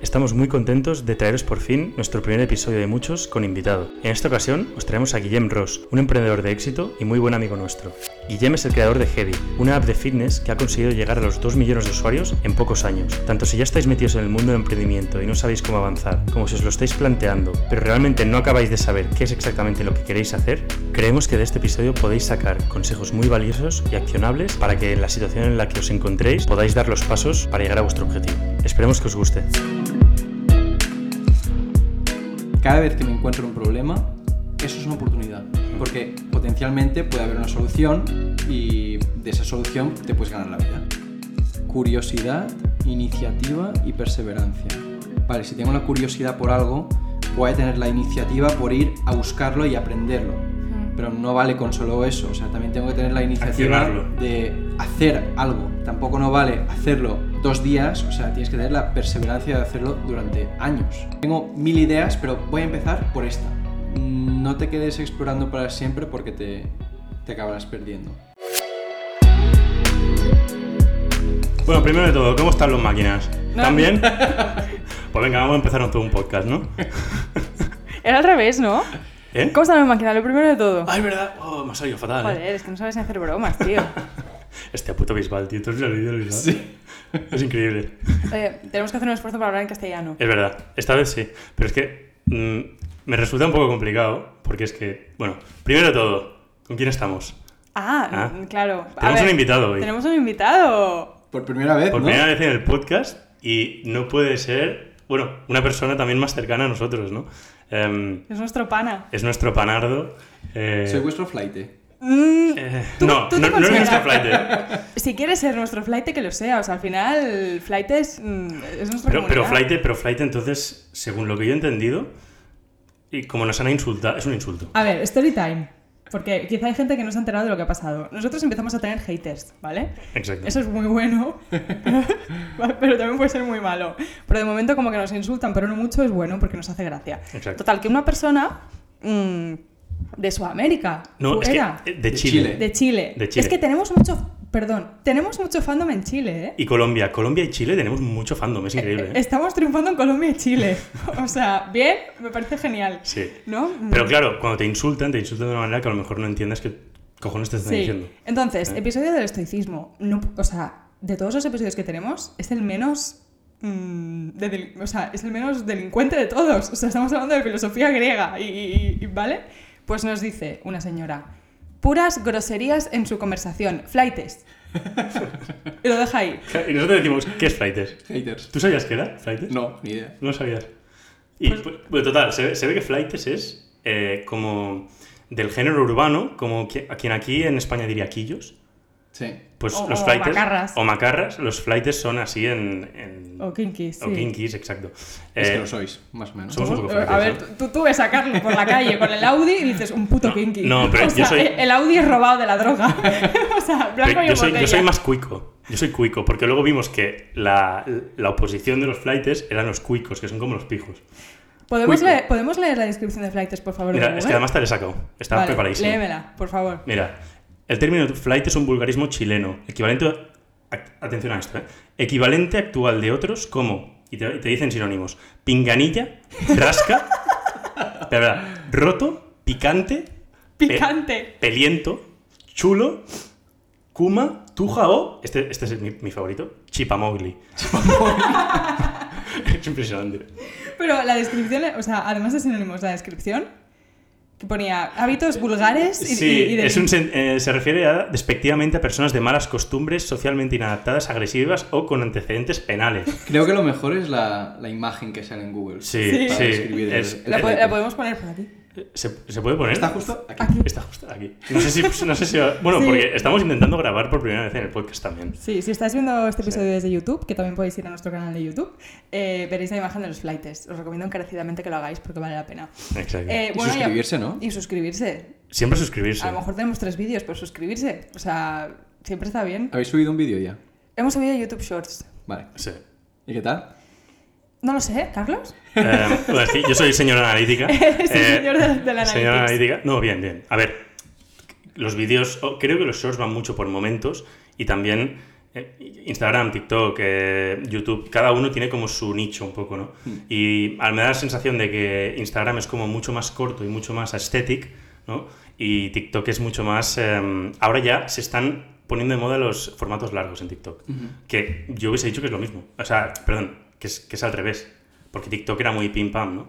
Estamos muy contentos de traeros por fin nuestro primer episodio de muchos con invitado. En esta ocasión os traemos a Guillem Ross, un emprendedor de éxito y muy buen amigo nuestro. Guillem es el creador de Heavy, una app de fitness que ha conseguido llegar a los 2 millones de usuarios en pocos años. Tanto si ya estáis metidos en el mundo del emprendimiento y no sabéis cómo avanzar, como si os lo estáis planteando, pero realmente no acabáis de saber qué es exactamente lo que queréis hacer, creemos que de este episodio podéis sacar consejos muy valiosos y accionables para que en la situación en la que os encontréis podáis dar los pasos para llegar a vuestro objetivo. Esperemos que os guste. Cada vez que me encuentro un problema, eso es una oportunidad. Porque potencialmente puede haber una solución y de esa solución te puedes ganar la vida. Curiosidad, iniciativa y perseverancia. Vale, si tengo la curiosidad por algo, voy a tener la iniciativa por ir a buscarlo y aprenderlo. Pero no vale con solo eso, o sea, también tengo que tener la iniciativa de hacer algo. Tampoco no vale hacerlo dos días, o sea, tienes que tener la perseverancia de hacerlo durante años. Tengo mil ideas, pero voy a empezar por esta. No te quedes explorando para siempre porque te, te acabarás perdiendo. Bueno, primero de todo, ¿cómo están los máquinas? No. ¿También? pues venga, vamos a empezar con todo un podcast, ¿no? Era al revés, ¿no? ¿Eh? ¿Cómo está la máquina? Lo primero de todo. Ah, es verdad. Oh, me ha salido fatal, ¿eh? Es que no sabes ni hacer bromas, tío. Este puto Bisbal, tío. ¿Tú has leído el Bisbal? Sí. Es increíble. Eh, tenemos que hacer un esfuerzo para hablar en castellano. Es verdad. Esta vez sí. Pero es que mm, me resulta un poco complicado porque es que, bueno, primero de todo, ¿con quién estamos? Ah, Ah. claro. A Tenemos ver, un invitado hoy. Tenemos un invitado. Por primera vez, Por ¿no? primera vez en el podcast y no puede ser, bueno, una persona también más cercana a nosotros, ¿no? Em, Es nuestro pana. es nuestro panardo. eh, Soy vuestro flight. Mm, eh, ¿Tú- no, tú no, no es nuestro flight. eh. si quieres ser nuestro flight, que lo sea. O sea, al final, flight es, mm, es nuestra Pero, pero, comunidad. flight, pero flight, entonces, según lo que yo he entendido, y como nos han insultado, es un insulto. A ver, story time. Porque quizá hay gente que no se ha enterado de lo que ha pasado. Nosotros empezamos a tener haters, ¿vale? Exacto. Eso es muy bueno, pero también puede ser muy malo. Pero de momento como que nos insultan, pero no mucho es bueno porque nos hace gracia. Exacto. Total, que una persona mm, de Sudamérica, No, es que eh, de Chile. De Chile. de Chile. Es que tenemos mucho, perdón, tenemos mucho fandom en Chile, ¿eh? Y Colombia. Colombia y Chile tenemos mucho fandom, es increíble. ¿eh? Estamos triunfando en Colombia y Chile. O sea, bien, me parece genial. Sí. ¿No? Pero claro, cuando te insultan, te insultan de una manera que a lo mejor no entiendes qué cojones te están Sí. diciendo. Entonces, ¿Eh? episodio del estoicismo. No, o sea, de todos los episodios que tenemos, es el menos. mm, de o sea, es el menos delincuente de todos. O sea, estamos hablando de filosofía griega. Y, y- y- ¿Vale? Pues nos dice una señora. Puras groserías en su conversación. Flightes. y lo deja ahí. Y nosotros decimos, ¿qué es flightes? Haters. ¿Tú sabías qué era flightes? No, ni idea. No lo sabías. Y, pues, pues, total, se, ve- se ve que flightes es eh, como del género urbano, como que- a quien aquí en España diría quillos. Sí. Pues O- los o macarras. O macarras. Los flightes son así en. en O kinky, sí. o kinkies, exacto. Es Eh, que lo sois, más o menos. somos un poco Eh, A ver, ¿no? tú, tú ves a Carlos por la calle con el Audi y dices, un puto No, kinky. no, pero O yo sea, soy- El Audi es robado de la droga. o sea, blanco Pero y yo, soy, yo soy más cuico. Yo soy cuico, porque luego vimos que la, la oposición de los flightes eran los cuicos, que son como los pijos. ¿Podemos leer, ¿Podemos leer la descripción de Flightes, por favor? Mira, es que además te le he sacado. Estaba Vale, preparadísimo. Léemela, por favor. Mira, el término flight es un vulgarismo chileno, equivalente, a- atención a esto, ¿eh? equivalente actual de otros como, y te, dicen sinónimos, pinganilla, rasca, espera, roto, picante, Picante. peliento, chulo, kuma, tuja o, este, este es mi, mi favorito, chipamogli. es impresionante. Pero la descripción, o sea, además de sinónimos, la descripción, que ponía hábitos vulgares y, Sí, y- y de- es un eh, se refiere a, despectivamente a personas de malas costumbres, socialmente inadaptadas, agresivas o con antecedentes penales. Creo que lo mejor es la, la imagen que sale en Google. Sí, Sí. el- el la podemos poner por aquí. ¿Se, se puede poner? ¿Está justo aquí? Aquí. Está justo aquí. No sé si... No sé si bueno, Sí. porque estamos intentando grabar por primera vez en el podcast también. Sí, si estáis viendo este episodio desde YouTube, que también podéis ir a nuestro canal de YouTube, eh, veréis la imagen de los flightes. Os recomiendo encarecidamente que lo hagáis porque vale la pena. Exacto. Eh, Y bueno, ya- suscribirse, ¿no? Y suscribirse. Siempre suscribirse. A lo mejor tenemos tres vídeos, pero suscribirse. O sea, siempre está bien. ¿Habéis subido un vídeo ya? Hemos subido YouTube Shorts. Vale. Sí. ¿Y qué tal? No lo sé, ¿Carlos? Eh, bueno, es que yo soy señor analítica. Eres el Eh, señor de, de la Señor analítica. No, bien, bien. A ver, los vídeos, oh, creo que los shorts van mucho por momentos y también eh, Instagram, TikTok, eh, YouTube, cada uno tiene como su nicho un poco, ¿no? Mm. Y al me da la sensación de que Instagram es como mucho más corto y mucho más aesthetic, ¿no? Y TikTok es mucho más... eh, ahora ya se están poniendo de moda los formatos largos en TikTok, que yo hubiese dicho que es lo mismo. O sea, perdón, que es, que es al revés, porque TikTok era muy pim pam, ¿no?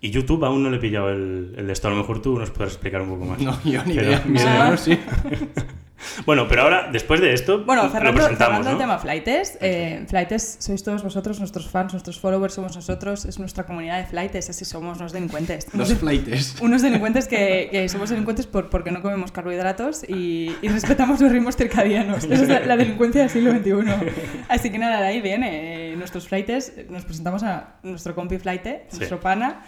Y YouTube aún no le he pillado el, el de esto. A lo mejor tú nos podrás explicar un poco más. No, yo ni Pero- idea. Mis hermanos sí. Bueno, pero ahora, después de esto, Bueno, lo cerrando, presentamos, cerrando el ¿no? tema Flightes, eh, Flightes sois todos vosotros, nuestros fans, nuestros followers, somos nosotros, es nuestra comunidad de Flightes, así somos unos delincuentes. Los flightes. Unos delincuentes que, que somos delincuentes por, porque no comemos carbohidratos y, y respetamos los ritmos circadianos. Esa es la, la delincuencia del siglo XXI. Así que nada, de ahí viene. eh, nuestros flightes, nos presentamos a nuestro compi flighte, Sí. nuestro pana,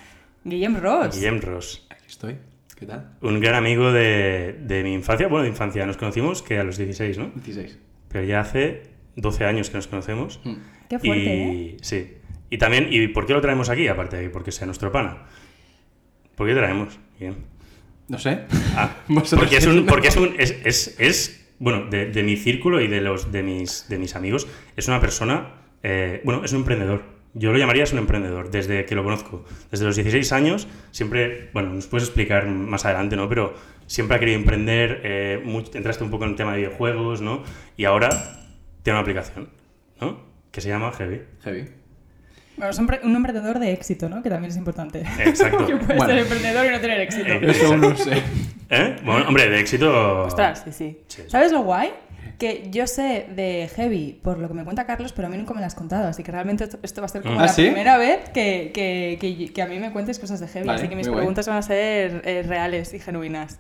Guillem Ross. Guillem Ross, Aquí estoy. ¿Qué tal? un gran amigo de, de mi infancia. Bueno, de infancia, nos conocimos que a los 16, ¿no? 16. Pero ya hace 12 años que nos conocemos. Mm. Qué fuerte, y, ¿eh? Sí. Y también, ¿y por qué lo traemos aquí? Aparte de que porque sea nuestro pana. ¿Por qué traemos? Bien. No sé. Ah, porque es un, porque es un, es, es, es, bueno, de, de mi círculo y de los de mis, de mis amigos, es una persona, eh, bueno, es un emprendedor. Yo lo llamaría es un emprendedor, desde que lo conozco. Desde los 16 años, siempre, bueno, nos puedes explicar más adelante, ¿no? Pero siempre ha querido emprender, eh, mucho- entraste un poco en el tema de videojuegos, ¿no? Y ahora tiene una aplicación, ¿no? Que se llama Heavy. Heavy. Bueno, es un, pre- un emprendedor de éxito, ¿no? Que también es importante. Exacto. que puedes Bueno. ser emprendedor y no tener éxito. Eh, Eso no sé. ¿Eh? Bueno, hombre, de éxito... Ostras, sí, sí. Sí. ¿Sabes lo guay? Que yo sé de Heavy por lo que me cuenta Carlos, pero a mí nunca me lo has contado. Así que realmente esto, va a ser como ¿Ah, la sí? primera vez que, que, que- que a mí me cuentes cosas de Heavy. Vale, así que mis muy guay. preguntas van a ser eh, reales y genuinas.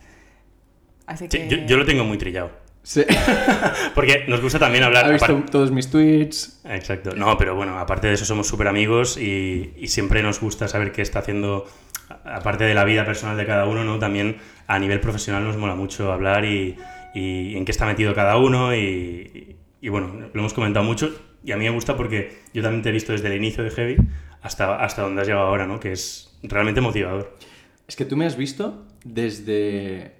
Así que. Sí, yo, yo lo tengo muy trillado. Sí. Porque nos gusta también hablar... Ha visto aparte- todos mis tweets. Exacto. No, pero bueno, aparte de eso somos súper amigos y, y siempre nos gusta saber qué está haciendo, aparte de la vida personal de cada uno, ¿no? También a nivel profesional nos mola mucho hablar y, y en qué está metido cada uno y, y- y bueno, lo hemos comentado mucho y a mí me gusta porque yo también te he visto desde el inicio de Heavy hasta, hasta donde has llegado ahora, ¿no? Que es realmente motivador. Es que tú me has visto desde.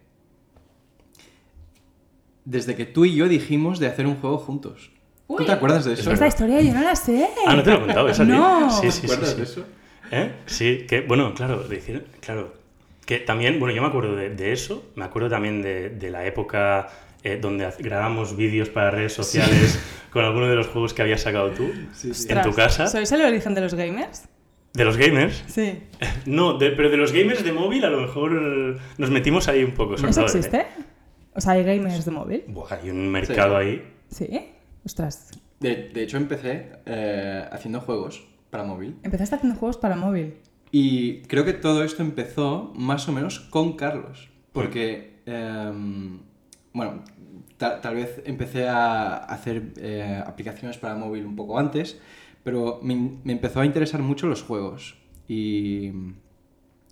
Desde que tú y yo dijimos de hacer un juego juntos. ¿Tú te acuerdas de eso? Esta historia yo no la sé. Ah, no te lo he contado, esa No. Sí, ¿Te sí, sí, acuerdas sí. de eso? ¿Eh? Sí, que bueno, claro, decir, claro. Que también, bueno, yo me acuerdo de, de eso, me acuerdo también de, de la época eh, donde grabamos vídeos para redes sociales con alguno de los juegos que habías sacado tú Sí, sí. en tu casa. ¿Sois el origen de los gamers? ¿De los gamers? Sí. No, de- pero de los gamers de móvil a lo mejor eh, nos metimos ahí un poco. ¿Eso ¿eh? existe? O sea, hay gamers de móvil. Buah, hay un mercado ahí. Sí. Ostras. De, de hecho, empecé eh, haciendo juegos para móvil. Empezaste haciendo juegos para móvil. Y creo que todo esto empezó más o menos con Carlos. Porque, em, bueno, ta- tal vez empecé a hacer eh, aplicaciones para móvil un poco antes, pero me, me empezó a interesar mucho los juegos. Y,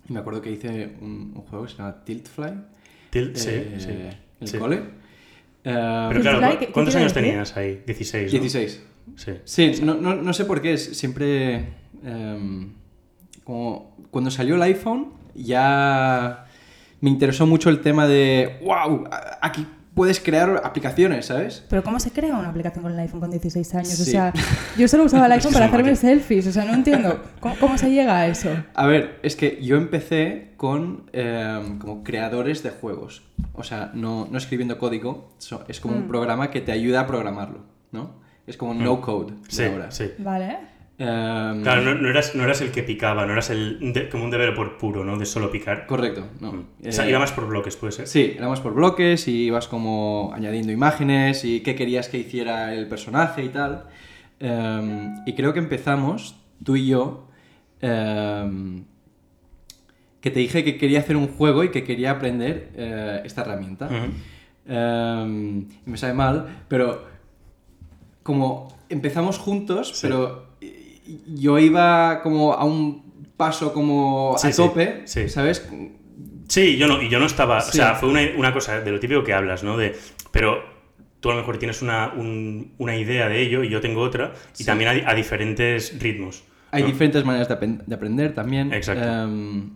y me acuerdo que hice un, un juego que se llama Tiltfly. Til- sí, eh, sí. El sí. cole. Eh, Pero claro, Tiltfly, ¿cu- ¿qué- qué ¿cuántos años tenías ahí? 16. ¿no? 16. Sí. Sí, no, no, no sé por qué, es siempre... em, como cuando salió el iPhone ya me interesó mucho el tema de, wow, aquí puedes crear aplicaciones, ¿sabes? Pero ¿cómo se crea una aplicación con el iPhone con 16 años? O sea, yo solo usaba el iPhone para hacerme selfies. O sea, no entiendo. ¿Cómo, cómo se llega a eso? A ver, es que yo empecé con em, como creadores de juegos. O sea, no, no escribiendo código, so- es como un programa que te ayuda a programarlo, ¿no? Es como no code Sí, ahora. sí. Vale. Em, Claro, no, no eras, no eras el que picaba, no eras el de- como un developer puro, ¿no? De solo picar. Correcto, no. Mm. O sea, Eh, iba más por bloques, puede ser. Sí, éramos por bloques y ibas como añadiendo imágenes y qué querías que hiciera el personaje y tal. Em, y creo que empezamos, tú y yo, em, que te dije que quería hacer un juego y que quería aprender eh, esta herramienta. Y me sabe mal, pero como empezamos juntos, Sí. pero yo iba como a un paso como Sí, a tope, sí. ¿sabes? Sí, yo no, y yo no estaba. O sea, fue una, una cosa de lo típico que hablas, ¿no? De, pero tú a lo mejor tienes una, un- una idea de ello y yo tengo otra, y también a, a diferentes ritmos. Hay ¿no? diferentes maneras de aprender también. Exacto. Em,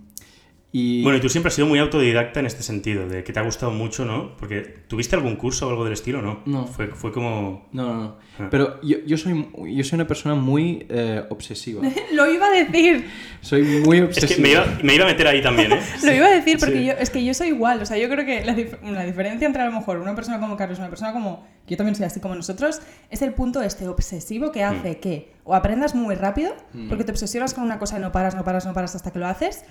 Y Bueno, y tú siempre has sido muy autodidacta en este sentido, de que te ha gustado mucho, ¿no? Porque ¿tuviste algún curso o algo del estilo, no? No. Fue, fue como... No, no, no. Ah. Pero yo, yo, soy, yo soy una persona muy eh, obsesiva. Lo iba a decir. Soy muy Es obsesiva. que me iba, me iba a meter ahí también, ¿eh? Lo iba a decir porque Sí. yo, es que yo soy igual. O sea, yo creo que la, dif- la diferencia entre a lo mejor una persona como Carlos y una persona como yo también soy así como nosotros es el punto este obsesivo que hace Mm. que o aprendas muy rápido porque te obsesionas con una cosa y no paras, no paras, no paras hasta que lo haces.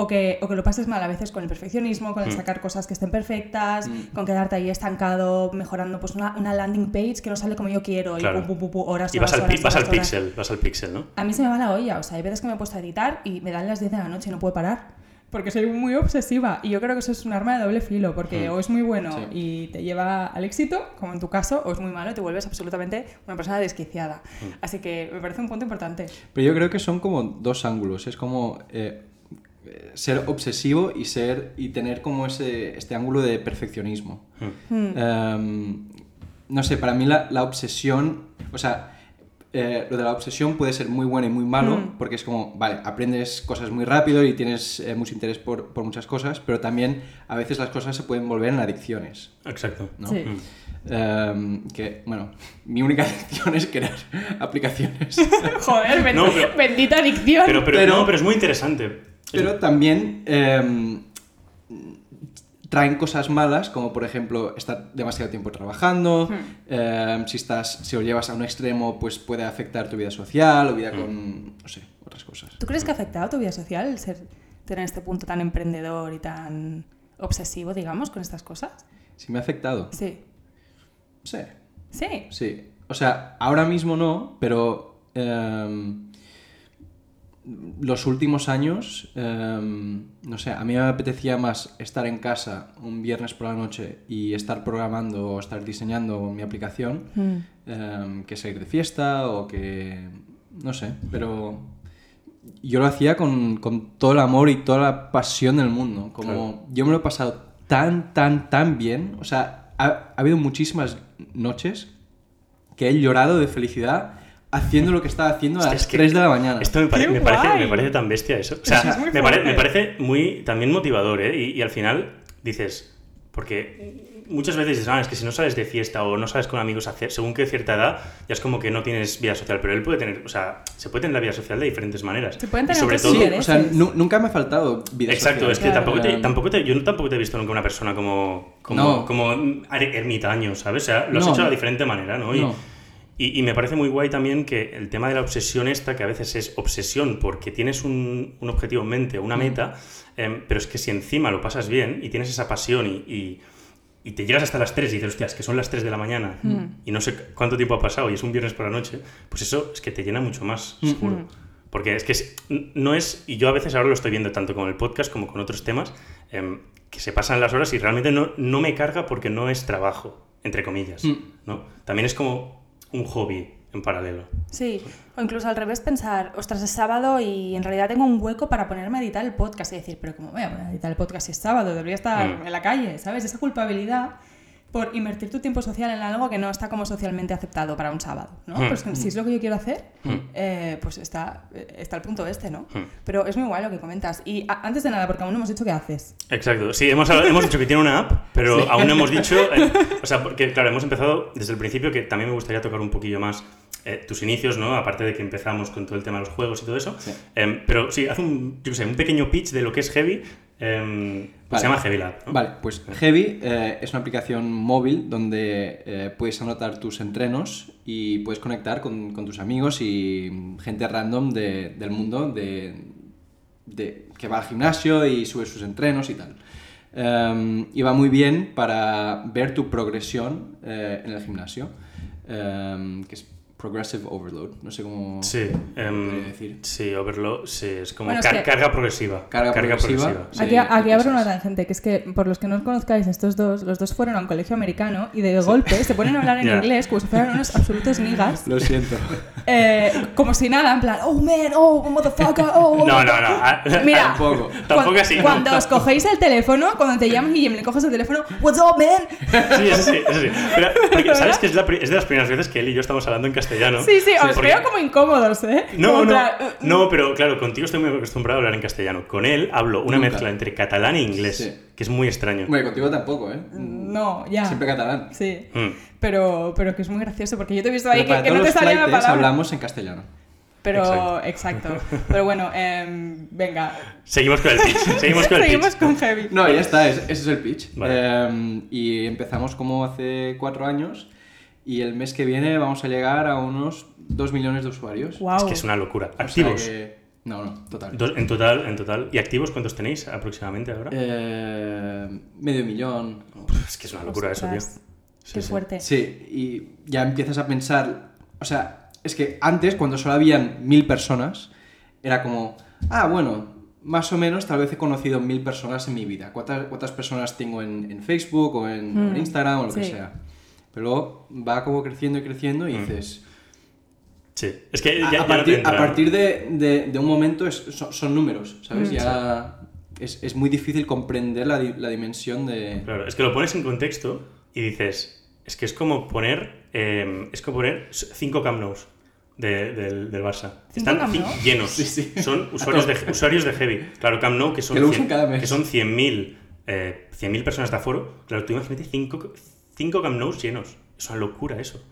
O que, o que lo pases mal a veces con el perfeccionismo, con el Mm. sacar cosas que estén perfectas, Mm. con quedarte ahí estancado, mejorando pues una, una landing page que no sale como yo quiero Claro. y pum, pum, pum, pum, horas, Y vas horas, al, horas, vas al horas, horas. pixel, vas al pixel, ¿no? A mí se me va la olla, o sea, hay veces que me he puesto a editar y me dan las 10 de la noche y no puedo parar. Porque soy muy obsesiva y yo creo que eso es un arma de doble filo, porque Mm. o es muy bueno Sí. y te lleva al éxito, como en tu caso, o es muy malo y te vuelves absolutamente una persona desquiciada. Mm. Así que me parece un punto importante. Pero yo creo que son como dos ángulos. Es como eh, ser obsesivo y ser y tener como ese este ángulo de perfeccionismo. Mm. Mm. Em, no sé, para mí la, la obsesión, o sea, eh, lo de la obsesión puede ser muy bueno y muy malo, Mm. porque es como, vale, aprendes cosas muy rápido y tienes eh, mucho interés por, por muchas cosas, pero también a veces las cosas se pueden volver en adicciones. Exacto. ¿no? Sí. Mm. Em, que, bueno, mi única adicción es crear aplicaciones. Joder, ben- No, pero- bendita adicción. Pero, pero, Pero- no, pero es muy interesante. Pero también em, traen cosas malas, como por ejemplo estar demasiado tiempo trabajando, Hmm. em, si, estás, si lo llevas a un extremo, pues puede afectar tu vida social o vida Hmm. con, no sé, otras cosas. ¿Tú crees que ha afectado tu vida social el ser, tener este punto tan emprendedor y tan obsesivo, digamos, con estas cosas? Si me ha afectado. Sí. Sí, Sí. sí. O sea, ahora mismo no, pero em, los últimos años, em, no sé, a mí me apetecía más estar en casa un viernes por la noche y estar programando o estar diseñando mi aplicación Mm. em, que salir de fiesta o que... no sé, pero yo lo hacía con, con todo el amor y toda la pasión del mundo. Como Claro. yo me lo he pasado tan, tan, tan bien. O sea, ha, ha habido muchísimas noches que he llorado de felicidad haciendo lo que estaba haciendo a Hostia, las es que 3 de la mañana. Esto me, pare- ¡Qué me parece, me parece tan bestia eso. O sea, Eso es me, pare- me parece muy también motivador, ¿eh? Y, y al final dices, porque muchas veces dices, ah, es que si no sales de fiesta o no sales con amigos hacer, según que cierta edad, ya es como que no tienes vida social. Pero él puede tener, o sea, se puede tener la vida social de diferentes maneras. Se pueden y tener sobre otros todo, Sí, o sea, nunca me ha faltado vida Exacto, social. es que Claro. tampoco te, tampoco te- yo tampoco te he visto nunca una persona como, como, No. como er- ermitaño, ¿sabes? O sea, lo has No. hecho de diferente manera, ¿no? Y, No. Y, y me parece muy guay también que el tema de la obsesión esta, que a veces es obsesión porque tienes un, un objetivo en mente, una Mm. meta, em, pero es que si encima lo pasas bien y tienes esa pasión y, y- y te llegas hasta las 3 y dices, hostias, que son las 3 de la mañana Mm. y no sé cuánto tiempo ha pasado y es un viernes por la noche, pues eso es que te llena mucho más, Mm. seguro. Mm. Porque es que es- no es, y yo a veces ahora lo estoy viendo tanto con el podcast como con otros temas, em, que se pasan las horas y realmente no, no me carga porque no es trabajo, entre comillas, Mm. ¿no? También es como un hobby en paralelo. Sí, o incluso al revés pensar, ostras, es sábado y en realidad tengo un hueco para ponerme a editar el podcast y decir, pero ¿cómo voy a poner a editar el podcast si es sábado? Debería estar Mm. en la calle, ¿sabes? Esa culpabilidad por invertir tu tiempo social en algo que no está como socialmente aceptado para un sábado, ¿no? Mm. Pues si es lo que yo quiero hacer, Mm. eh, pues está, eh, está el punto este, ¿no? Mm. Pero es muy guay lo que comentas. Y a- antes de nada, porque aún no hemos dicho qué haces. Exacto, sí, hemos, hemos dicho que tiene una app, pero aún no hemos dicho, eh, o sea, porque claro, hemos empezado desde el principio que también me gustaría tocar un poquillo más eh, tus inicios, ¿no? Aparte de que empezamos con todo el tema de los juegos y todo eso. Sí. Em, pero sí, haz un, yo sé, un pequeño pitch de lo que es Heavy. Em, pues Vale. Se llama Heavy Lab. ¿no? Vale, pues Heavy eh, es una aplicación móvil donde eh, puedes anotar tus entrenos y puedes conectar con, con tus amigos y gente random de- del mundo de, de- que va al gimnasio y sube sus entrenos y tal. Em, y va muy bien para ver tu progresión eh, en el gimnasio, em, que es Progressive Overload, no sé cómo Sí, em, decir. sí, Overload, sí, es como Bueno, es car- que- carga progresiva. Carga progresiva. Sí, aquí aquí abro una tangente, que es que por los que no os conozcáis, estos dos, los dos fueron a un colegio americano y de golpe se ponen a hablar en Ya. inglés como si fueran unos absolutos niggas. Lo siento. Eh, como si nada, en plan, oh man, oh motherfucker, oh. No, no, no. ah, Mira, Tampoco. Tampoco cuan- así, no. Cuando os cogéis el teléfono, cuando te llaman y le coges el teléfono, what's up, man? Sí, eso sí, eso sí. Pero, porque, ¿sabes que es, la es de las primeras veces que él y yo estamos hablando en castellano castellano. Sí, sí, os porque- veo como incómodos, ¿eh? No, no, plan, uh, no, pero claro, contigo estoy muy acostumbrado a hablar en castellano. Con él hablo una Nunca. mezcla entre catalán e inglés, Sí. que es muy extraño. Bueno, contigo tampoco, ¿eh? No, ya. Siempre catalán. Sí. Mm. Pero, pero que es muy gracioso porque yo te he visto ahí que, no te salía la palabra. hablamos en castellano. Pero, exacto. Pero bueno, em, venga. Seguimos con el pitch. Seguimos con el Seguimos pitch. con Heavy. No, ya está, ese, ese es el pitch. Vale. Eh, y empezamos como hace cuatro años y el mes que viene vamos a llegar a unos 2 millones de usuarios. Wow. Es que es una locura. O sea Activos. que- No, no, total. Dos- en total, en total. ¿Y activos cuántos tenéis aproximadamente ahora? Eh, medio millón. es que es una locura eso, tío. Sí, Qué sí. fuerte. Sí, y ya empiezas a pensar, o sea, es que antes cuando solo habían mil personas, era como, ah, bueno, más o menos tal vez he conocido mil personas en mi vida. ¿Cuántas, cuántas personas tengo en, en Facebook o en, o en Mm, Instagram o lo que sea? Pero luego va como creciendo y creciendo y dices, Sí. Es que a, ya, a ya no te partir, a partir de, de- de un momento es- son, son números, ¿sabes? Mm. Ya es, es muy difícil comprender la, la dimensión de... Claro, es que lo pones en contexto y dices, es que es como poner, eh, es como poner cinco Camp Nous de- del, del Barça. ¿Cinco Están llenos. Sí, sí. Son usuarios de, usuarios de Heavy. Claro, Camp Nou, que son, Que lo usan 100 cada mes. que son 100.000 eh, 100.000 personas de aforo. Claro, tú imagínate cinco, cinco Camp Nous llenos. Es una locura eso.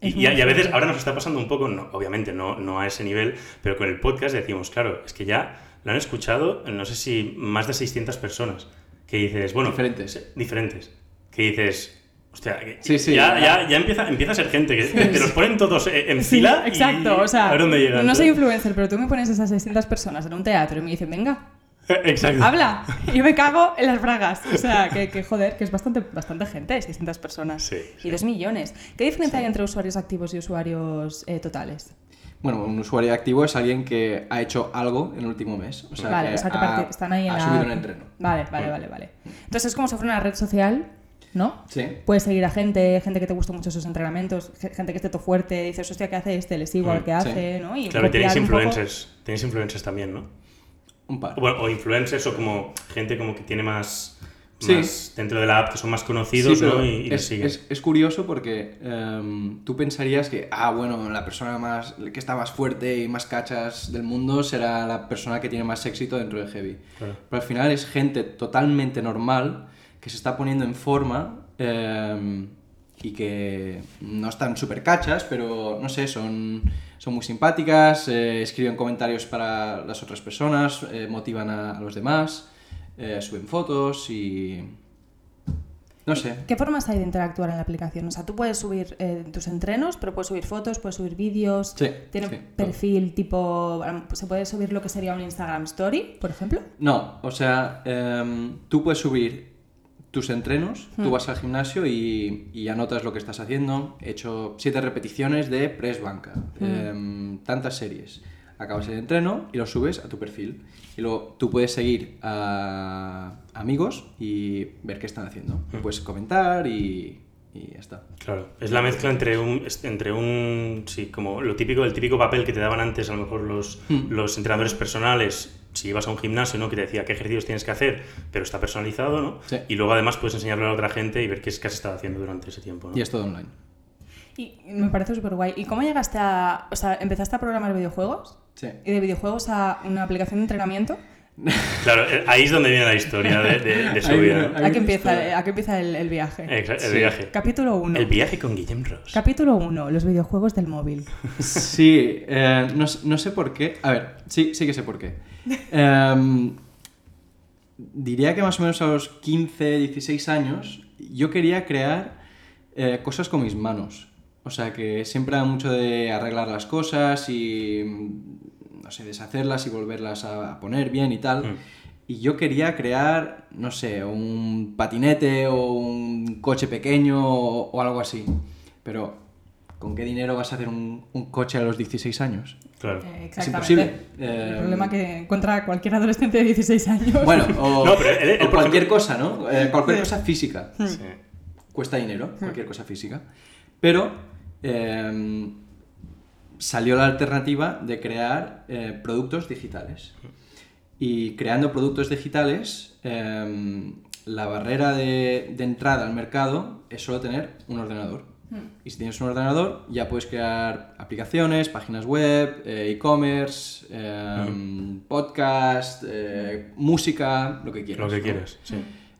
Y, Es y a, muy y a veces ahora nos está pasando un poco, no, obviamente no, no a ese nivel, pero con el podcast decimos, claro, es que ya lo han escuchado, no sé si más de 600 personas. Que dices, bueno, Diferentes. diferentes. Que dices, hostia, Sí, sí, ya, ya. ya, ya empieza, empieza a ser gente, que te los ponen todos eh, en Sí, fila. y exacto, o sea, a ver dónde llegan. no soy influencer, pero tú me pones esas 600 personas en un teatro y me dicen, venga, Exacto. habla. Y yo me cago en las bragas. O sea, que, que joder, que es bastante, bastante gente, 600 personas. Sí, Y 2 millones. ¿Qué diferencia hay entre usuarios activos y usuarios eh, totales? Bueno, un usuario activo es alguien que ha hecho algo en el último mes. O sea, vale, que o sea que ha, están ahí en ha la... subido un entreno. Vale, vale, vale, vale. Entonces es como si fuera una red social, ¿no? Sí. Puedes seguir a gente, gente que te gusta mucho sus entrenamientos, ge- gente que esté todo fuerte, dices, hostia, ¿qué hace este? Le sigo Mm, sí. hace, ¿no? Y Claro, y tenéis un poco. influencers. Tenéis influencers también, ¿no? Un par. O influencers o como gente como que tiene más, Sí. más dentro de la app, que son más conocidos, Sí, ¿no? Y, y les es, siguen. es- es curioso porque em, tú pensarías que, ah, bueno, la persona más que está más fuerte y más cachas del mundo será la persona que tiene más éxito dentro de Heavy. Claro. Pero al final es gente totalmente normal que se está poniendo en forma em, y que no están súper cachas, pero no sé, son, son muy simpáticas, eh, escriben comentarios para las otras personas, eh, motivan a, a los demás, eh, suben fotos y... No sé. ¿Qué formas hay de interactuar en la aplicación? O sea, tú puedes subir tus entrenos, pero puedes subir fotos, puedes subir vídeos. Sí, Tiene sí. perfil tipo. ¿Se puede subir lo que sería un Instagram Story, por ejemplo? No, o sea, em, tú puedes subir tus entrenos, tú vas al gimnasio y, y anotas lo que estás haciendo. He hecho siete repeticiones de press banca, em, tantas series. Acabas el entreno y lo subes a tu perfil. Y luego tú puedes seguir a amigos y ver qué están haciendo. Puedes comentar y, y ya está. Claro, es la mezcla entre un, entre un, sí, como lo típico, el típico papel que te daban antes a lo mejor los, Hmm. los entrenadores personales, si ibas a un gimnasio, ¿no? Que te decía qué ejercicios tienes que hacer, pero está personalizado, ¿no? Sí. Y luego además puedes enseñarlo a otra gente y ver qué es que has estado haciendo durante ese tiempo, ¿no? Y es todo online. Y me parece súper guay. ¿Y cómo llegaste a. O sea, empezaste a programar videojuegos? Sí. ¿Y de videojuegos a una aplicación de entrenamiento? Claro, eh, ahí es donde viene la historia de, de- de su Ahí vida. viene- ¿no? ahí ¿A qué viene empieza, esto. ¿a qué empieza el, el viaje? El Sí. viaje. Capítulo 1. El viaje con Guillem Ross. Capítulo 1. Los videojuegos del móvil. Sí, eh, no, sé por qué. A ver, sí, sí que sé por qué. Em, diría que más o menos a los 15, 16 años yo quería crear eh, cosas con mis manos. O sea que siempre era mucho de arreglar las cosas y, sé, deshacerlas y volverlas a, poner bien y tal. Mm. Y yo quería crear, no sé, un patinete o un coche pequeño o, o algo así. Pero, ¿con qué dinero vas a hacer un, un coche a los 16 años? Claro. Eh, Es exactamente. imposible. El Eh, problema que encuentra cualquier adolescente de 16 años. Bueno, o, No, pero él- él, o por cualquier ejemplo- cosa, ¿no? Eh, cualquier Sí. cosa física. Sí. Cuesta dinero, cualquier cosa física. Pero eh, salió la alternativa de crear eh, productos digitales. Y creando productos digitales, eh, la barrera de, de entrada al mercado es solo tener un ordenador. Y si tienes un ordenador, ya puedes crear aplicaciones, páginas web, eh, e-commerce, eh, podcast, eh, música, lo que quieras. Lo que ¿no? quieras, sí.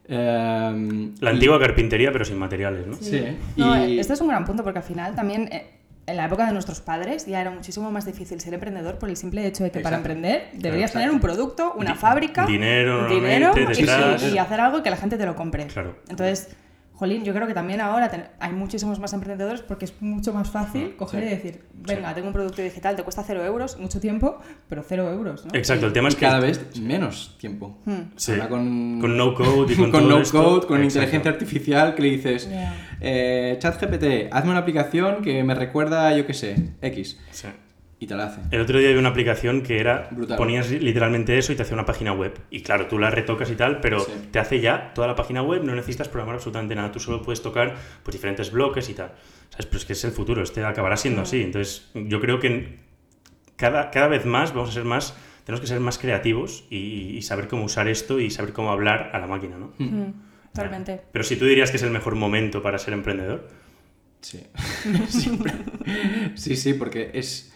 Eh, La y- antigua carpintería, pero sin materiales, ¿no? Sí. No, y- este es un gran punto porque al final también eh, en la época de nuestros padres ya era muchísimo más difícil ser emprendedor por el simple hecho de que para emprender deberías exacto. tener un producto, una Di- fábrica, dinero, dinero y, hacer algo que la gente te lo compre. Claro. Entonces, jolín, yo creo que también ahora ten- hay muchísimos más emprendedores porque es mucho más fácil coger sí. y decir, venga, tengo un producto digital, te cuesta cero euros, mucho tiempo, pero cero euros, ¿no? Exacto, el tema es que... cada vez menos tiempo. Hmm. Sí. Ahora con, Con no code y con todo no esto. code, con Exacto. inteligencia artificial que le dices. Eh, ChatGPT, hazme una aplicación que me recuerda, yo qué sé, X. Sí. Y te la hace. El otro día vi una aplicación que era, Brutal. ponías literalmente eso y te hacía una página web. Y claro, tú la retocas y tal, pero Sí. te hace ya toda la página web, no necesitas programar absolutamente nada. Tú solo puedes tocar pues, diferentes bloques y tal. ¿Sabes? Pero es que es el futuro, este acabará siendo así. Entonces, yo creo que cada, cada vez más vamos a ser más, tenemos que ser más creativos y, y saber cómo usar esto y saber cómo hablar a la máquina, ¿no? Hmm, Totalmente. Pero si tú dirías que es el mejor momento para ser emprendedor, Sí. Siempre. Sí, sí, porque es,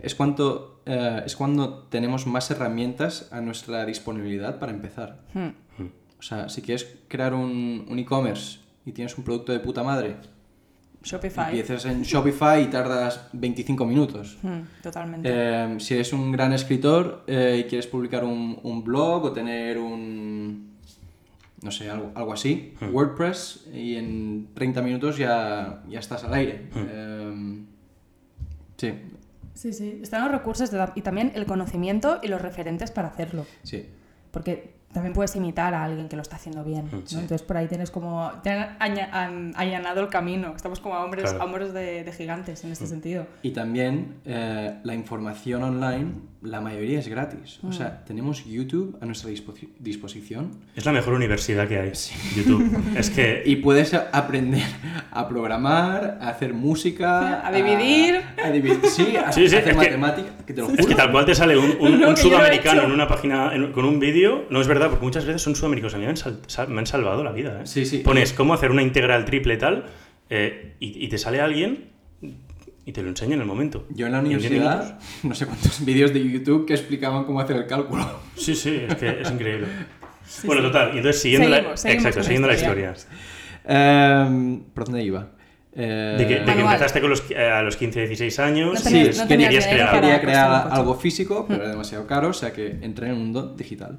es, cuanto, eh, es cuando tenemos más herramientas a nuestra disponibilidad para empezar. Hmm. O sea, si quieres crear un, un e-commerce y tienes un producto de puta madre, Shopify. empiezas en Shopify y tardas 25 minutos. Hmm, Totalmente. Eh, si eres un gran escritor eh, y quieres publicar un, un blog o tener un. No sé, algo, algo así, WordPress, y en 30 minutos ya, ya estás al aire. Eh, sí, Sí, sí. Están los recursos de- y también el conocimiento y los referentes para hacerlo. sí. Porque también puedes imitar a alguien que lo está haciendo bien. ¿no? Sí. Entonces por ahí tienes como. Te han allanado el camino. Estamos como a hombres, Claro. a hombres de, de gigantes en este sentido. Y también eh, la información online, la mayoría es gratis. O sea, tenemos YouTube a nuestra disposi- disposición es la mejor universidad que hay. YouTube. Es que y puedes a- aprender a programar, a hacer música, A dividir. a, dividir, sí, a, Sí, sí, a hacer es que- que te lo Es juro. que tal cual te sale un, un- un he sudamericano hecho. en una página en- con un vídeo, no es verdad, porque muchas veces son sudamericanos. A mí me han, sal- sal- me han salvado la vida. ¿eh? Sí, sí. Pones cómo hacer una integral triple tal eh, y, y te sale alguien y te lo enseña en el momento. Yo en la universidad, no sé cuántos vídeos de YouTube que explicaban cómo hacer el cálculo. Sí, sí, es que es increíble. bueno, total. Y entonces siguiendo Seguimos, la, seguimos exacto, la siguiendo la historia. Em, ¿Por dónde iba? Eh, De que, de que empezaste con los, eh, a los 15, 16 años. No tenías- es- no querías crear quería crear un algo físico, pero era demasiado caro, o sea que entré en el mundo digital.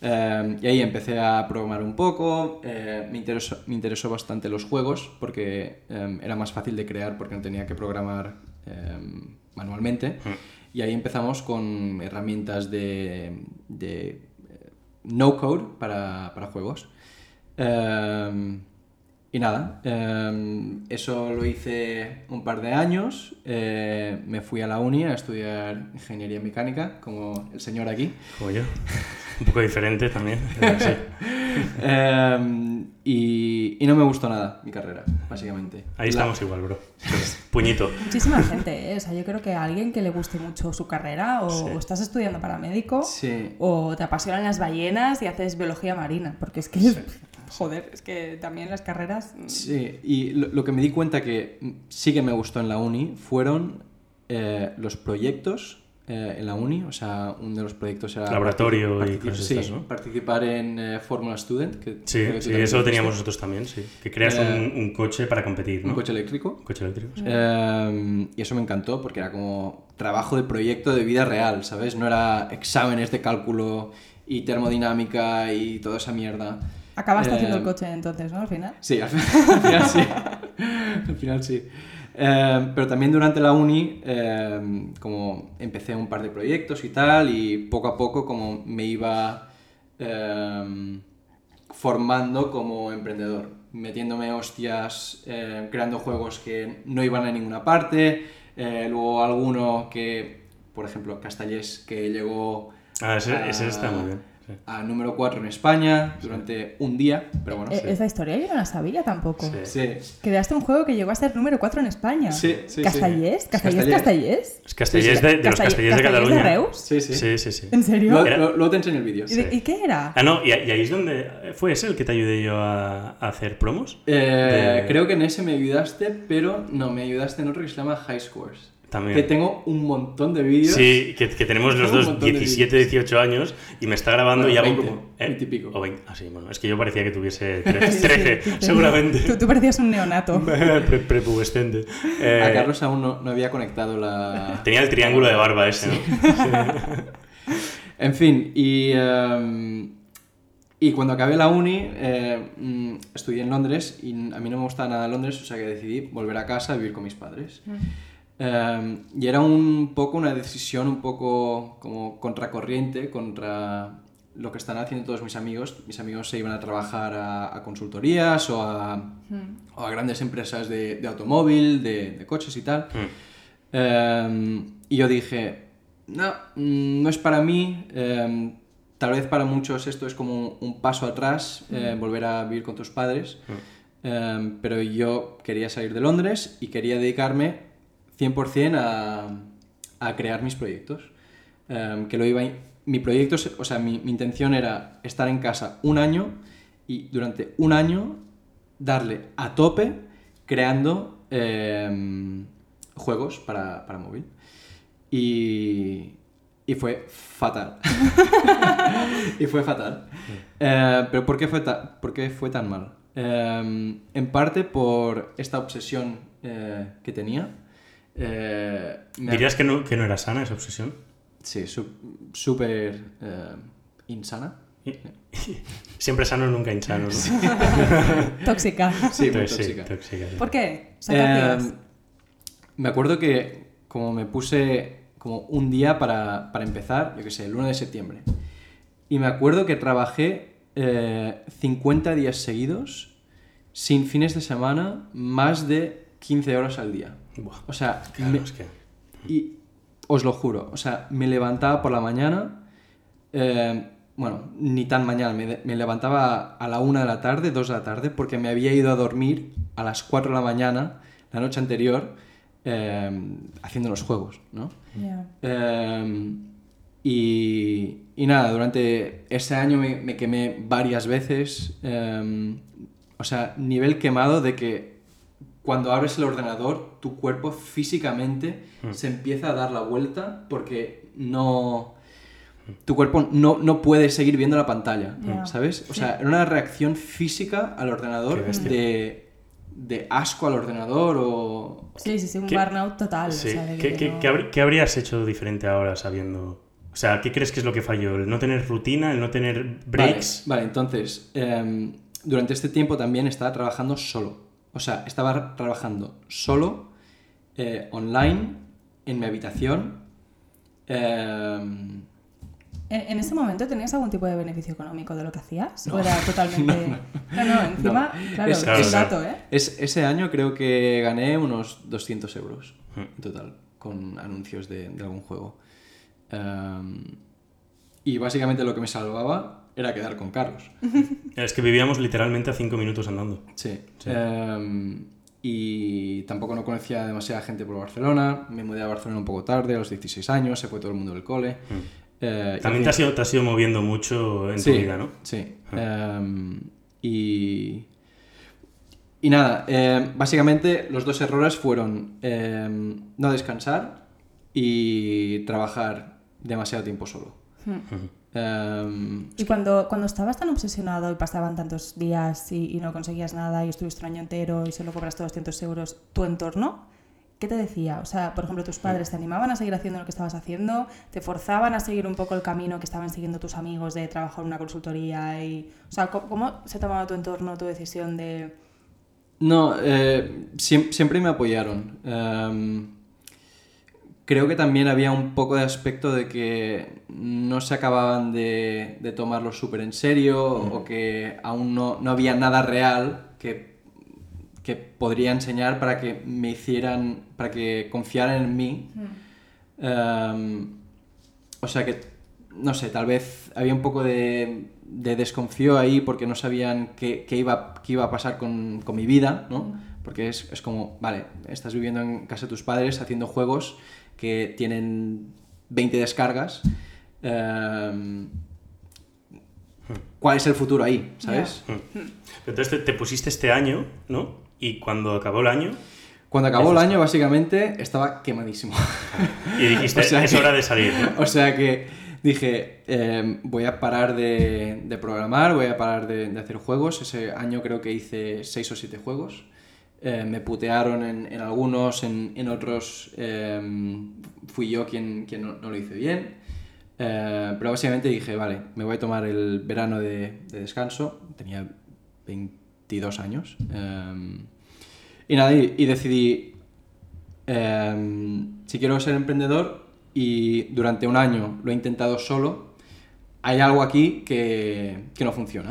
Eh, y ahí empecé a programar un poco, eh, me, interesó, me interesó bastante los juegos porque eh, era más fácil de crear porque no tenía que programar eh, manualmente. Y ahí empezamos con herramientas de, de eh, no code para, para juegos. Y nada, eh, eso lo hice un par de años. eh, me fui a la uni a estudiar ingeniería mecánica, como el señor aquí. Como yo. Un poco diferente también. sí. Eh, y, y no me gustó nada mi carrera, básicamente. Ahí La- estamos igual, bro. Puñito. Muchísima gente, ¿eh? O sea, yo creo que a alguien que le guste mucho su carrera, o, Sí. o estás estudiando para médico, Sí. o te apasionan las ballenas y haces biología marina. Porque es que, joder, es que también las carreras. mm, Sí, y lo, lo que me di cuenta que sí que me gustó en la uni fueron eh, los proyectos eh, en la uni. O sea, uno de los proyectos era... Laboratorio y particip- cosas sí, estas, ¿no? participar en eh, Fórmula Student. Que Sí, que sí eso lo teníamos nosotros también, sí. Que creas Eh, un, un coche para competir, ¿no? Un coche eléctrico. Un coche eléctrico. sí. Eh, y eso me encantó porque era como trabajo de proyecto de vida real, ¿sabes? No era exámenes de cálculo y termodinámica y toda esa mierda. Acabaste Eh, haciendo el coche entonces, ¿no? Al final. Sí, al final, al final sí. Al final sí. Eh, pero también durante la uni, eh, como empecé un par de proyectos y tal, y poco a poco como me iba eh, formando como emprendedor, metiéndome hostias, eh, creando juegos que no iban a ninguna parte, eh, luego alguno que, por ejemplo, Castellés, que llegó Ah, ese, a- ese está muy bien. A número 4 en España durante un día, pero bueno. Eh, sí. Esa historia yo no la sabía tampoco. Sí. Sí, Creaste un juego que llegó a ser número 4 en España. Sí, sí, sí. ¿Castellés? ¿Castellés? Castellés. ¿Castellés? Es Castellés Sí, sí. de, de los Castellés de Cataluña. Reus? sí, sí. Sí, sí, sí. ¿En serio? Luego, te enseño el vídeo. ¿Y, qué era? Ah, no, y, y ahí es donde... ¿Fue ese el que te ayudé yo a, a hacer promos? Eh, De- Creo que en ese me ayudaste, pero no, me ayudaste en otro que se llama High Scores. También. Que tengo un montón de vídeos. Sí, que, que tenemos los dos montón de 17, 18 años y me está grabando Bueno, y hago 20, como... 20 y pico. O 20. Ah, sí, bueno, es que yo parecía que tuviese Sí, 13, sí, 13 sí, sí. seguramente. Tú, tú parecías un neonato. Pre- Prepubescente. Eh, A Carlos aún no, no había conectado la... Tenía el triángulo de barba ese, ¿no? En fin, y, em, y cuando acabé la uni, eh, mm, estudié en Londres y a mí no me gustaba nada Londres, o sea que decidí volver a casa a vivir con mis padres. Em, y era un poco una decisión un poco como contracorriente contra lo que están haciendo todos mis amigos. Mis amigos se iban a trabajar a, a consultorías o a, o a grandes empresas de, de automóvil, de, de coches y tal. Mm. Em, y yo dije, no, mm, no es para mí. em, tal vez para muchos esto es como un, un paso atrás, eh, volver a vivir con tus padres. Pero yo quería salir de Londres y quería dedicarme 100% a, a crear mis proyectos. Em, que lo iba, mi proyecto, o sea, mi, mi intención era estar en casa un año y durante un año darle a tope creando em, juegos para, para móvil. Y, y fue fatal. y fue fatal. Eh, pero ¿por qué fue, ta- por qué fue tan mal? Em, en parte por esta obsesión eh, que tenía. Eh, ¿Dirías que no, que no era sana esa obsesión? Sí, su- súper eh, insana. Siempre sano, nunca insano. ¿no? Tóxica. Sí, muy sí, tóxica. sí. ¿Por qué? O sea, ¿qué Eh, me acuerdo que como me puse como un día para, para empezar, yo qué sé, el 1 de septiembre. Y me acuerdo que trabajé eh, 50 días seguidos, sin fines de semana, más de 15 horas al día. Buah, O sea, claro, me- es que... y os lo juro, o sea, me levantaba por la mañana, eh, bueno, ni tan mañana, me, me levantaba a la una de la tarde, dos de la tarde, porque me había ido a dormir a las 4 de la mañana la noche anterior eh, haciendo los juegos, ¿no? Eh, y, y nada, durante ese año me, me quemé varias veces. eh, o sea, nivel quemado de que cuando abres el ordenador, tu cuerpo físicamente se empieza a dar la vuelta porque no. Tu cuerpo no, no puede seguir viendo la pantalla. ¿sabes? O sea, era una reacción física al ordenador de, de asco al ordenador o, Sí, sí, sí, un ¿Qué- burnout total. o Sí. sea, de ¿Qué, que qué- no- qué habr- qué habrías hecho diferente ahora sabiendo...? O sea, ¿qué crees que es lo que falló? ¿El no tener rutina? ¿El no tener breaks? Vale, vale, entonces, em, durante este tiempo también estaba trabajando solo. O sea, estaba trabajando solo, eh, online, en mi habitación. em, ¿En, en ese momento tenías algún tipo de beneficio económico de lo que hacías? ¿O era totalmente.? No, no, encima, claro, Es- Claro, un claro. dato, ¿eh? es- ese año creo que gané unos 200 euros Hmm. en total con anuncios de, de algún juego. Em, y básicamente lo que me salvaba era quedar con Carlos. Es que vivíamos literalmente a cinco minutos andando. Sí. Sí. Em, y tampoco no conocía demasiada gente por Barcelona. Me mudé a Barcelona un poco tarde, a los 16 años, se fue todo el mundo del cole. Eh, y También te has, ido, te has ido moviendo mucho en Sí, tu vida, ¿no? Sí. Em, y, y nada, em, básicamente los dos errores fueron no descansar y trabajar demasiado tiempo solo. Em, Y cuando, cuando estabas tan obsesionado y pasaban tantos días y, y no conseguías nada y estuviste un año entero y solo cobraste 200 euros, ¿tu entorno qué te decía? O sea, por ejemplo, tus padres te animaban a seguir haciendo lo que estabas haciendo, te forzaban a seguir un poco el camino que estaban siguiendo tus amigos de trabajar en una consultoría y... O sea, ¿cómo, cómo se tomaba tu entorno tu decisión de... No, eh, siem- siempre me apoyaron. Em, creo que también había un poco de aspecto de que no se acababan de, de tomarlo súper en serio o que aún no, no había nada real que, que podría enseñar para que me hicieran, para que confiaran en mí. Em, o sea que no sé, tal vez había un poco de, de desconfío ahí porque no sabían qué, qué iba, qué iba a pasar con, con mi vida, ¿no? Porque es, es como, vale, estás viviendo en casa de tus padres haciendo juegos que tienen 20 descargas. em, ¿Cuál es el futuro ahí? ¿Sabes? Entonces te, te pusiste este año, ¿no? Y cuando acabó el año, Cuando acabó el año, básicamente, estaba quemadísimo. y dijiste, O sea es hora de salir, ¿no? o sea que dije, em, voy a parar de, de programar, voy a parar de, de hacer juegos. Ese año creo que hice 6 o 7 juegos. Eh, me putearon en, en algunos, en, en otros em, fui yo quien, quien no, no lo hice bien. Eh, pero básicamente dije, vale, me voy a tomar el verano de, de descanso. Tenía 22 años. y nada, y, y decidí, si quiero ser emprendedor y durante un año lo he intentado solo, hay algo aquí que, que no funciona.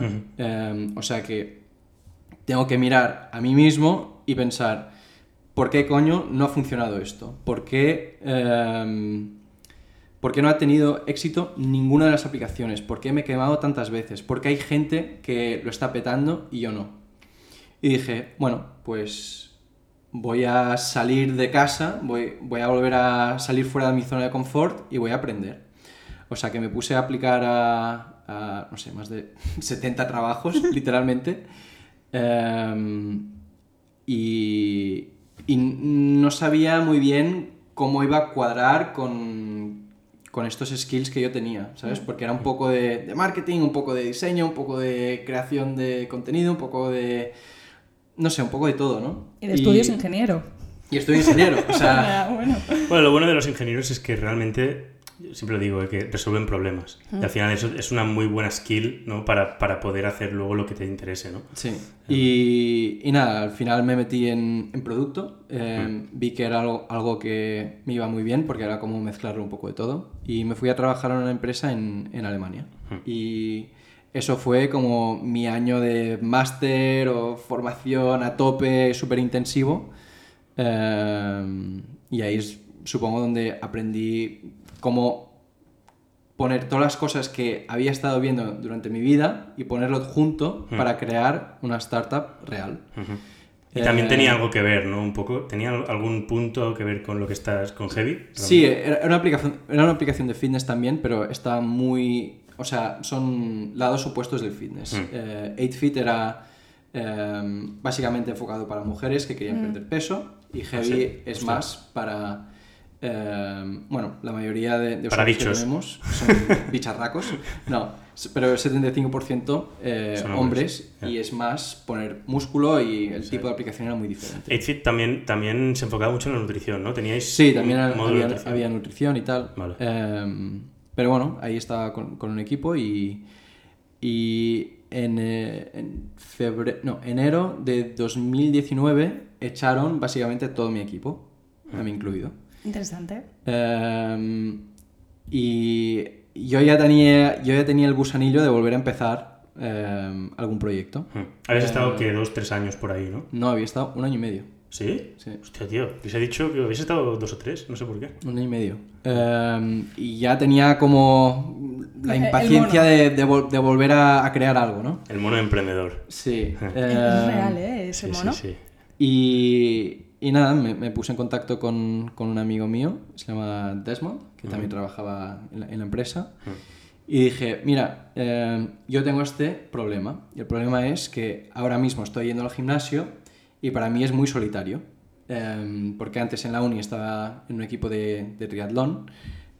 O sea que tengo que mirar a mí mismo y pensar, ¿por qué coño no ha funcionado esto? ¿Por qué, em, ¿por qué no ha tenido éxito ninguna de las aplicaciones? ¿Por qué me he quemado tantas veces? ¿Por qué hay gente que lo está petando y yo no? Y dije, bueno, pues voy a salir de casa, voy, voy a volver a salir fuera de mi zona de confort y voy a aprender. O sea que me puse a aplicar a, no sé, más de 70 trabajos, literalmente. Em, y, y no sabía muy bien cómo iba a cuadrar con, con estos skills que yo tenía, ¿sabes? Porque era un poco de, de marketing, un poco de diseño, un poco de creación de contenido, un poco de... No sé, un poco de todo, ¿no? Y de estudios ingeniero. Y estoy ingeniero, o sea... Ah, bueno. Bueno, lo bueno de los ingenieros es que realmente, siempre lo digo, eh, que resuelven problemas. Y al final eso es una muy buena skill, ¿no? Para, para poder hacer luego lo que te interese, ¿no? Sí. Y, y nada, al final me metí en, en producto. eh, Vi que era algo, algo que me iba muy bien porque era como mezclarlo un poco de todo. Y me fui a trabajar a una empresa en, en Alemania. Y eso fue como mi año de máster o formación a tope, súper intensivo. Eh, y ahí es, supongo, donde aprendí cómo poner todas las cosas que había estado viendo durante mi vida y ponerlo junto para crear una startup real. Ujú. Y también Eh, tenía algo que ver, ¿no? Un poco. ¿Tenía algún punto que ver con lo que estás con Heavy? Sí, era una aplicación, era una aplicación de fitness también, pero está muy... O sea, son lados opuestos del fitness. Mm. Eh, 8Fit era eh, básicamente enfocado para mujeres que querían perder peso y Heavy sí? es Hostia. más para... eh, bueno, la mayoría de, de usuarios que tenemos son bicharracos. No, pero el 75% eh, Son hombres, hombres, y es más poner músculo y el tipo de aplicación era muy diferente. 8fit también, también se enfocaba mucho en la nutrición, ¿no? Teníais Sí, también había, nutrición. había nutrición y tal. Vale. Em, pero bueno, ahí estaba con, con un equipo y, y en, eh, en febre- no, enero de 2019 echaron básicamente todo mi equipo, a mí incluido. Interesante. Em, y yo ya, tenía, yo ya tenía el gusanillo de volver a empezar em, algún proyecto. Mm. Habías Eh, estado, que Dos, tres años por ahí, ¿no? No, había estado un año y medio. ¿Sí? Sí. Hostia, tío. Dicho que habéis estado dos o tres, no sé por qué. Un año y medio. Y ya tenía como la impaciencia de, de vol- de volver a, a crear algo, ¿no? El mono emprendedor. Sí. es real, ¿eh? Ese Sí, sí, mono. sí. Y, y nada, me, me puse en contacto con, con un amigo mío, se llama Desmond, que también trabajaba en la, en la empresa. Y dije, mira, eh, yo tengo este problema. Y el problema es que ahora mismo estoy yendo al gimnasio y para mí es muy solitario. Eh, porque antes en la uni estaba en un equipo de, de triatlón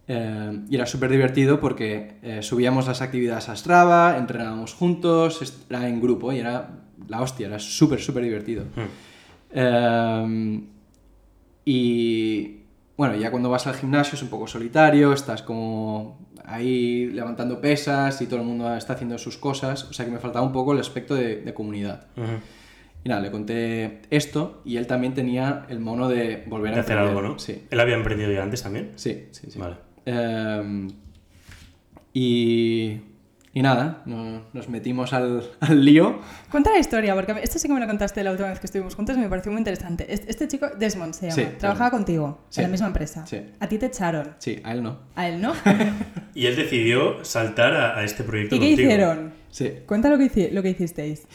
eh, y era súper divertido porque eh, subíamos las actividades a Strava, entrenábamos juntos, era en grupo y era la hostia, era súper, súper divertido. Mm. Eh, y bueno, ya cuando vas al gimnasio es un poco solitario, estás como ahí levantando pesas y todo el mundo está haciendo sus cosas, o sea que me faltaba un poco el aspecto de, de comunidad. Y nada, le conté esto y él también tenía el mono de volver a De hacer algo, ¿no? Sí, ¿Él había emprendido ya antes también? sí, sí. sí. Vale. Eh, y, Y nada, no- nos metimos al, al lío. Cuenta la historia, porque esto sí que me lo contaste la última vez que estuvimos juntos y me pareció muy interesante. Este, este chico, Desmond se llama, Sí, trabajaba contigo Sí. en la misma empresa. Sí. A ti te echaron, Sí, a él no. a él no. Y él decidió saltar a, a este proyecto ¿Y qué contigo. hicieron? Sí. Cuenta lo que, hici- lo que hicisteis.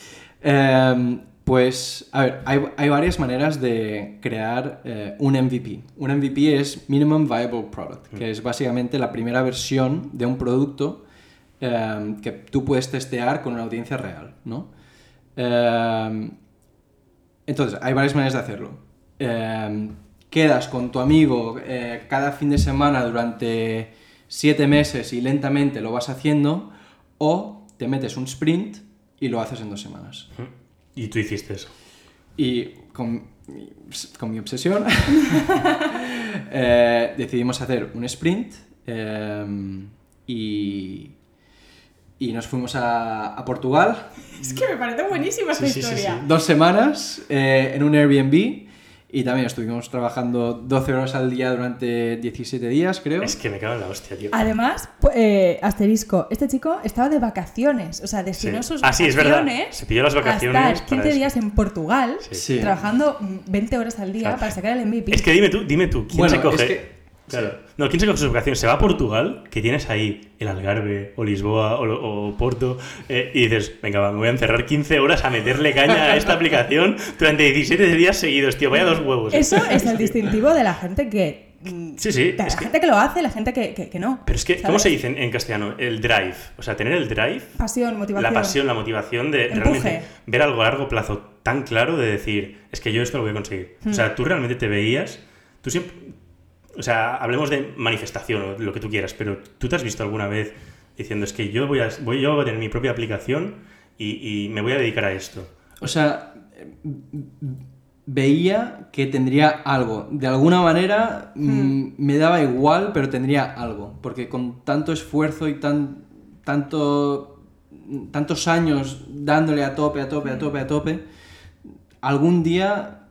Em, pues, a ver, hay, hay varias maneras de crear eh, un MVP. Un MVP es Minimum Viable Product, que es básicamente la primera versión de un producto em, que tú puedes testear con una audiencia real, ¿no? Em, entonces, hay varias maneras de hacerlo. Em, quedas con tu amigo eh, cada fin de semana durante siete meses y lentamente lo vas haciendo, o te metes un sprint y lo haces en dos semanas. Y tú hiciste eso. Y con, mi- con mi obsesión eh, decidimos hacer un sprint y, y nos fuimos a, a Portugal Es que me parece buenísima esta Sí, sí, sí, historia. dos semanas eh, en un Airbnb y también estuvimos trabajando 12 horas al día durante 17 días, creo. Es que me cago en la hostia, tío. Además, eh, asterisco, este chico estaba de vacaciones, o sea, destinó Sí. sus Ah, sí, es verdad. vacaciones Se pilló las a vacaciones estar para 15 eso. días en Portugal, Sí. Sí. trabajando mm, 20 horas al día Claro. para sacar el MVP. Es que dime tú, dime tú, ¿quién Bueno, se coge? es que- Claro. No, ¿quién se coge sus vacaciones? Se va a Portugal, que tienes ahí el Algarve, o Lisboa, o, Porto, eh, y dices, venga, va, me voy a encerrar 15 horas a meterle caña a esta aplicación durante 17 días seguidos, tío, vaya dos huevos. Eso es el distintivo de la gente que... mm, Sí, sí, la que- gente que lo hace, la gente que, que- que no. Pero es que, ¿cómo se dice en, en castellano? El drive. O sea, tener el drive, Pasión, motivación. la pasión, la motivación de Empuje. realmente ver algo a largo plazo tan claro de decir, es que yo esto lo voy a conseguir. O Hmm. sea, tú realmente te veías, tú siempre, o sea, hablemos de manifestación o lo que tú quieras, pero tú te has visto alguna vez diciendo, es que yo voy a, voy, yo voy a tener mi propia aplicación y, y me voy a dedicar a esto. O sea, veía que tendría algo. De alguna manera mm, me daba igual, pero tendría algo. Porque con tanto esfuerzo y tan, tanto, tantos años dándole a tope, a tope, a tope, a tope, algún día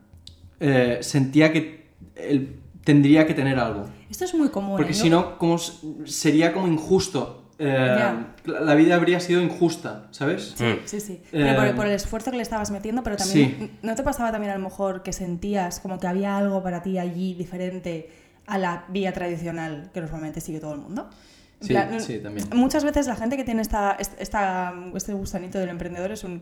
eh, sentía que él tendría que tener algo. Esto es muy común. Porque ¿eh? si no, como sería como injusto. Eh, la vida habría sido injusta, ¿sabes? Sí, Mm. sí, sí. Pero por, Eh, por el esfuerzo que le estabas metiendo, pero también. sí. ¿No te pasaba también a lo mejor que sentías como que había algo para ti allí diferente a la vía tradicional que normalmente sigue todo el mundo? Sí, plan, sí, también. Muchas veces la gente que tiene esta, esta, este gusanito del emprendedor es un.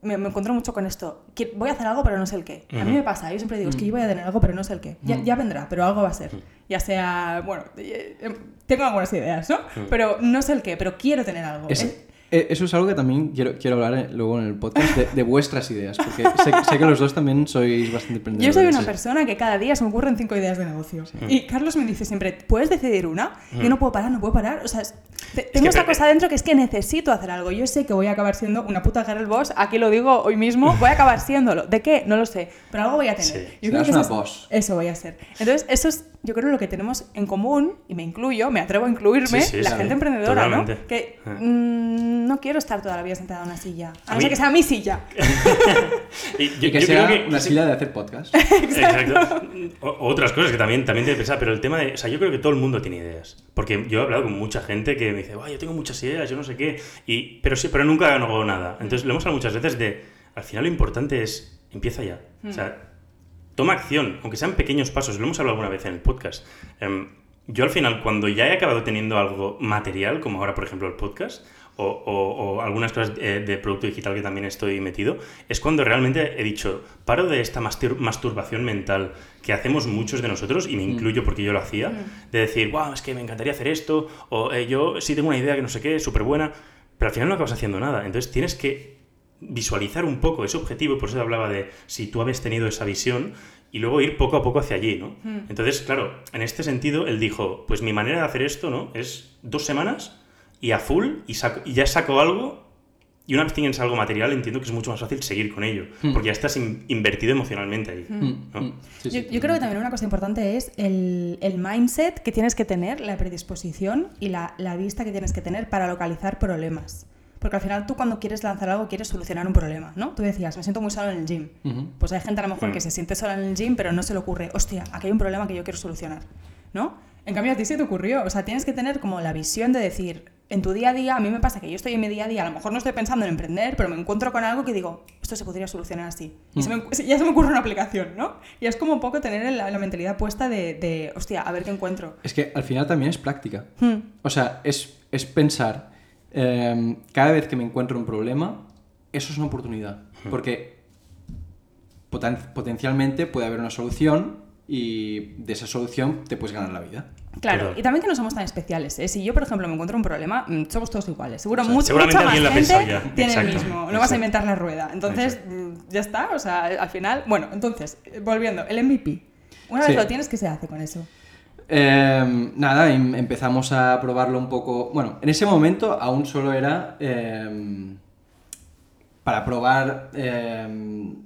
Me, me encuentro mucho con esto. Que Voy a hacer algo, pero no sé el qué. A mí me pasa. Yo siempre digo, es que yo voy a tener algo, pero no sé el qué. Ya, ya vendrá, pero algo va a ser. Ya sea, bueno, eh, eh, tengo algunas ideas, ¿no? Pero no sé el qué, pero quiero tener algo. Es- eh, eso es algo que también quiero, quiero hablar eh, luego en el podcast de, de vuestras ideas, porque sé, sé que los dos también sois bastante emprendedores. Yo soy una Sí. persona que cada día se me ocurren cinco ideas de negocio. Y Carlos me dice siempre, ¿puedes decidir una? Yo no puedo parar, no puedo parar. O sea, es- te- tengo que esta cosa dentro que es que necesito hacer algo. Yo sé que voy a acabar siendo una puta girl boss. Aquí lo digo hoy mismo. Voy a acabar siéndolo. ¿De qué? No lo sé. Pero algo voy a tener. Sí. Yo Serás que una eso es- boss. Eso voy a ser. Entonces, eso es, yo creo, lo que tenemos en común, y me incluyo, me atrevo a incluirme, Sí, sí, la sí, gente emprendedora, totalmente. ¿no? Que mm, no quiero estar toda la vida sentada en una silla. A, A no ser que sea mi silla. Y yo, Y que yo sea creo que una silla de hacer podcast. Exacto. O- otras cosas que también, también te pensar, pero el tema de. O sea, yo creo que todo el mundo tiene ideas. Porque yo he hablado con mucha gente que me dice, "Buah, yo tengo muchas ideas, yo no sé qué. Y, pero sí, pero nunca hago nada. Entonces, lo hemos hablado muchas veces de. Al final, lo importante es. Empieza ya. O sea, toma acción, aunque sean pequeños pasos. Lo hemos hablado alguna vez en el podcast. Em, yo al final, cuando ya he acabado teniendo algo material, como ahora, por ejemplo, el podcast, o, o- o algunas cosas eh, de producto digital que también estoy metido, es cuando realmente he dicho, paro de esta mastur- masturbación mental que hacemos muchos de nosotros, y me incluyo porque yo lo hacía, de decir, wow, es que me encantaría hacer esto, o "Eh, yo sí tengo una idea que no sé qué, súper buena, pero al final no acabas haciendo nada. Entonces tienes que visualizar un poco ese objetivo, por eso hablaba de si tú habías tenido esa visión y luego ir poco a poco hacia allí, ¿no? Entonces, claro, en este sentido, él dijo, pues mi manera de hacer esto, ¿no? Es dos semanas y a full y, saco- y ya saco algo y una vez tienes algo material, entiendo que es mucho más fácil seguir con ello, porque ya estás in- invertido emocionalmente ahí, Mm, ¿no? mm, sí, Yo, yo creo que también una cosa importante es el, el mindset que tienes que tener, la predisposición y la, la vista que tienes que tener para localizar problemas. Porque al final tú cuando quieres lanzar algo quieres solucionar un problema, ¿no? Tú decías, me siento muy solo en el gym. Pues hay gente a lo mejor Mm. que se siente sola en el gym pero no se le ocurre, hostia, aquí hay un problema que yo quiero solucionar, ¿no? En cambio a ti se te ocurrió, o sea, tienes que tener como la visión de decir, en tu día a día, a mí me pasa que yo estoy en mi día a día, a lo mejor no estoy pensando en emprender, pero me encuentro con algo que digo, esto se podría solucionar así. Y se me- ya se me ocurre una aplicación, ¿no? Y es como un poco tener la, la mentalidad puesta de, de, hostia, a ver qué encuentro. Es que al final también es práctica. Hmm. O sea, es, es pensar, em, cada vez que me encuentro un problema, eso es una oportunidad. Porque poten- potencialmente puede haber una solución y de esa solución te puedes ganar la vida. Claro, y también que no somos tan especiales. ¿eh? Si yo, por ejemplo, me encuentro un problema, mm, somos todos iguales. Seguro O sea, mucho, seguramente mucha más gente ya. tiene Exacto, el mismo. No vas a inventar la rueda. Entonces, mm, ya está. O sea, al final... Bueno, entonces, eh, volviendo, el MVP. Una vez Sí. lo tienes, ¿qué se hace con eso? Em, nada, em- empezamos a probarlo un poco. Bueno, en ese momento aún solo era em, para probar.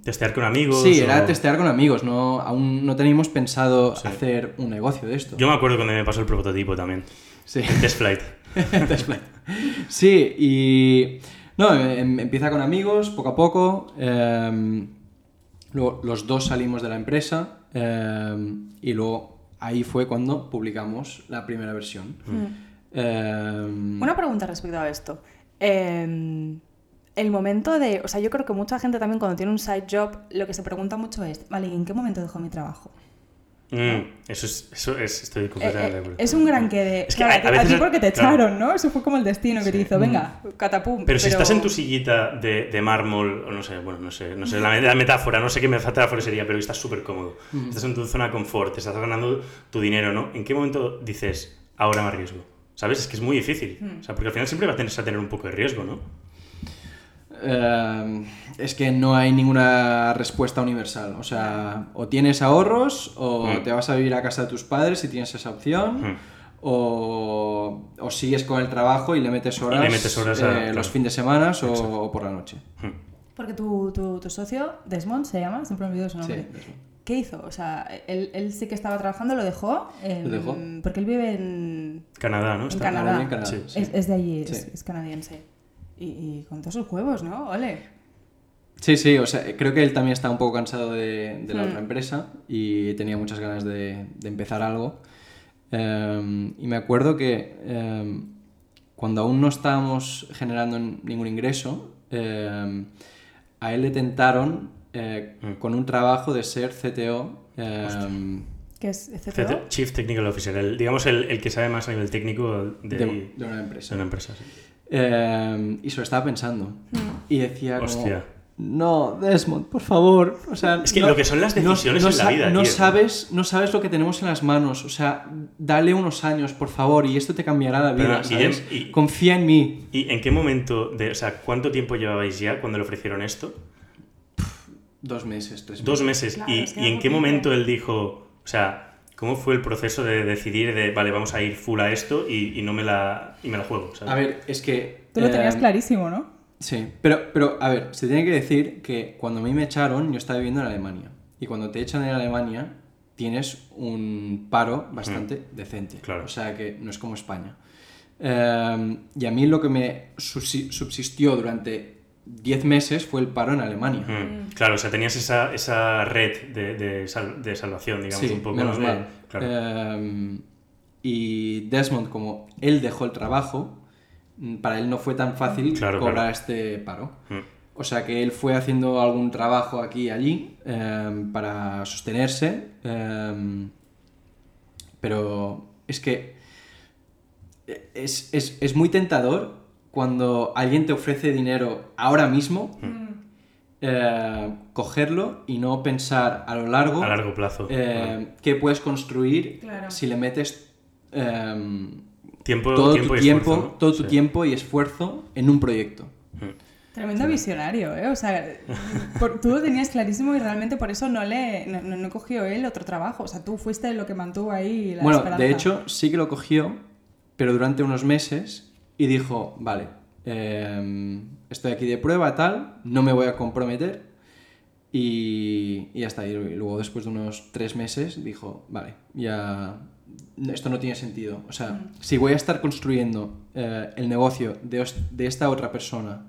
Testear con amigos. sí, o- era testear con amigos. No, aún no teníamos pensado Sí. hacer un negocio de esto. Yo me acuerdo cuando me pasó el prototipo también. Sí. El test flight. Test flight. Sí, y. No, em- empieza con amigos, poco a poco. luego los dos salimos de la empresa. em, y luego ahí fue cuando publicamos la primera versión. Em, Una pregunta respecto a esto. Eh, el momento de... O sea, yo creo que mucha gente también cuando tiene un side job, lo que se pregunta mucho es, vale, ¿y en qué momento dejo mi trabajo? Mm, eso es, eso es, estoy Eh, completamente de eh, acuerdo. es un gran que de... Es que claro, a- a, ti- a veces ti porque te claro. echaron, ¿no? Eso fue como el destino que te hizo, venga, catapum. Pero si estás en tu sillita de, de mármol, o no sé, bueno, no sé, no sé, la, la metáfora, no sé qué metáfora sería, pero estás súper cómodo. Estás en tu zona de confort, te estás ganando tu dinero, ¿no? ¿En qué momento dices, ahora me arriesgo? ¿Sabes? Es que es muy difícil. O sea, porque al final siempre vas a tener, a tener un poco de riesgo, ¿no? Em, es que no hay ninguna respuesta universal. O sea, o tienes ahorros, o Mm. te vas a vivir a casa de tus padres si tienes esa opción. Mm. O, o sigues con el trabajo y le metes horas, le metes horas a- eh, claro. los fines de semana o, o por la noche. Hmm. Porque tu, tu, tu socio, Desmond se llama, siempre me olvido su nombre. Sí. ¿Qué hizo? O sea, él, él sí que estaba trabajando, lo dejó. em, Lo dejó. Porque él vive en... Canadá, ¿no? En Está- Canadá. en Canadá, Sí. sí. Es, es de allí, es canadiense. Y, y con todos sus huevos, ¿no? Ole. Sí, sí, o sea, creo que él también está un poco cansado de, de la Hmm. otra empresa y tenía muchas ganas de, de empezar algo. Em, y me acuerdo que em, cuando aún no estábamos generando ningún ingreso, em, a él le tentaron eh, Hmm. con un trabajo de ser CTO. ¿Qué es CTO? CT Chief Technical Officer, el- digamos el, el que sabe más a nivel técnico de, de, de de una empresa. una empresa. sí. Em, y se lo estaba pensando. Y decía como... Hostia. No, Desmond, por favor. O sea, Es que no- lo que son las decisiones no en la vida, No tío. sabes, no sabes lo que tenemos en las manos. O sea, dale unos años, por favor, y esto te cambiará la vida. Pero, ¿sabes? Guillem, y- Confía en mí. ¿Y en qué momento, de, o sea, cuánto tiempo llevabais ya cuando le ofrecieron esto? Dos meses, tres meses. Dos meses. Claro, ¿Y, es que y en qué momento él dijo, o sea, cómo fue el proceso de decidir de, vale, vamos a ir full a esto y, y no me la, y me la juego? ¿sabes? A ver, es que... Tú lo tenías eh, clarísimo, ¿no? Sí, pero, pero a ver, se tiene que decir que cuando a mí me echaron, yo estaba viviendo en Alemania. Y cuando te echan en Alemania, tienes un paro bastante decente. Claro. O sea que no es como España. Eh, y a mí lo que me subsi- subsistió durante 10 meses fue el paro en Alemania. Mm, Claro, o sea, tenías esa, esa red de, de, sal- de salvación, digamos, Sí, un poco. menos ¿no? De- mal. claro. Eh, y Desmond, como él dejó el trabajo, mm, para él no fue tan fácil Claro, cobrar claro. este paro. Mm. O sea que él fue haciendo algún trabajo aquí y allí eh, para sostenerse. eh, pero es que es, es- es muy tentador cuando alguien te ofrece dinero ahora mismo, eh, cogerlo y no pensar a lo largo, A largo plazo. eh, qué puedes construir Claro. si le metes eh, tiempo, todo tiempo tu y tiempo, esfuerzo, ¿no? todo tu Sí. tiempo y esfuerzo en un proyecto. Mm. Tremendo visionario, ¿eh? O sea, por- tú lo tenías clarísimo y realmente por eso no le no, no- no cogió él otro trabajo. O sea, tú fuiste lo que mantuvo ahí la Bueno, esperanza. de hecho, sí que lo cogió, pero durante unos meses y dijo, vale, eh, estoy aquí de prueba, tal, no me voy a comprometer. Y, y ya está. Y luego, después de unos tres meses, dijo, vale, ya esto no tiene sentido. O sea, si voy a estar construyendo eh, el negocio de, de esta otra persona,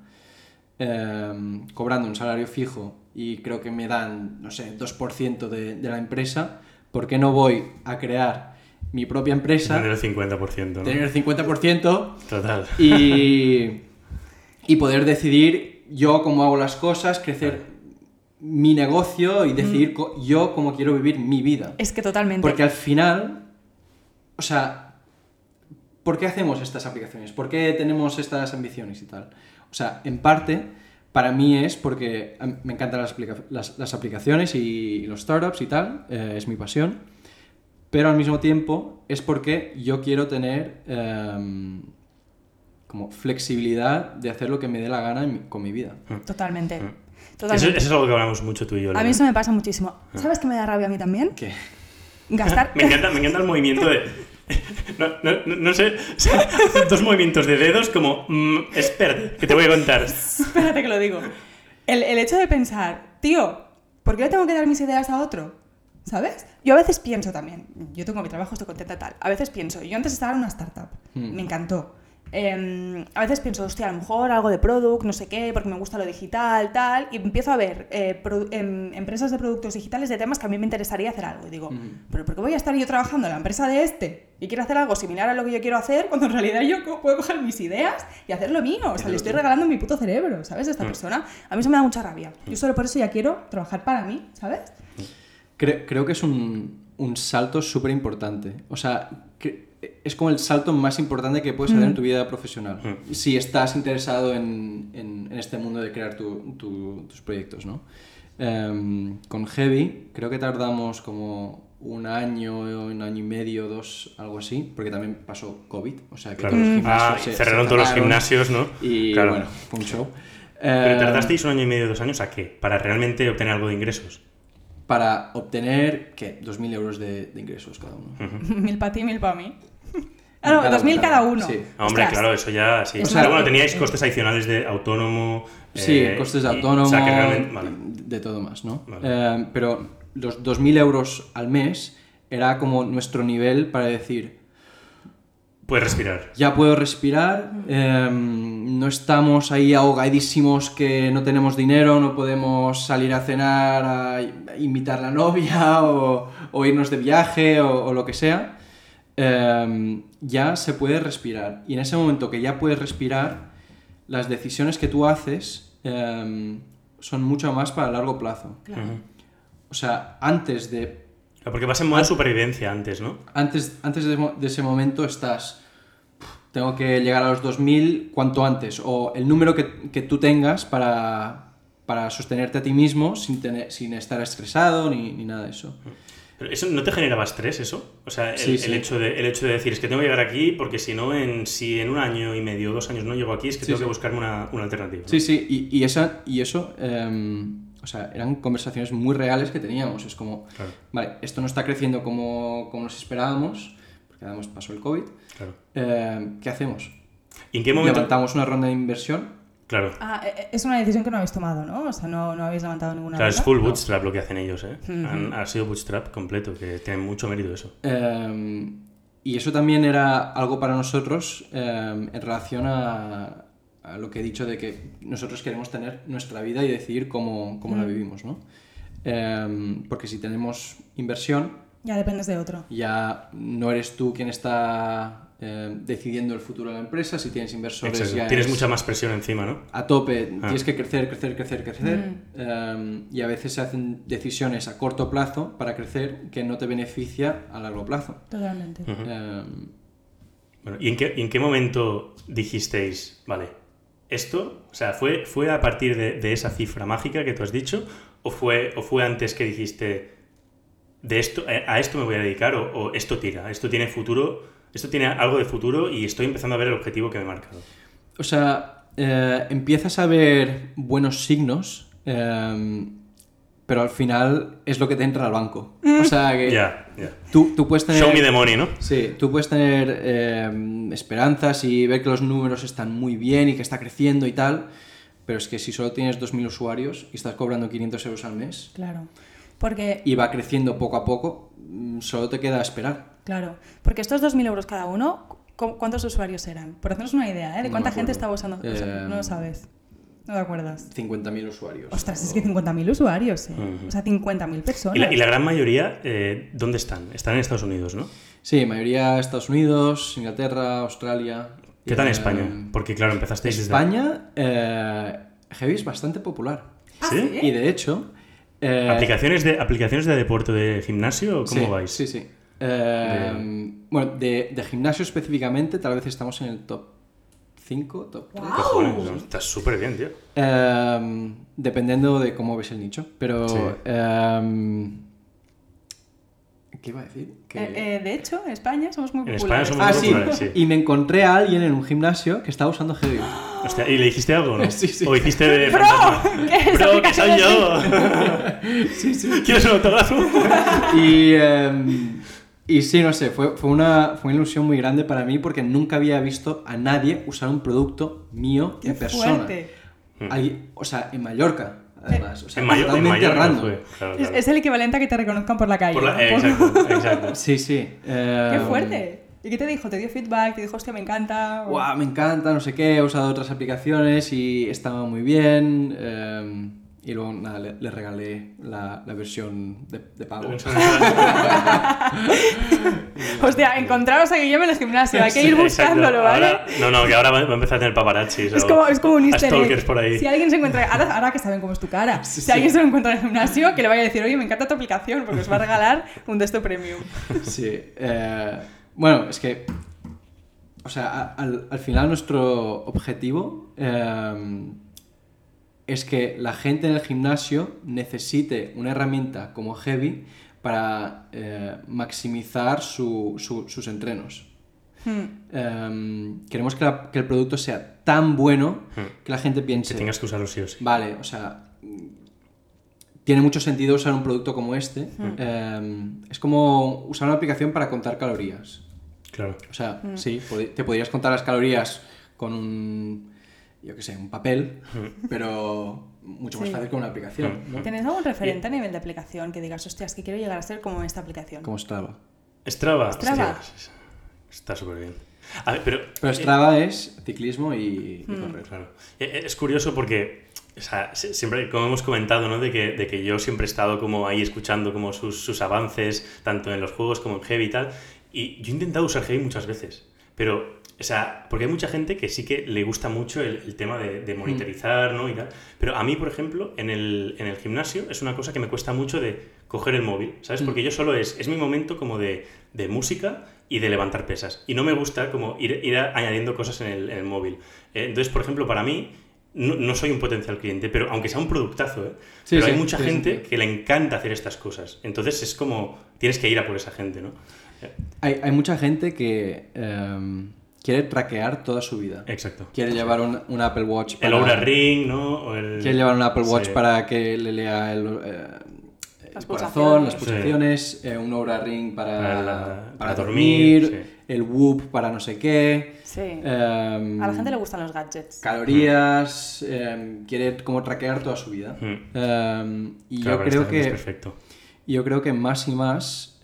eh, cobrando un salario fijo y creo que me dan, no sé, 2% de, de la empresa, ¿por qué no voy a crear mi propia empresa, Tener el 50%, ¿no? tener el 50% Total. y, y poder decidir yo cómo hago las cosas, crecer mi negocio y decidir co- yo cómo quiero vivir mi vida. Es que totalmente. Porque al final, o sea, ¿por qué hacemos estas aplicaciones? ¿Por qué tenemos estas ambiciones y tal? O sea, en parte, para mí es porque me encantan las, aplica- las- las aplicaciones y los startups y tal, eh, es mi pasión, pero al mismo tiempo es porque yo quiero tener em, como flexibilidad de hacer lo que me dé la gana mi- con mi vida. Totalmente. Eso, Totalmente. eso es algo que hablamos mucho tú y yo. A mí eso me pasa muchísimo. ¿Sabes qué me da rabia a mí también? Que Gastar. Me encanta, me encanta el movimiento de. No, no, no, no sé, o sea, hace dos movimientos de dedos como. mm, espérate, que te voy a contar. Espérate que lo digo. El, el hecho de pensar, tío, ¿por qué le tengo que dar mis ideas a otro? ¿Sabes? Yo a veces pienso también, yo tengo mi trabajo, estoy contenta tal. A veces pienso, yo antes estaba en una startup, Hmm. me encantó. Em, a veces pienso, hostia, a lo mejor algo de product, no sé qué, porque me gusta lo digital, tal. Y empiezo a ver eh, em, empresas de productos digitales de temas que a mí me interesaría hacer algo. Y digo, ¿pero por qué voy a estar yo trabajando en la empresa de este y quiero hacer algo similar a lo que yo quiero hacer cuando en realidad yo puedo coger mis ideas y hacer lo mío? O sea, le estoy regalando mi puto cerebro, ¿sabes? A esta persona. A mí eso me da mucha rabia. Yo solo por eso ya quiero trabajar para mí, ¿sabes? Creo, creo que es un, un salto súper importante. O sea, que es como el salto más importante que puedes hacer en tu vida profesional. Si estás interesado en, en- en este mundo de crear tu- tu- tus proyectos, ¿no? Em, con Heavy creo que tardamos como un año, un año y medio, dos, algo así, porque también pasó COVID. O sea, que Claro. todos los Ah, gimnasios se- cerraron se todos los gimnasios, ¿no? Y Claro. bueno, fue un show. Pero Em, tardasteis un año y medio, dos años, ¿a qué? Para realmente obtener algo de ingresos. Para obtener, ¿qué? 2.000 euros de, de ingresos cada uno. mil para ti, mil para mí. Ah, no, Cada dos mil uno, cada cada uno, sí. Ah, Hombre, Ostras. claro, eso ya sí. O sea, Pero bueno, eh, teníais costes adicionales de autónomo. Sí, eh, costes de y- autónomo, O sea, que realmente. Vale. de todo más, ¿no? Vale. Eh, pero los 2.000 euros al mes era como nuestro nivel para decir, Puedes respirar. ya puedo respirar, eh, no estamos ahí ahogadísimos que no tenemos dinero, no podemos salir a cenar, a invitar a la novia o, o irnos de viaje o, o lo que sea. Eh, ya se puede respirar. Y en ese momento que ya puedes respirar, las decisiones que tú haces eh, son mucho más para largo plazo. Claro. O sea, antes de Porque vas en modo supervivencia antes, ¿no? antes, antes de, ese momento estás, "Puf, tengo que llegar a los 2000 cuanto antes, o el número que, que tú tengas para, para sostenerte a ti mismo sin, tener, sin estar estresado ni, ni nada de eso. Pero ¿Eso no te generaba estrés, eso? O sea, el, Sí, el sí. hecho de, el hecho de decir, es que tengo que llegar aquí porque si no, en, si en un año y medio, dos años no llego aquí, es que Sí, tengo que buscarme una, una alternativa. ¿no? Sí, sí, y, y esa, y eso, em, o sea, eran conversaciones muy reales que teníamos. Es como, Claro. vale, esto no está creciendo como, como nos esperábamos, porque además pasó el COVID. Claro. em, ¿Qué hacemos? ¿Y en qué momento? Levantamos una ronda de inversión Claro. Ah, eh, es una decisión que no habéis tomado, ¿no? O sea, no, no habéis levantado ninguna Claro, es ronda. full bootstrap lo que hacen ellos, ¿eh? Han- ha sido bootstrap completo, que tiene mucho mérito eso. Eh, y eso también era algo para nosotros eh, en relación a, a lo que he dicho de que nosotros queremos tener nuestra vida y decidir cómo, cómo la vivimos, ¿no? Eh, porque si tenemos inversión, Ya dependes de otro. ya no eres tú quien está eh, decidiendo el futuro de la empresa, si tienes inversores Exacto. ya Tienes es mucha más presión encima, ¿no? a tope, Ah. tienes que crecer, crecer, crecer, crecer. eh, y a veces se hacen decisiones a corto plazo para crecer que no te beneficia a largo plazo. Totalmente. Eh, Bueno, ¿y en qué, y en qué momento dijisteis, vale, esto, o sea, fue, fue a partir de, de esa cifra mágica que tú has dicho, o fue, o fue antes que dijiste, de esto, eh, a esto me voy a dedicar, o, o esto tira, esto tiene futuro, esto tiene algo de futuro y estoy empezando a ver el objetivo que me he marcado? o sea, eh, empiezas a ver buenos signos, eh, pero al final es lo que te entra al banco. O sea, que Ya, ya. tú, tú puedes tener... Show me the money, ¿no? Sí, tú puedes tener eh, esperanzas y ver que los números están muy bien y que está creciendo y tal, pero es que si solo tienes 2.000 usuarios y estás cobrando 500 euros al mes Claro. Porque, y va creciendo poco a poco, mm, solo te queda esperar. claro, porque estos 2.000 euros cada uno, ¿cu- ¿cuántos usuarios eran? Por hacernos una idea, ¿eh? De No cuánta me gente acuerdo. estaba usando. o sea, Eh, no lo sabes. No te acuerdas. 50.000 usuarios. Ostras, es que 50.000 usuarios, ¿eh? Ujú. O sea, 50.000 personas. Y la, y la gran mayoría, eh, ¿dónde están? Están en Estados Unidos, ¿no? Sí, mayoría Estados Unidos, Inglaterra, Australia. ¿Qué tal en Eh, España? Porque, claro, empezasteis desde... España, eh, Heavy es bastante popular. ¿Ah, sí? Y de hecho... eh, ¿Aplicaciones, de, ¿Aplicaciones de deporte de gimnasio o cómo sí, vais? Sí, sí. Eh, Bueno, de, de gimnasio específicamente, tal vez estamos en el top 5, top 3. Guau. Cojones, no, estás súper bien, tío. Em, dependiendo de cómo ves el nicho. Pero. Sí. em, ¿Qué iba a decir? Que- Eh, eh, de hecho, en España somos muy En populares. España ah, somos sí. populares, sí. Y me encontré a alguien en un gimnasio que estaba usando Heavy. Hostia, ¿Y le dijiste algo, no? Sí, sí. ¿O hiciste de ¡Bro! ¿Qué es ¡Bro, que soy yo! sí, sí. ¿Quieres un autógrafo? y. em, y sí, no sé, fue, fue, una, fue una ilusión muy grande para mí porque nunca había visto a nadie usar un producto mío ¡Qué en persona. fuerte! Alguien- o sea, en Mallorca, además. O sea, en Mayo- en random. fue. Claro, Es, claro. es el equivalente a que te reconozcan por la calle. Por la- ¿no? eh, exacto, exacto. Sí, sí. ¡Qué em, fuerte! ¿Y qué te dijo? ¿Te dio feedback? ¿Te dijo, hostia, me encanta? O- Guau, me encanta, no sé qué, he usado otras aplicaciones y estaba muy bien. eh, y luego, nada, le, le regalé la, la versión de, de pago. Hostia, encontraros a Guillermo en el gimnasio. Hay que ir buscándolo, ¿vale? Ahora- no, no, que ahora va va a empezar a tener paparazzis. Es como, es como un easter egg. por ahí. Si alguien se encuentra... Ahora, ahora que saben cómo es tu cara. Sí, si sí. alguien se lo encuentra en el gimnasio, que le vaya a decir, oye, me encanta tu aplicación porque os va a regalar un de esto premium. Sí. eh, bueno, es que. O sea, al, al final nuestro objetivo eh, es que la gente en el gimnasio necesite una herramienta como Heavy para eh, maximizar su- su- sus entrenos. Hmm. Eh, queremos que, la- que el producto sea tan bueno Hmm. que la gente Que piense, tengas que usarlo sí o sí. vale, o sea, tiene mucho sentido usar un producto como este. Eh, es como usar una aplicación para contar calorías. Claro. O sea, sí, te podrías contar las calorías con un, yo qué sé, un papel, pero mucho más Sí. fácil con una aplicación, ¿no? ¿Tenéis algún referente a nivel de aplicación que digas, hostias, que quiero llegar a ser como esta aplicación? Como Strava. Strava. Strava. hostia, está súper bien. A ver, pero... Pero Strava es ciclismo y, y correr. Claro. Eh, Es curioso porque, o sea, si- siempre, como hemos comentado, ¿no? De que, de que yo siempre he estado como ahí escuchando como sus, sus avances, tanto en los juegos como en Heavy y tal. Y yo he intentado usar Heavy muchas veces, pero, o sea, porque hay mucha gente que sí que le gusta mucho el, el tema de, de monitorizar, ¿no? Y tal. Pero a mí, por ejemplo, en el, en el gimnasio es una cosa que me cuesta mucho de coger el móvil, ¿sabes? Porque yo solo es, es mi momento como de, de música y de levantar pesas. Y no me gusta como ir, añadiendo cosas en el, en el móvil. Eh, entonces, por ejemplo, para mí, no, no soy un potencial cliente, pero aunque sea un productazo, ¿eh? Sí, pero sí, hay mucha gente que le encanta hacer estas cosas. Entonces es como, tienes que ir a por esa gente, ¿no? Hay, hay mucha gente que em, quiere traquear toda su vida. Exacto. Quiere llevar un, un Apple Watch El para... Oura Ring, ¿no? O el... Quiere llevar un Apple Watch Sí. para que le lea el, eh, el corazón, las pulsaciones. pulsaciones, eh, un Oura Ring para, Para la- para para dormir, dormir, sí. el Whoop para no sé qué. Sí. em, A la gente le gustan los gadgets. Calorías, em, quiere como traquear toda su vida. Mm. Em, y Claro, yo creo esta gente es que perfecto. yo creo que más y más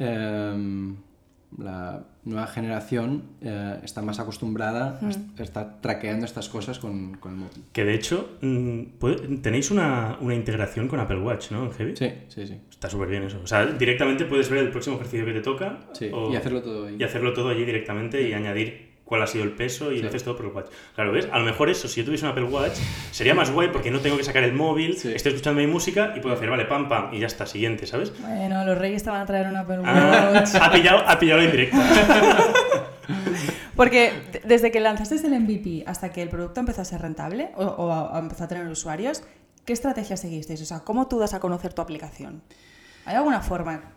la nueva generación eh, está más acostumbrada a est- a estar traqueando estas cosas con, con el móvil. Que de hecho, mm, tenéis una, una integración con Apple Watch, ¿no? En Heavy. Sí, sí, sí. Está súper bien eso. O sea, directamente puedes ver el próximo ejercicio que te toca. Sí, o- y hacerlo todo ahí. y hacerlo todo allí directamente y añadir cuál ha sido el peso y Sí. lo haces todo por el watch. Claro, ¿ves? A lo mejor eso, si yo tuviese un Apple Watch, sería más guay porque no tengo que sacar el móvil, Sí. estoy escuchando mi música y puedo hacer, vale, pam, pam, y ya está, siguiente, ¿sabes? Bueno, los reyes te van a traer un Apple Ah, Watch. ha pillado, ha pillado en directo. Porque desde que lanzaste el MVP hasta que el producto empezó a ser rentable o, o a- a empezó a tener usuarios, ¿qué estrategia seguisteis? O sea, ¿cómo tú das a conocer tu aplicación? ¿Hay alguna forma?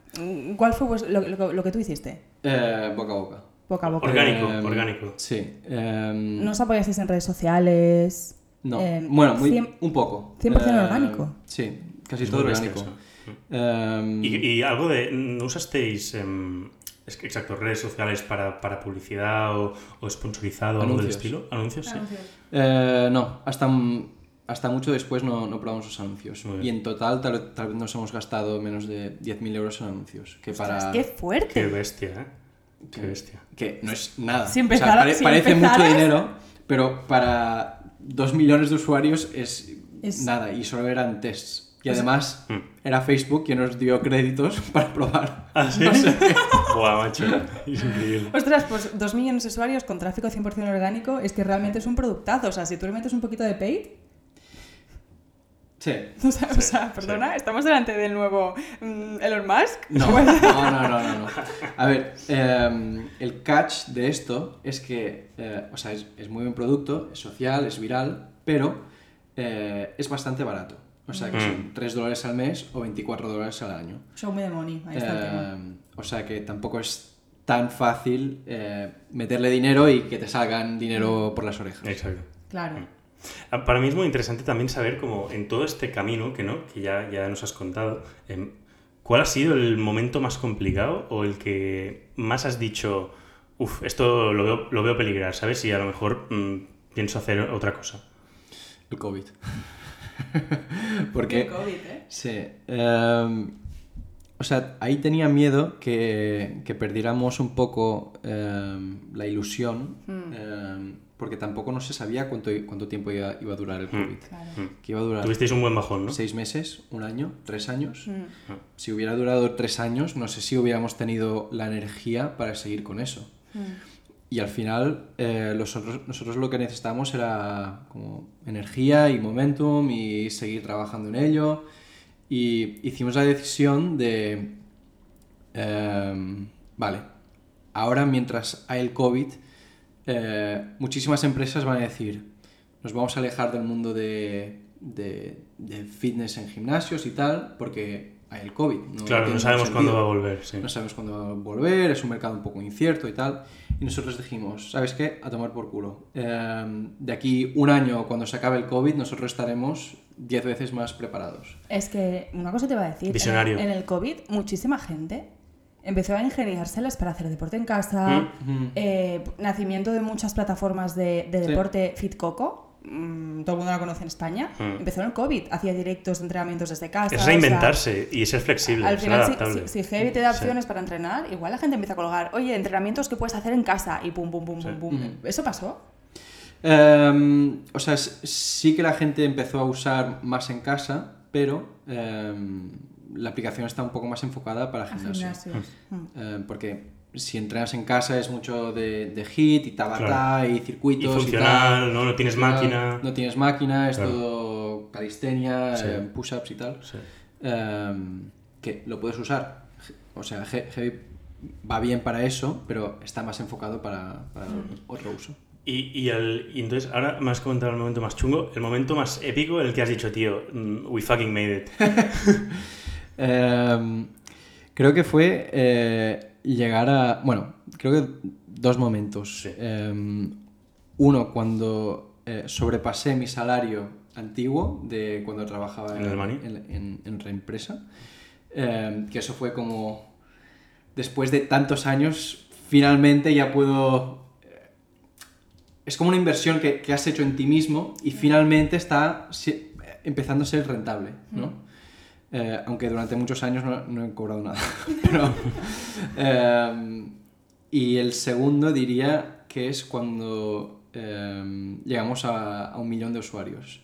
¿Cuál fue vues- lo, lo- lo que tú hiciste? Eh, boca a boca. Boca a boca. Orgánico, Em, orgánico. Sí. em, ¿No os apoyasteis en redes sociales? No, Eh, bueno, muy, cien- un poco. 100% Eh, orgánico. Sí, casi Es todo orgánico. Em, Y, y algo de. ¿No usasteis. em, es que, exacto, redes sociales para, para publicidad o, o sponsorizado o algo del estilo? ¿Anuncios? Sí. eh, no, hasta, hasta mucho después no, no probamos los anuncios. Y en total tal, tal vez nos hemos gastado menos de 10.000 euros en anuncios. Que Ostras, para... ¡Qué fuerte! Qué bestia, ¿eh? Qué bestia. Que no es nada. Si O sea, empezara- pare- si parece mucho dinero, pero para dos millones de usuarios es, Es- nada, y solo eran tests. Y además Mm. era Facebook quien nos dio créditos para probar. ¿Ah, sí? Buah, macho. Es increíble. Ostras, pues dos millones de usuarios con tráfico 100% orgánico es que realmente es un productazo. O sea, si tú le metes un poquito de paid, Sí. o sea, o Sí, sea, perdona, sí. estamos delante del nuevo mm, Elon Musk. No, no, no, no, no, no. A ver, em, el catch de esto es que, eh, o sea, es, es muy buen producto, es social, es viral, pero eh, es bastante barato. O sea, que Mm. son 3 dólares al mes o 24 dólares al año. Show me the money, ahí está el tema. Eh, o sea que tampoco es tan fácil eh, meterle dinero y que te salgan dinero por las orejas. Exacto. Claro. Ah, Para mí es muy interesante también saber cómo en todo este camino que no, que ya, ya nos has contado, em, ¿cuál ha sido el momento más complicado o el que más has dicho, uff, esto lo veo, lo veo peligrar, ¿sabes? Y a lo mejor mm, pienso hacer otra cosa. El COVID. Porque... El COVID, ¿eh? Sí. em, o sea, ahí tenía miedo que, que perdiéramos un poco em, la ilusión, Mm. em, porque tampoco no se sabía cuánto, cuánto tiempo iba, iba a durar el COVID. Claro. Mm. Que iba a durar Tuvisteis un buen bajón, ¿no? seis meses, un año, tres años. Mm, Si hubiera durado tres años, no sé si hubiéramos tenido la energía para seguir con eso. mm. Y al final, eh, nosotros, nosotros lo que necesitamos era como energía y momentum y seguir trabajando en ello. Y hicimos la decisión de, em, vale, ahora mientras hay el COVID, eh, muchísimas empresas van a decir, nos vamos a alejar del mundo de, de- de fitness en gimnasios y tal, porque hay el COVID. No claro, no sabemos cuándo va a volver, sí. no sabemos cuándo va a volver, es un mercado un poco incierto y tal. Y nosotros dijimos, ¿sabes qué? A tomar por culo. Eh, de aquí un año, cuando se acabe el COVID, nosotros estaremos 10 veces más preparados. Es que una cosa te iba a decir. Visionario. En, en el COVID, muchísima gente empezó a ingeniárselas para hacer deporte en casa. Mm. eh, nacimiento de muchas plataformas de, de Sí. deporte Fit Coco. mm, todo el mundo la conoce en España. Mm. Empezó en el COVID. Hacía directos de entrenamientos desde casa. Es o sea, reinventarse y ser flexible, al ser final, si, adaptable. si, si Heavy te da Sí. opciones para entrenar, igual la gente empieza a colgar, oye, entrenamientos que puedes hacer en casa y pum, pum, pum, Sí. pum, pum. Mm. ¿Eso pasó? Eh, o sea, sí que la gente empezó a usar más en casa, pero eh, la aplicación está un poco más enfocada para gimnasios. Mm. Eh, porque si entrenas en casa es mucho de, de hit y tabata Claro. y circuitos y, funcional, tal. ¿no? No tienes Funcional, máquina. No tienes máquina, es Claro. todo calistenia, Sí. eh, push-ups y tal. Sí. Eh, que lo puedes usar. O sea, He- Heavy va bien para eso, pero está más enfocado para, para otro uso. Y, y, el- y entonces, ahora me has comentado el momento más chungo, el momento más épico en el que has dicho, tío, mm, we fucking made it. Eh, creo que fue eh, llegar a. Bueno, creo que dos momentos. Sí. Eh, uno, cuando eh, sobrepasé mi salario antiguo de cuando trabajaba ¿En Alemania? en, en, en otra empresa. Eh, que eso fue como. Después de tantos años, finalmente ya puedo. eh, Es como una inversión que, que has hecho en ti mismo y finalmente está si- empezando a ser rentable, ¿no? Eh, aunque durante muchos años no, no he cobrado nada. Pero, eh, y el segundo diría que es cuando eh, llegamos a, a un millón de usuarios.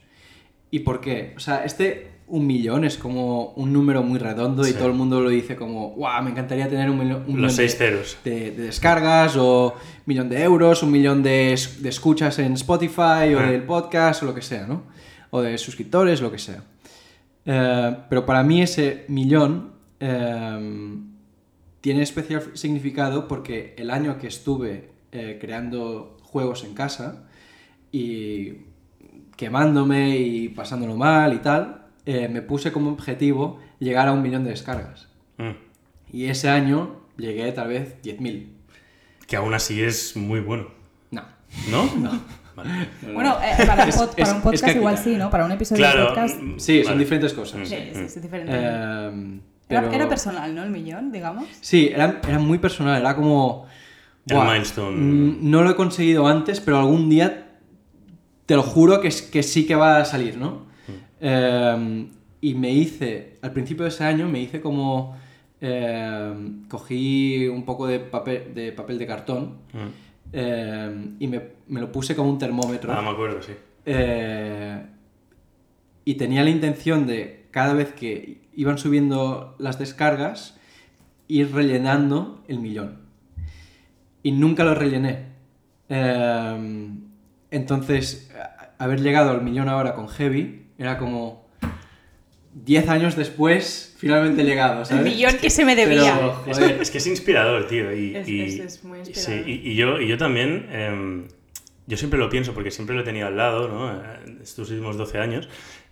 ¿Y por qué? O sea, este un millón es como un número muy redondo y todo el mundo lo dice como, wow, me encantaría tener un, millón- un millón Los de- seis ceros. de, de descargas o un millón de euros, un millón de, es- de escuchas en Spotify o Ah. del podcast o lo que sea, ¿no? O de suscriptores, lo que sea. Eh, pero para mí ese millón eh, tiene especial significado porque el año que estuve eh, creando juegos en casa y quemándome y pasándolo mal y tal, me puse como objetivo llegar a un millón de descargas. Mm. Y ese año llegué tal vez 10.000. Que aún así es muy bueno. No. ¿No? No. Vale. Bueno, eh, para, un Es- pod- para es- un es podcast igual sí, ¿no? Para un episodio de Claro. podcast. mm, Sí, son vale. diferentes cosas. Sí, sí, sí, es diferente. Eh, Era, pero- era personal, ¿no? El millón, digamos. Sí, era, era muy personal, era como... El "Buah, milestone". mm, No lo he conseguido antes, pero algún día te lo juro que, es- que sí que va a salir, ¿no? Eh, y me hice, al principio de ese año, me hice como... eh, cogí un poco de papel de, papel de cartón Mm. Eh, y me, me lo puse como un termómetro. Ah, me acuerdo, sí. eh, y tenía la intención de cada vez que iban subiendo las descargas ir rellenando el millón. Y nunca lo rellené. Eh, entonces, haber llegado al millón ahora con Heavy era como 10 años después, finalmente he llegado, El ¿sabes? millón que se me debía. Pero, Es joder, que, es que es inspirador, tío. Y, Es- y- es- es muy sí, inspirador. y, y yo, y yo también, em, yo siempre lo pienso porque siempre lo he tenido al lado, ¿no? Eh, Estos últimos 12 años.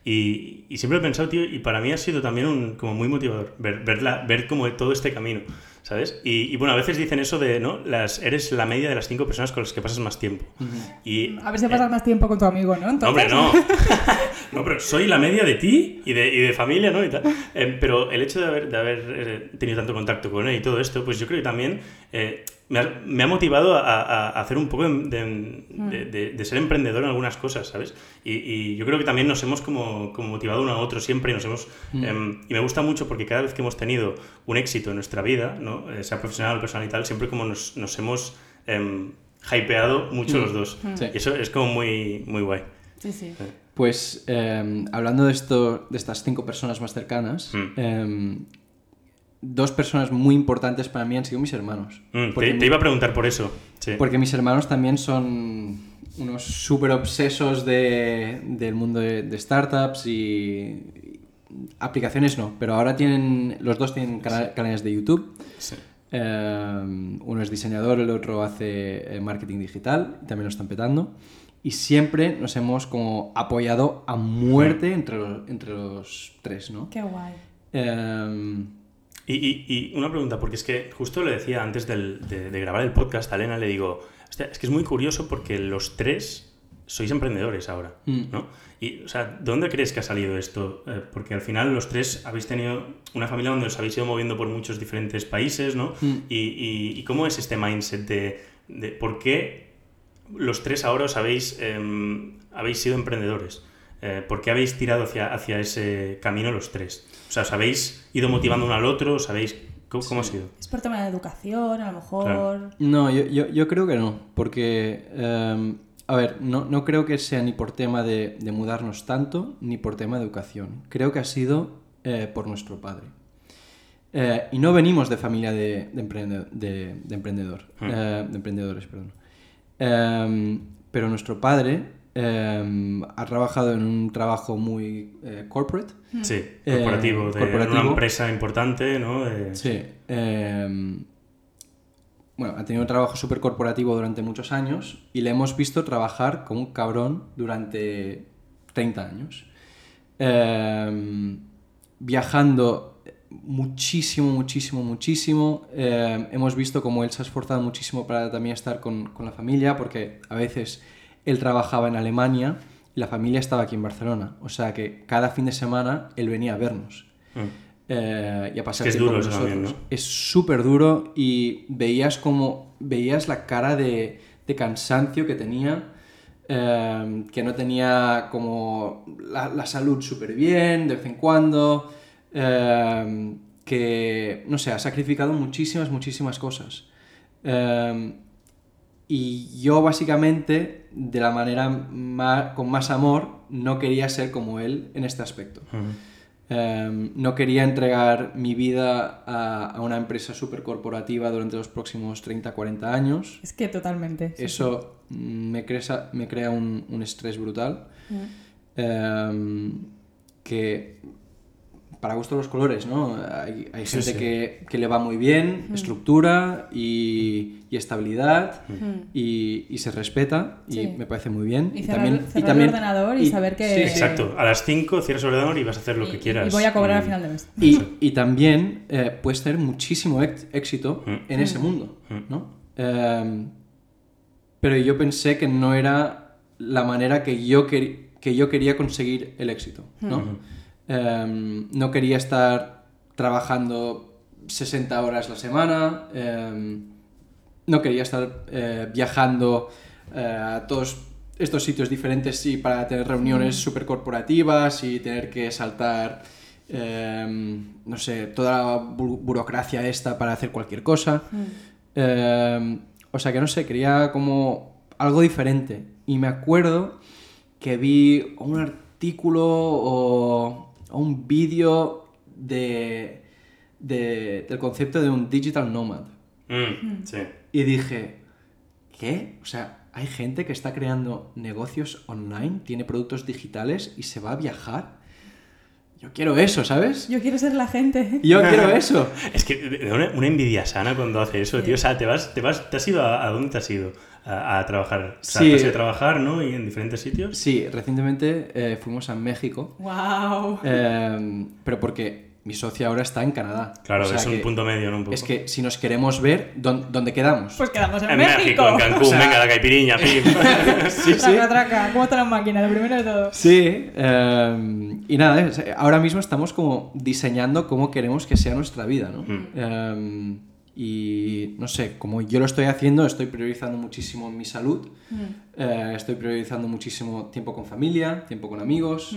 Y, y siempre he pensado, tío, y para mí ha sido también un, como muy motivador ver, verla, ver como todo este camino, ¿sabes? Y, y bueno, a veces dicen eso de, ¿no? Las, eres la media de las cinco personas con las que pasas más tiempo. Y, A ver si pasas más tiempo con tu amigo, ¿no? no, hombre, Entonces- no. no, pero soy la media de ti y de, y de familia, ¿no? Y tal. Eh, pero el hecho de haber, de haber eh, tenido tanto contacto con él y todo esto, pues yo creo que también eh, me, ha, me ha motivado a, hacer un poco de, de- de- ser emprendedor en algunas cosas, ¿sabes? Y, y yo creo que también nos hemos como, como motivado uno a otro siempre y nos hemos... em, y me gusta mucho porque cada vez que hemos tenido un éxito en nuestra vida, ¿no? Eh, sea profesional, personal y tal, siempre como nos, nos hemos... em, hypeado mucho los dos. Sí. Y eso es como muy, muy guay. Sí, sí. Pues eh, hablando de, esto, de estas cinco personas más cercanas, Mm. eh, dos personas muy importantes para mí han sido mis hermanos. Mm, te, te iba a preguntar por eso. Sí. Porque mis hermanos también son unos súper obsesos de- del mundo de, de startups y, y aplicaciones no, pero ahora tienen, los dos tienen cana- canales de YouTube. Sí. Eh, uno es diseñador, el otro hace eh, marketing digital, y también lo están petando. Y siempre nos hemos como apoyado a muerte entre los, entre los tres, ¿no? Qué guay. Eh, Y, y- y una pregunta, porque es que justo le decía antes del- de, de grabar el podcast a Elena, le digo, "Hostia, es que es muy curioso porque los tres sois emprendedores ahora, Mm. ¿no? Y, o sea, ¿de dónde crees que ha salido esto? Eh, porque al final los tres habéis tenido una familia donde os habéis ido moviendo por muchos diferentes países, ¿no? Mm. Y, y- y cómo es este mindset de, de por qué los tres ahora os habéis, em, habéis sido emprendedores? Eh, ¿Por qué habéis tirado hacia, hacia ese camino los tres? O sea, ¿os habéis ido motivando uno al otro? ¿Os habéis... ¿Cómo, cómo ha sido? Es por tema de educación, a lo mejor. Claro. No, yo, yo, yo creo que no, porque, em, a ver, no, no creo que sea ni por tema de, de mudarnos tanto, ni por tema de educación. Creo que ha sido eh, por nuestro padre. Eh, y no venimos de familia de, de, emprende- de- de emprendedor, Hmm. eh, de emprendedores, perdón. Em, pero nuestro padre em, ha trabajado en un trabajo muy eh, corporate. Sí, Eh, corporativo, de corporativo. una empresa importante, ¿no? Sí. em, bueno, ha tenido un trabajo súper corporativo durante muchos años y le hemos visto trabajar como un cabrón durante 30 años. Em, viajando muchísimo, muchísimo, muchísimo. Em, hemos visto como él se ha esforzado muchísimo para también estar con, con la familia, porque a veces él trabajaba en Alemania y la familia estaba aquí en Barcelona. O sea que cada fin de semana él venía a vernos Mm. eh, y a pasar Es que es duro con eso también, nosotros. Es súper duro y veías como veías la cara de, de cansancio que tenía, eh, que no tenía como la, la salud súper bien de vez en cuando, eh, que, no sé, ha sacrificado muchísimas, muchísimas cosas. Y yo básicamente, de la manera ma- con más amor, no quería ser como él en este aspecto. Em, no quería entregar mi vida a, a una empresa súper corporativa durante los próximos 30, 40 años. Es que totalmente. sí, Eso me, crea, me crea un, un estrés brutal. Em, que para gusto los colores, ¿no? Hay, hay Sí, gente sí. Que, que le va muy bien, estructura y, y estabilidad Mm. y, y se respeta y Sí. me parece muy bien. Y cerrar- cerrar el ordenador y saber que- sí, sí. Exacto, a las 5 cierras el ordenador y vas a hacer lo Y- que y- quieras. Y voy a cobrar Y- al final de mes. Y, y también eh, puedes tener muchísimo éxito Mm. en ese mundo, Mm. ¿no? Em, pero yo pensé que no era la manera que yo, quer- que yo quería conseguir el éxito, ¿no? Em, no quería estar trabajando 60 horas la semana, em, no quería estar eh, viajando eh, a todos estos sitios diferentes y para tener reuniones súper corporativas y tener que saltar, em, no sé, toda la bu- burocracia esta para hacer cualquier cosa. Em, o sea que no sé, quería como algo diferente. Y me acuerdo que vi un artículo o, o un vídeo de, de- del concepto de un digital nomad. Mm, sí. Y dije, ¿qué? O sea, hay gente que está creando negocios online, tiene productos digitales y se va a viajar. Yo quiero eso, ¿sabes? Yo quiero ser la gente. Yo quiero eso. Es que una, una envidia sana cuando hace eso, tío. O sea, te vas, te vas, te has ido a, ¿a dónde te has ido? A, a trabajar. O sea, Sí. a trabajar, ¿no? Y en diferentes sitios. Sí, recientemente eh, fuimos a México, ¡Wow! eh, pero porque mi socia ahora está en Canadá. Claro, O sea es un que- punto medio, ¿no? Un poco. Es que si nos queremos ver, ¿dón- ¿dónde quedamos? Pues quedamos en, en México, en Cancún, O sea- venga, la caipiriña, pim. sí, sí. Traca, traca. ¿Cómo está la máquina? Lo primero de todo. Sí, eh, y nada, ahora mismo estamos como diseñando cómo queremos que sea nuestra vida, ¿no? Mm. Y no sé, como yo lo estoy haciendo, estoy priorizando muchísimo mi salud, eh, estoy priorizando muchísimo tiempo con familia, tiempo con amigos,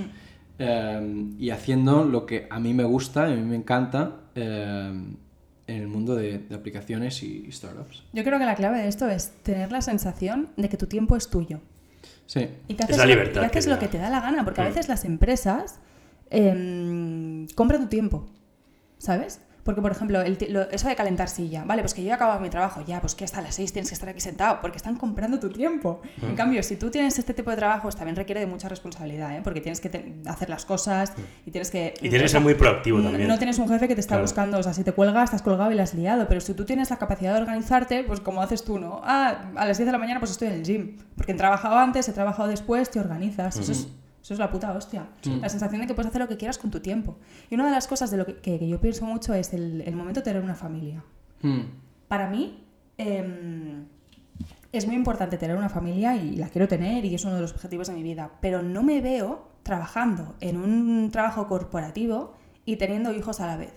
eh, y haciendo lo que a mí me gusta, a mí me encanta eh, en el mundo de, de aplicaciones y, y startups. Yo creo que la clave de esto es tener la sensación de que tu tiempo es tuyo. Sí, Y que Es haces, la lo- libertad y haces que te lo da. que te da la gana, porque a Mm. veces las empresas em, compran tu tiempo, ¿sabes? Porque, por ejemplo, el lo- eso de calentar silla, vale, pues que yo he acabado mi trabajo, ya, pues que hasta las 6 tienes que estar aquí sentado, porque están comprando tu tiempo. Mm. En cambio, si tú tienes este tipo de trabajos, también requiere de mucha responsabilidad, ¿eh? porque tienes que hacer las cosas y tienes que... Y tienes que ser muy proactivo también. No tienes un jefe que te está Claro. buscando, o sea, si te cuelgas, estás colgado y la has liado, pero si tú tienes la capacidad de organizarte, pues como haces tú, ¿no? Ah, a las 10 de la mañana pues estoy en el gym, porque he trabajado antes, he trabajado después, te organizas, eso, es, eso es la puta hostia. La sensación de que puedes hacer lo que quieras con tu tiempo. Y una de las cosas de lo que, que- que yo pienso mucho es el, el momento de tener una familia. Mm, Para mí em, es muy importante tener una familia y la quiero tener y es uno de los objetivos de mi vida, pero no me veo trabajando en un trabajo corporativo y teniendo hijos a la vez.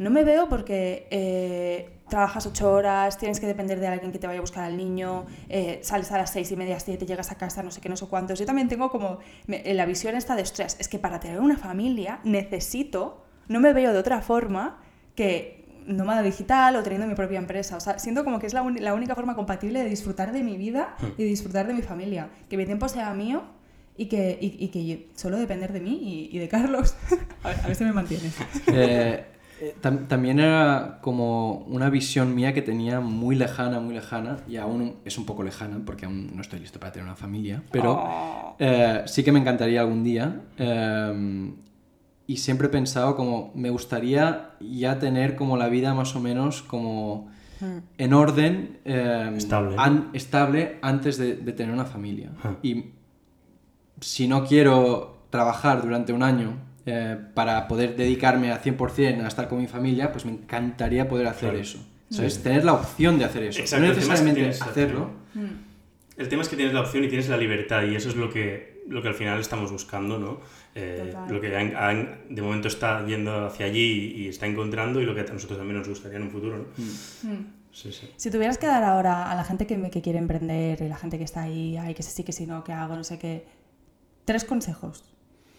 No me veo porque eh, trabajas ocho horas, tienes que depender de alguien que te vaya a buscar al niño, eh, sales a las seis y media, siete, llegas a casa, no sé qué, no sé cuántos. Yo también tengo como me- la visión esta de, ostras, es que para tener una familia necesito, no me veo de otra forma que nómada digital o teniendo mi propia empresa. O sea, siento como que es la, uni- la única forma compatible de disfrutar de mi vida y disfrutar de mi familia. Que mi tiempo sea mío y que, y, y que yo- solo depender de mí y, y de Carlos. a, ver, a ver si me mantienes. Eh, eh, tam- también era como una visión mía que tenía muy lejana, muy lejana, y aún es un poco lejana porque aún no estoy listo para tener una familia, pero Oh. eh, sí que me encantaría algún día. eh, y siempre he pensado como me gustaría ya tener como la vida más o menos como en orden eh, Estable, estable antes de, de tener una familia. Ah. Y si no quiero trabajar durante un año eh, para poder dedicarme a 100% a estar con mi familia, pues me encantaría poder hacer Claro. eso. ¿Sabes? Tener la opción de hacer eso. Exacto, no tema es que necesariamente hacerlo. opción. El tema es que tienes la opción y tienes la libertad y eso es lo que, lo que al final estamos buscando, ¿no? Eh, lo que han- han- de momento está yendo hacia allí y, y está encontrando y lo que a nosotros también nos gustaría en un futuro, ¿no? Mm. Sí, sí. Si tuvieras que dar ahora a la gente que, me- que quiere emprender y la gente que está ahí, ay, que sí, que sí, no, que hago, no sé qué, tres consejos.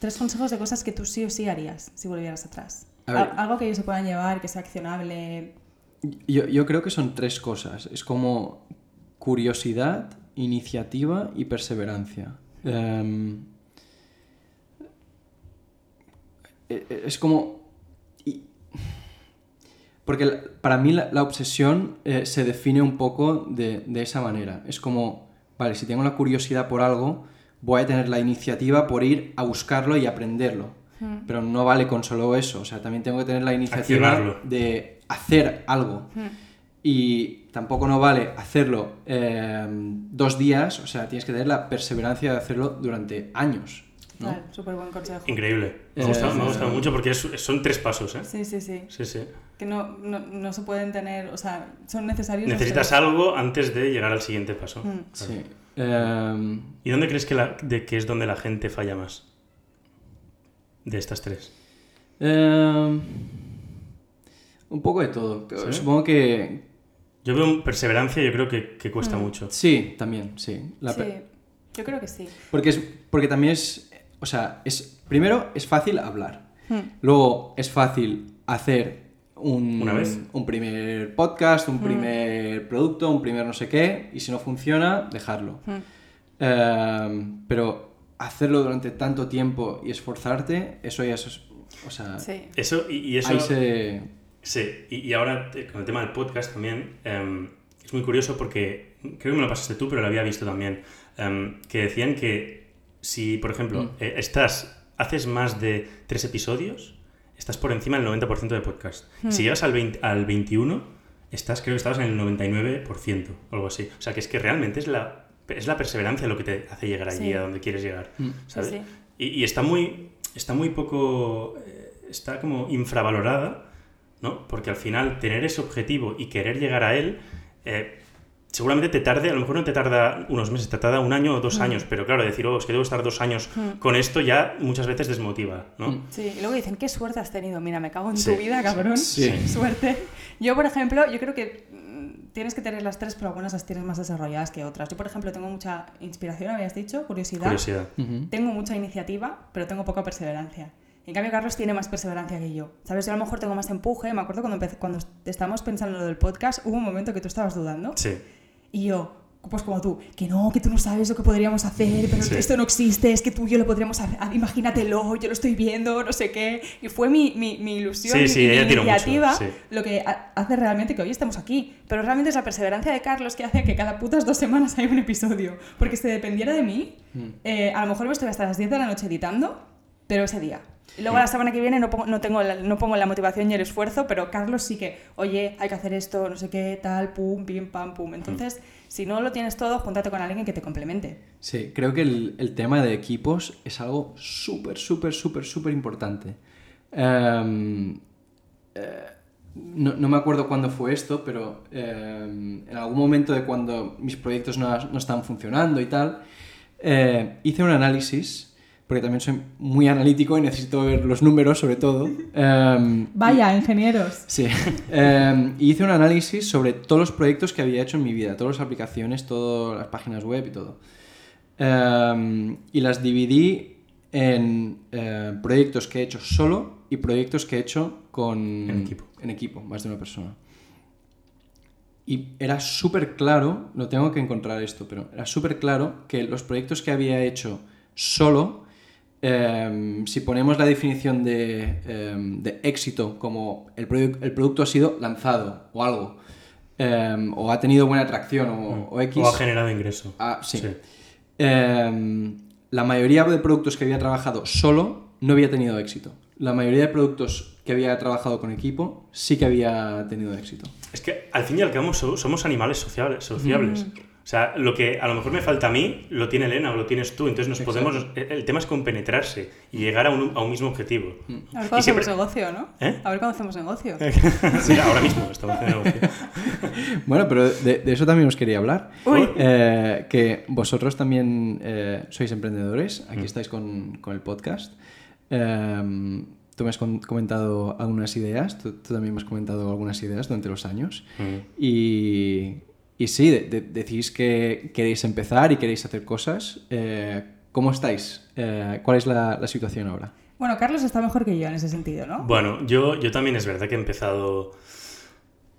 Tres consejos de cosas que tú sí o sí harías si volvieras atrás. A ver. Al- Algo que ellos se puedan llevar, que sea accionable. Yo, yo creo que son tres cosas. Es como curiosidad, iniciativa y perseverancia. Em, e- e- es como... porque para mí la, la obsesión eh, se define un poco de, de esa manera. Es como, vale, si tengo la curiosidad por algo, voy a tener la iniciativa por ir a buscarlo y aprenderlo. Pero no vale con solo eso. O sea, también tengo que tener la iniciativa Accionarlo. de hacer algo. Y tampoco no vale hacerlo eh, dos días, o sea, tienes que tener la perseverancia de hacerlo durante años. ¿no? Claro, súper buen consejo. Increíble. Me Eh, ha gustado, me ha gustado mucho porque es- son tres pasos, ¿eh? Sí, sí, sí. Sí, sí. Que no, no, no se pueden tener, o sea, son necesarios. Necesitas algo antes de llegar al siguiente paso. Mm. Sí. Eh, ¿Y dónde crees que, la, de que es donde la gente falla más? De estas tres. eh, un poco de todo. ¿Sí? Supongo que... Yo veo perseverancia, yo creo que, que cuesta Mm. mucho. Sí, también, sí. La Sí, per- yo creo que sí. porque, es, porque también es... O sea, es, primero es fácil hablar. Mm. Luego es fácil hacer un, Una vez. un primer podcast, Mm. un primer producto, un primer no sé qué, y si no funciona, dejarlo. Mm. Eh, pero hacerlo durante tanto tiempo y esforzarte, eso ya es... O sea, Sí. Eso, y, y eso... ahí se... Sí, y, y ahora eh, con el tema del podcast también, em, es muy curioso porque creo que me lo pasaste tú, pero lo había visto también, em, que decían que si, por ejemplo, Mm. eh, estás, haces más de tres episodios, estás por encima del 90% de podcast. Si llegas al, 20 al 21, estás, creo que estabas en el 99% o algo así. O sea, que es que realmente es la, es la perseverancia lo que te hace llegar allí, Sí. a donde quieres llegar. Mm. ¿sabes? Sí, sí. Y, y está muy está muy poco eh, está como infravalorada no porque al final tener ese objetivo y querer llegar a él eh, seguramente te tarde a lo mejor no te tarda unos meses te tarda un año o dos años pero claro decir oh es que debo estar dos años con esto ya muchas veces desmotiva no Mm. Sí, y luego dicen, ¿qué suerte has tenido? Mira, me cago en Sí. tu vida, cabrón. Sí. Suerte. Yo, por ejemplo, yo creo que mm, tienes que tener las tres, pero algunas las tienes más desarrolladas que otras. Yo, por ejemplo, tengo mucha inspiración, habías dicho, curiosidad. curiosidad. Tengo mucha iniciativa, pero tengo poca perseverancia. En cambio, Carlos tiene más perseverancia que yo. ¿Sabes? Yo a lo mejor tengo más empuje. Me acuerdo cuando, empecé- cuando estábamos pensando en lo del podcast, hubo un momento que tú estabas dudando. sí Y yo, pues como tú, que no, que tú no sabes lo que podríamos hacer, pero Sí. esto no existe, es que tú y yo lo podríamos hacer, imagínatelo, yo lo estoy viendo, no sé qué. Y fue mi, mi, mi ilusión, Sí, mi, sí, mi mucho, iniciativa sí. lo que ha- hace realmente que hoy estemos aquí. Pero realmente es la perseverancia de Carlos que hace que cada putas dos semanas haya un episodio. Porque si dependiera de mí, Mm. eh, a lo mejor me estoy hasta las 10 de la noche editando, pero ese día. Y luego la semana que viene no pongo, no, tengo la, no pongo la motivación y el esfuerzo, pero Carlos sí que, oye, hay que hacer esto, no sé qué, tal, pum, pim, pam, pum. Entonces, si no lo tienes todo, júntate con alguien que te complemente. Sí, creo que el, el tema de equipos es algo súper, súper, súper, súper importante. Em, eh, no, no me acuerdo cuándo fue esto, pero em, en algún momento de cuando mis proyectos no, no estaban funcionando y tal, eh, hice un análisis, porque también soy muy analítico y necesito ver los números sobre todo. em, Vaya, ingenieros. Sí. Eh, y hice un análisis sobre todos los proyectos que había hecho en mi vida, todas las aplicaciones, todas las páginas web y todo. Eh, y las dividí en eh, proyectos que he hecho solo y proyectos que he hecho con... En equipo. En equipo, más de una persona. Y era súper claro, lo tengo que encontrar esto, pero era súper claro que los proyectos que había hecho solo, eh, si ponemos la definición de, eh, de éxito como el, produ- el producto ha sido lanzado o algo, eh, o ha tenido buena atracción o, o X. o ha generado ingreso Ah, sí. Sí. Eh, la mayoría de productos que había trabajado solo no había tenido éxito. La mayoría de productos que había trabajado con equipo sí que había tenido éxito. Es que al fin y al cabo so- somos animales sociables. sociables. O sea, lo que a lo mejor me falta a mí, lo tiene Elena o lo tienes tú. Entonces nos Exacto. podemos. El el tema es compenetrarse y llegar a un, a un mismo objetivo. A ver siempre- hacemos negocio, ¿no? ¿Eh? A ver cuándo hacemos negocio. Sí, ahora mismo estamos haciendo negocio. Bueno, pero de, de eso también os quería hablar. Uy. Eh, que vosotros también eh, sois emprendedores, aquí estáis con, con el podcast. Eh, tú me has comentado algunas ideas, tú, tú también me has comentado algunas ideas durante los años. Mm. Y, y sí, de- de- decís que queréis empezar y queréis hacer cosas. Eh, ¿Cómo estáis? Eh, ¿Cuál es la, la situación ahora? Bueno, Carlos está mejor que yo en ese sentido, ¿no? Bueno, yo, yo también es verdad que he empezado.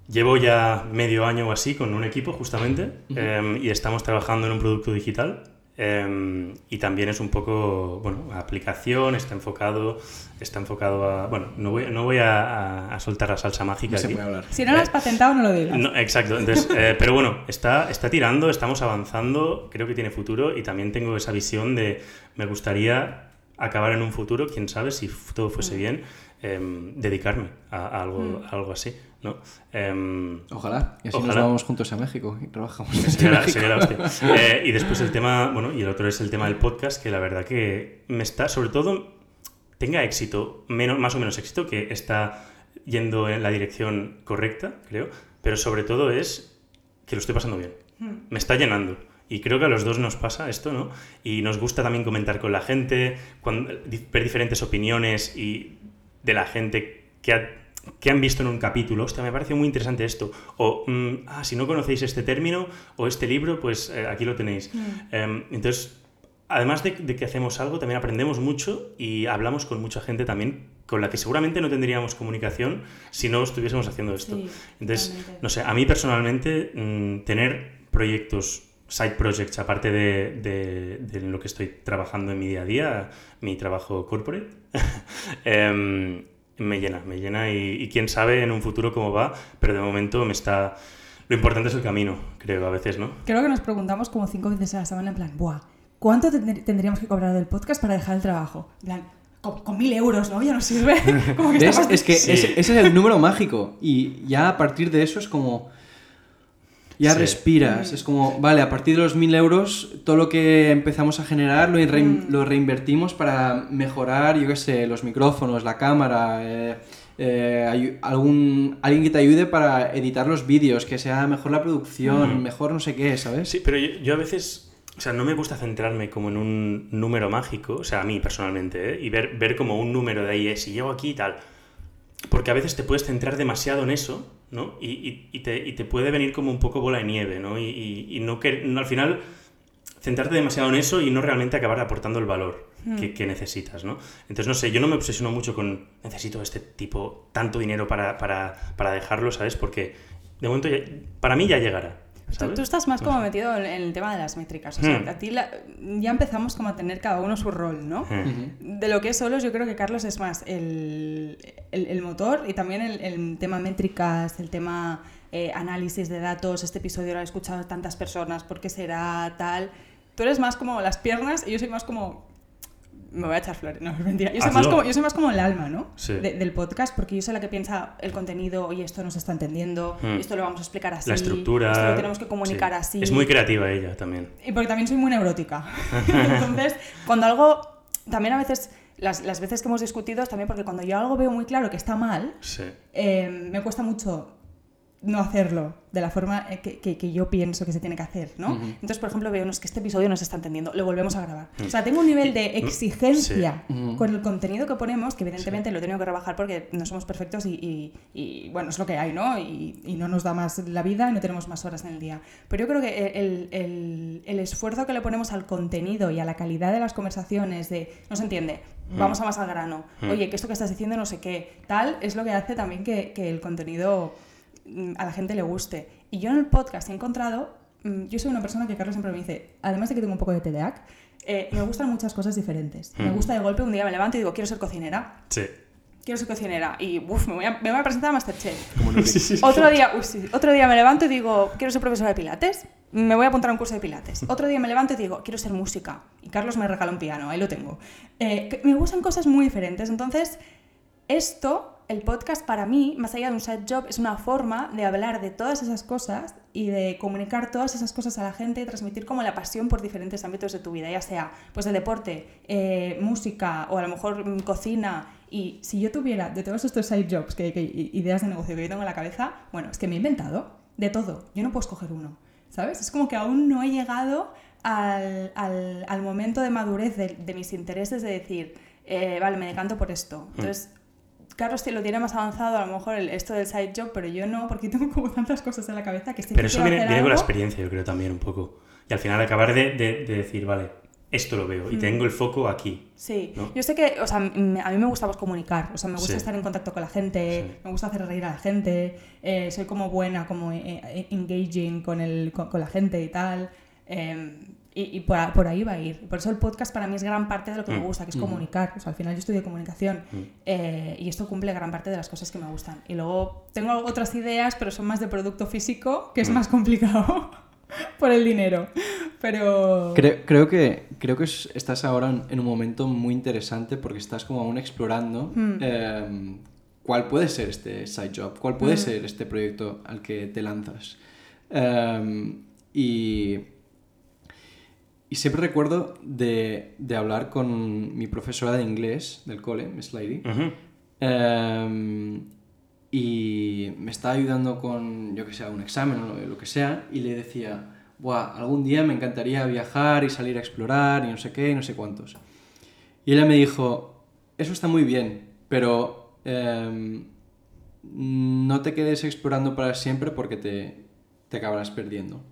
Llevo ya medio año o así con un equipo, justamente, eh, y estamos trabajando en un producto digital. Eh, y también es un poco, bueno, aplicación, está enfocado, está enfocado a, bueno, no voy, no voy a, a- a soltar la salsa mágica No se aquí. puede hablar. Si no lo has patentado, no lo digas. No, exacto, entonces, eh, pero bueno, está, está tirando, estamos avanzando, creo que tiene futuro y también tengo esa visión de me gustaría acabar en un futuro, quién sabe, si todo fuese bien, em, dedicarme a, a algo, a algo así, ¿no? Em, Ojalá. Y así nos Ojalá. vamos juntos a México y trabajamos la hostia. Eh, y después el tema, bueno, y el otro es el tema del podcast, que la verdad que me está, sobre todo, tenga éxito, menos, más o menos éxito, que está yendo en la dirección correcta, creo, pero sobre todo es que lo estoy pasando bien. Me está llenando. Y creo que a los dos nos pasa esto, ¿no? Y nos gusta también comentar con la gente, cuando- ver diferentes opiniones y de la gente que, ha- que han visto en un capítulo. Hostia, me parece muy interesante esto. O, mm, ah, si no conocéis este término o este libro, pues eh, aquí lo tenéis. Em, entonces, además de, de que hacemos algo, también aprendemos mucho y hablamos con mucha gente también con la que seguramente no tendríamos comunicación si no estuviésemos haciendo esto. Sí, Entonces, totalmente. no sé, a mí personalmente mm, tener proyectos side projects, aparte de, de- de lo que estoy trabajando en mi día a día, mi trabajo corporate, em, me llena, me llena y, y quién sabe en un futuro cómo va, pero de momento me está... Lo importante es el camino, creo, a veces, ¿no? Creo que nos preguntamos como cinco veces a la semana en plan, buah, ¿cuánto tendr- tendríamos que cobrar del podcast para dejar el trabajo? En plan, con, con mil euros, ¿no? Ya no sirve. Como que ¿Ves? estamos- Es que Sí. ese, ese es el número mágico. Y ya a partir de eso es como. Ya Sí. respiras. Es como, vale, a partir de los mil euros, todo lo que empezamos a generar lo, rein- lo reinvertimos para mejorar, yo qué sé, los micrófonos, la cámara. eh, eh, algún, alguien que te ayude para editar los vídeos, que sea mejor la producción, mejor no sé qué, ¿sabes? Sí, pero yo, yo a veces, o sea, no me gusta centrarme como en un número mágico, o sea, a mí personalmente, ¿eh? y ver, ver como un número de ahí, eh, si llego aquí y tal. Porque a veces te puedes centrar demasiado en eso, ¿no? Y, y- y te, y te puede venir como un poco bola de nieve, ¿no? Y, no que, no, al final, centrarte demasiado en eso y no realmente acabar aportando el valor que, que necesitas, ¿no? Entonces, no sé, yo no me obsesiono mucho con necesito este tipo, tanto dinero para, para, para dejarlo, ¿sabes? Porque de momento, ya- para mí ya llegará. Tú, ¿sabes? tú estás más como metido en, el tema de las métricas. O sea, Hmm. a ti la- ya empezamos como a tener cada uno su rol, ¿no? Eh. De lo que es solos, yo creo que Carlos es más el, el- el motor y también el, el tema métricas, el tema eh, análisis de datos. Este episodio lo han escuchado tantas personas, ¿por qué será tal? Tú eres más como las piernas y yo soy más como. Me voy a echar flores, no, es mentira. Yo soy, más como, yo soy más como el alma, ¿no? Sí. De- del podcast, porque yo soy la que piensa el contenido, oye, esto no se está entendiendo, Hmm. esto lo vamos a explicar así, la estructura. esto lo tenemos que comunicar sí. así. Es muy creativa ella también. Y porque también soy muy neurótica. Entonces, cuando algo, también a veces, las, las veces que hemos discutido es también porque cuando yo algo veo muy claro que está mal, Sí. eh, me cuesta mucho no hacerlo de la forma eh, que, que- que yo pienso que se tiene que hacer, ¿no? Entonces, por ejemplo, veo, no, es que este episodio no se está entendiendo, lo volvemos a grabar. O sea, tengo un nivel de mm, exigencia sí. Ujú. con el contenido que ponemos, que evidentemente lo tengo que rebajar porque no somos perfectos y, y- y, bueno, es lo que hay, ¿no? Y, y no nos da más la vida y no tenemos más horas en el día. Pero yo creo que el, el- el esfuerzo que le ponemos al contenido y a la calidad de las conversaciones, de no se entiende, vamos a más al grano, Mm. oye, que esto que estás diciendo no sé qué, tal, es lo que hace también que, que el contenido mm, a la gente le guste. Y yo en el podcast he encontrado, mm, yo soy una persona que Carlos siempre me dice, además de que tengo un poco de TDAH, eh, me gustan muchas cosas diferentes. Me Mm. gusta de golpe, un día me levanto y digo, quiero ser cocinera, Sí. quiero ser cocinera. Y uf, me, voy a, me voy a presentar a Masterchef. Como no- Sí, sí, sí. Otro día, sí, otro día me levanto y digo, quiero ser profesora de pilates. Me voy a apuntar a un curso de pilates. Otro día me levanto y digo, quiero ser música. Y Carlos me regala un piano, ahí lo tengo. Eh, me gustan cosas muy diferentes. Entonces, esto, el podcast para mí, más allá de un side job, es una forma de hablar de todas esas cosas y de comunicar todas esas cosas a la gente y transmitir como la pasión por diferentes ámbitos de tu vida, ya sea pues de deporte, eh, música o a lo mejor mm, cocina. Y si yo tuviera de todos estos side jobs, que, ideas de negocio que yo tengo en la cabeza, bueno, es que me he inventado de todo. Yo no puedo escoger uno, ¿sabes? Es como que aún no he llegado al, al- al momento de madurez de, de mis intereses de decir, eh, vale, me decanto por esto. Entonces, Carlos te lo tiene más avanzado, a lo mejor el- esto del side job, pero yo no, porque tengo como tantas cosas en la cabeza que estoy Pero eso viene, viene con la experiencia, yo creo también un poco. Y al final acabar de, de- de decir, vale, esto lo veo y tengo el foco aquí. Sí, ¿no? yo sé que, o sea, a mí me gusta pues, comunicar, o sea, me gusta Sí. estar en contacto con la gente, Sí. me gusta hacer reír a la gente, eh, soy como buena, como eh, eh, engaging con, el, con, con la gente y tal, eh, y, y por, a- por ahí va a ir. Por eso el podcast para mí es gran parte de lo que me Mm. gusta, que es comunicar, o sea, al final yo estudio comunicación Mm. eh, y esto cumple gran parte de las cosas que me gustan. Y luego tengo otras ideas, pero son más de producto físico, que es Mm. más complicado por el dinero, pero... Creo, creo que, creo que es- estás ahora en, un momento muy interesante porque estás como aún explorando Mm. eh, cuál puede ser este side job, cuál puede Mm. ser este proyecto al que te lanzas. Eh, y, y siempre recuerdo de, de hablar con mi profesora de inglés del cole, Miss Lady, Ujú. Em, y me estaba ayudando con, yo que sé, un examen o lo, que sea, y le decía, Buah, algún día me encantaría viajar y salir a explorar y no sé qué y no sé cuántos. Y ella me dijo, eso está muy bien, pero em, no te quedes explorando para siempre porque te, te acabarás perdiendo.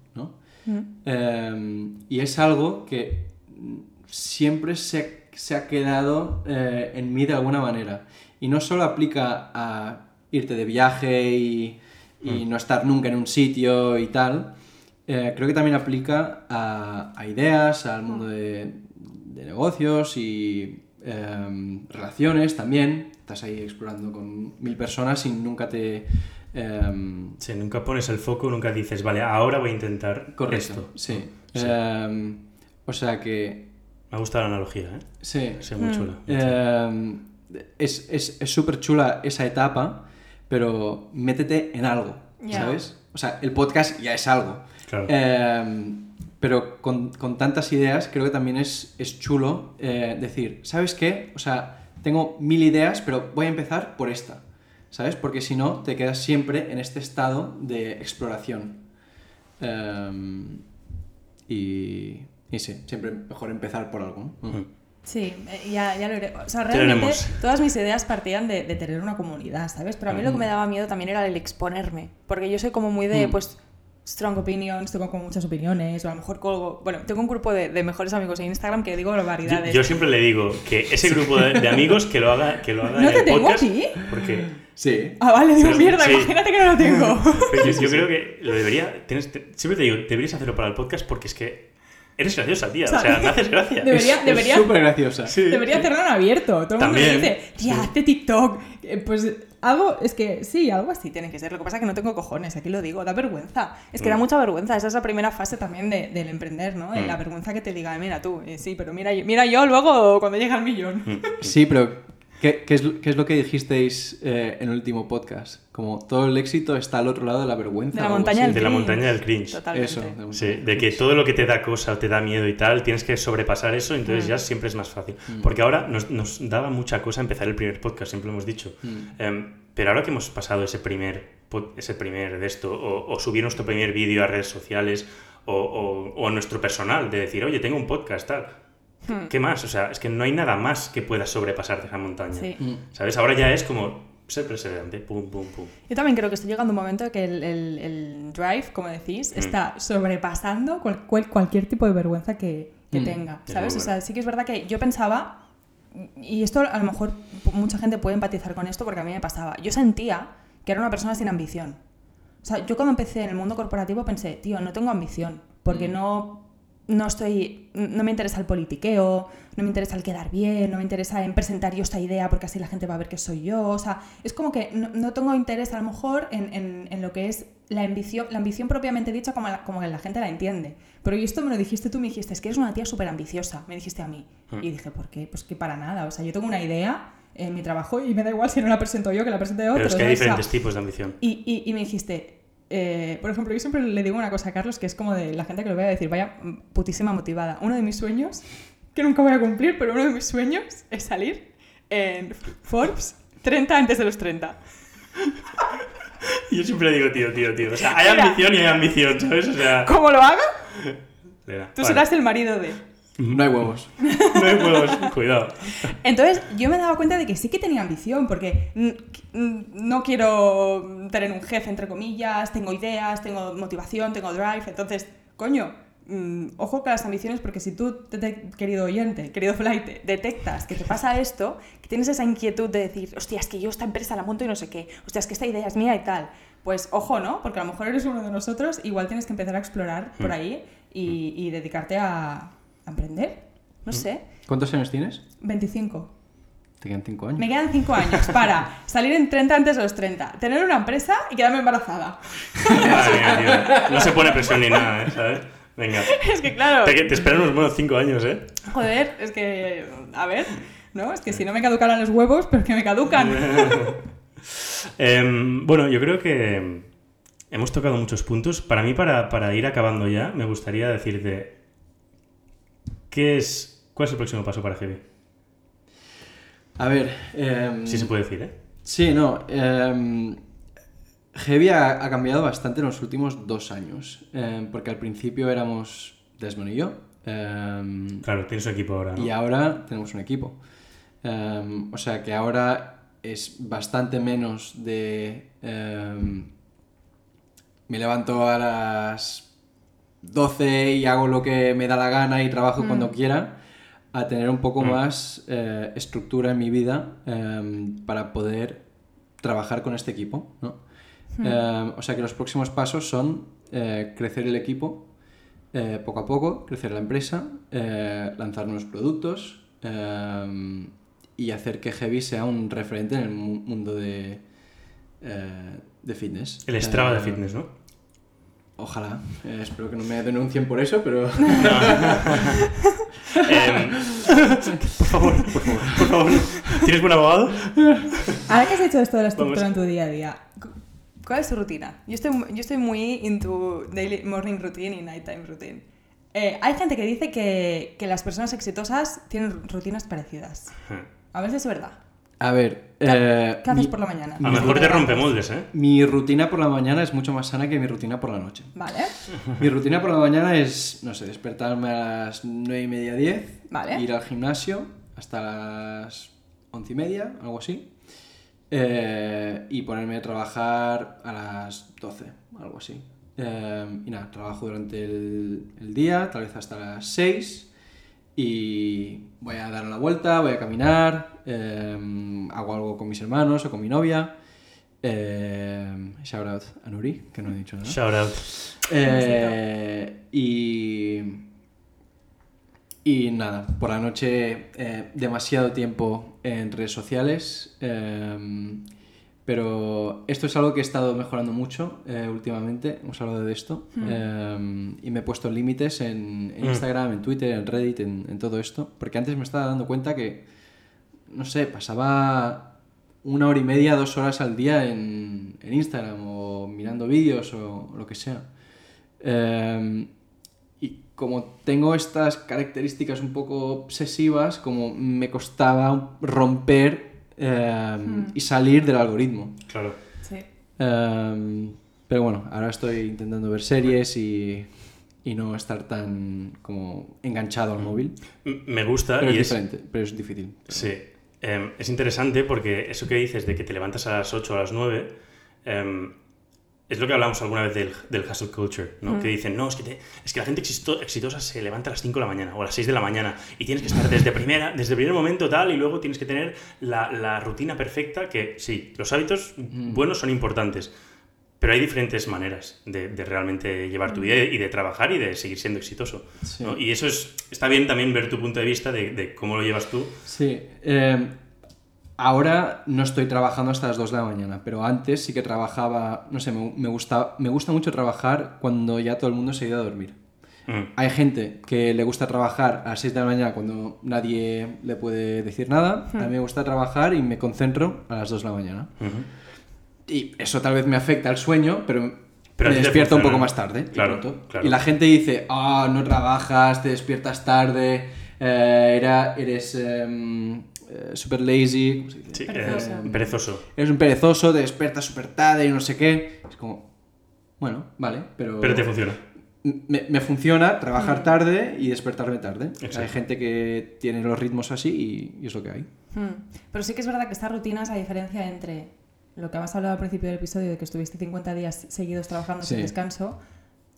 Mm. Eh, y es algo que siempre se, se ha quedado eh, en mí de alguna manera. Y no solo aplica a irte de viaje y, y no estar nunca en un sitio y tal, eh, creo que también aplica a, a ideas, al mundo de, de negocios y em, relaciones también. Estás ahí explorando con mil personas y nunca te... Sí, nunca pones el foco, nunca dices, vale, ahora voy a intentar correcto, esto. sí. Sí. Em, o sea que... Me ha gustado la analogía, ¿eh? Sí. Sí, muy Mm. chula. muy chula. Em, es es es súper chula esa etapa, pero métete en algo. ¿sabes? O sea, el podcast ya es algo. Claro. Pero con, con tantas ideas creo que también es, es chulo eh, decir, ¿sabes qué? O sea, tengo mil ideas, pero voy a empezar por esta, ¿sabes? Porque si no, te quedas siempre en este estado de exploración. Em, y, y sí, siempre mejor empezar por algo. ¿no? Sí, eh, ya, ya lo iré. O sea, realmente todas mis ideas partían de, de tener una comunidad, ¿sabes? Pero a mí lo que me daba miedo también era el exponerme. Porque yo soy como muy de, Mm. pues, strong opinions, tengo como muchas opiniones, o a lo mejor colgo... Bueno, tengo un grupo de, de mejores amigos en Instagram que digo Yo, barbaridades. yo siempre le digo que ese grupo de, de amigos que lo haga, que lo haga ¿No en te el tengo podcast. a ti? Porque Sí. Ah, vale, digo, Sí, mierda, sí. imagínate que no lo tengo. pero yo, yo creo que lo debería. tienes- te- siempre te digo, deberías hacerlo para el podcast porque es que eres graciosa, tía. O sea, me haces gracia. Debería- Es- debería- Es súper graciosa. Sí. Debería hacerlo en abierto. Todo el mundo me dice, tía, hazte TikTok. Eh, Pues algo, es que sí, algo así tiene que ser. Lo que pasa es que no tengo cojones, aquí lo digo, da vergüenza. Es que da Mm. mucha vergüenza. Esa es la primera fase también de- del emprender, ¿no? Mm. La vergüenza que te diga, mira tú, eh, sí, pero mira, yo- mira yo luego cuando llega el millón. Mm. Sí, pero ¿qué, qué es, lo- qué es lo que dijisteis eh, en el último podcast? Como todo el éxito está al otro lado de la vergüenza. De la montaña así. De la cringe. montaña del cringe. Totalmente. Eso. de Sí, de que todo lo que te da cosa o te da miedo y tal, tienes que sobrepasar eso, entonces Mm. ya siempre es más fácil. Porque ahora nos, nos daba mucha cosa empezar el primer podcast, siempre lo hemos dicho. Mm. Em, pero ahora que hemos pasado ese primer, ese primer de esto, o, o subir nuestro primer vídeo a redes sociales, o, o- o a nuestro personal, de decir, oye, tengo un podcast, tal. Hmm. ¿Qué más? O sea, es que no hay nada más que pueda sobrepasar de esa montaña. Sí. Mm. ¿Sabes? Ahora ya es como ser perseverante, pum, pum, pum. Yo también creo que estoy llegando a un momento que el, el- el drive, como decís, Mm. está sobrepasando cual- cual- cualquier tipo de vergüenza que, que Mm. tenga, Es ¿sabes? muy O sea, bueno. sí que es verdad que yo pensaba, y esto a lo mejor mucha gente puede empatizar con esto porque a mí me pasaba, yo sentía que era una persona sin ambición. O sea, yo cuando empecé en el mundo corporativo pensé, tío, no tengo ambición, porque Mm. no, no estoy, no me interesa el politiqueo, no me interesa el quedar bien, no me interesa en presentar yo esta idea porque así la gente va a ver que soy yo. O sea, es como que no, no tengo interés a lo mejor en, en- en lo que es la ambición, la ambición propiamente dicha como, la, como que la gente la entiende. Pero y esto me lo dijiste tú, me dijiste, es que eres una tía súper ambiciosa, me dijiste a mí. Mm. Y dije, ¿por qué? Pues que para nada. O sea, yo tengo una idea en mi trabajo y me da igual si no la presento yo que la presente otro. Pero es que hay ¿sabes? O sea, diferentes tipos de ambición. y, y- y me dijiste, eh, por ejemplo, yo siempre le digo una cosa a Carlos que es como de la gente que lo vea decir, vaya mm, putísima motivada. Uno de mis sueños, que nunca voy a cumplir, pero uno de mis sueños es salir en Forbes 30 antes de los 30. Yo siempre digo, tío, tío, tío. O sea, hay Mira. ambición y hay ambición, ¿sabes? O sea. ¿Cómo lo haga? Espera, Tú vale. serás el marido de... No hay huevos. No hay huevos, cuidado. Entonces yo me daba cuenta de que sí que tenía ambición, porque mm, mm, no quiero tener un jefe, entre comillas, tengo ideas, tengo motivación, tengo drive, entonces, coño, mm, ojo con las ambiciones, porque si tú, te- te- querido oyente, querido flight, detectas que te pasa esto, que tienes esa inquietud de decir, hostia, es que yo esta empresa la monto y no sé qué, hostia, es que esta idea es mía y tal, pues ojo, ¿no? Porque a lo mejor eres uno de nosotros, igual tienes que empezar a explorar por Mm. ahí y, y dedicarte a, a emprender, no sé, ¿Cuántos años tienes? 25. Te quedan cinco años. Me quedan 5 años para salir en 30 antes de los 30, tener una empresa y quedarme embarazada. Madre mía, tío. No se pone presión ni nada, ¿eh? ¿sabes? Venga. Es que claro, Te, te esperan unos buenos cinco años, ¿eh? joder, es que, a ver, ¿no? Es que si no me caducaran los huevos, pero que me caducan. Em, bueno, yo creo que hemos tocado muchos puntos. Para mí, para, para ir acabando ya, me gustaría decirte ¿qué es, ¿cuál es el próximo paso para Heavy? A ver. em, Si se puede decir, ¿eh? Sí, no. em, Heavy ha, ha cambiado bastante en los últimos dos años. em, porque al principio éramos Desmond y yo. Claro, tienes un equipo ahora, ¿no? y ahora tenemos un equipo. O sea que ahora es bastante menos de... me levanto a las 12 y hago lo que me da la gana y trabajo cuando quiera, a tener un poco Mm. más eh, estructura en mi vida em, para poder trabajar con este equipo. ¿no? Em, o sea que los próximos pasos son eh, crecer el equipo eh, poco a poco, crecer la empresa, eh, lanzar nuevos productos eh, y hacer que Heavy sea un referente en el mu- mundo de, eh, de fitness. El Strava de fitness, ¿no? Ojalá. Eh, espero que no me denuncien por eso, pero... Em, por favor, por favor, por favor. ¿Tienes buen abogado? Ahora que has hecho esto de la estructura Vamos. en tu día a día, cu- ¿cuál es tu rutina? Yo estoy, yo estoy muy into daily morning routine y nighttime routine. Eh, hay gente que dice que, que las personas exitosas tienen rutinas parecidas. A veces es verdad. A ver... eh, ¿Qué haces mi- por la mañana? A lo mejor te rompe moldes, ¿eh? Mi rutina por la mañana es mucho más sana que mi rutina por la noche. Vale. Mi rutina por la mañana es, no sé, despertarme a las 9 y media, 10, Vale. ir al gimnasio hasta las 11 y media, algo así, eh, y ponerme a trabajar a las 12, algo así. Eh, y nada, trabajo durante el, el día, tal vez hasta las 6, y voy a dar la vuelta, voy a caminar, eh, hago algo con mis hermanos o con mi novia. Eh, shout out a Nuri, que no he dicho nada. Shout out. Eh, y, y nada, por la noche eh, demasiado tiempo en redes sociales, eh, pero esto es algo que he estado mejorando mucho eh, últimamente, hemos hablado de esto, eh, y me he puesto límites en, en Mm. Instagram, en Twitter, en Reddit, en, en todo esto, porque antes me estaba dando cuenta que, no sé, pasaba una hora y media, dos horas al día en, en Instagram o mirando vídeos o lo que sea. Eh, y como tengo estas características un poco obsesivas, como me costaba romper eh, y salir del algoritmo. Claro. Sí. Eh, pero bueno, ahora estoy intentando ver series y, y no estar tan como enganchado al móvil. M- Me gusta Pero y es es, diferente, pero es difícil. Sí, Em, es interesante porque eso que dices de que te levantas a las 8 o a las 9, em, es lo que hablamos alguna vez del, del hustle culture, ¿no? Que dicen, no, es que, te- es que la gente exito- exitosa se levanta a las 5 de la mañana o a las 6 de la mañana y tienes que estar desde, primera, desde el primer momento tal y luego tienes que tener la, la rutina perfecta que sí, los hábitos buenos son importantes. Pero hay diferentes maneras de, de realmente llevar tu vida y de trabajar y de seguir siendo exitoso. Sí. ¿no? Y eso es, está bien también ver tu punto de vista de, de cómo lo llevas tú. Sí, eh, ahora no estoy trabajando hasta las 2 de la mañana, pero antes sí que trabajaba, no sé, me, me gusta, me gusta mucho trabajar cuando ya todo el mundo se ha ido a dormir. Mm. Hay gente que le gusta trabajar a las 6 de la mañana cuando nadie le puede decir nada. A mí me gusta trabajar y me concentro a las 2 de la mañana. Ujú. Y eso tal vez me afecta al sueño, pero, Pero a me despierto un poco más tarde. de Claro, pronto. claro. Y la gente dice, ah, no trabajas, te despiertas tarde, eh, era, eres em, eh, super lazy. ¿cómo se dice? Sí, Perezoso. eh, perezoso. Eres un perezoso, te despiertas súper tarde y no sé qué. Es como, bueno, vale, pero... Pero te funciona. me, me funciona trabajar tarde y despertarme tarde. Exacto. Hay gente que tiene los ritmos así y, y es lo que hay. Hmm. Pero sí que es verdad que estas rutinas, a diferencia entre lo que hemos hablado al principio del episodio de que estuviste 50 días seguidos trabajando sin descanso,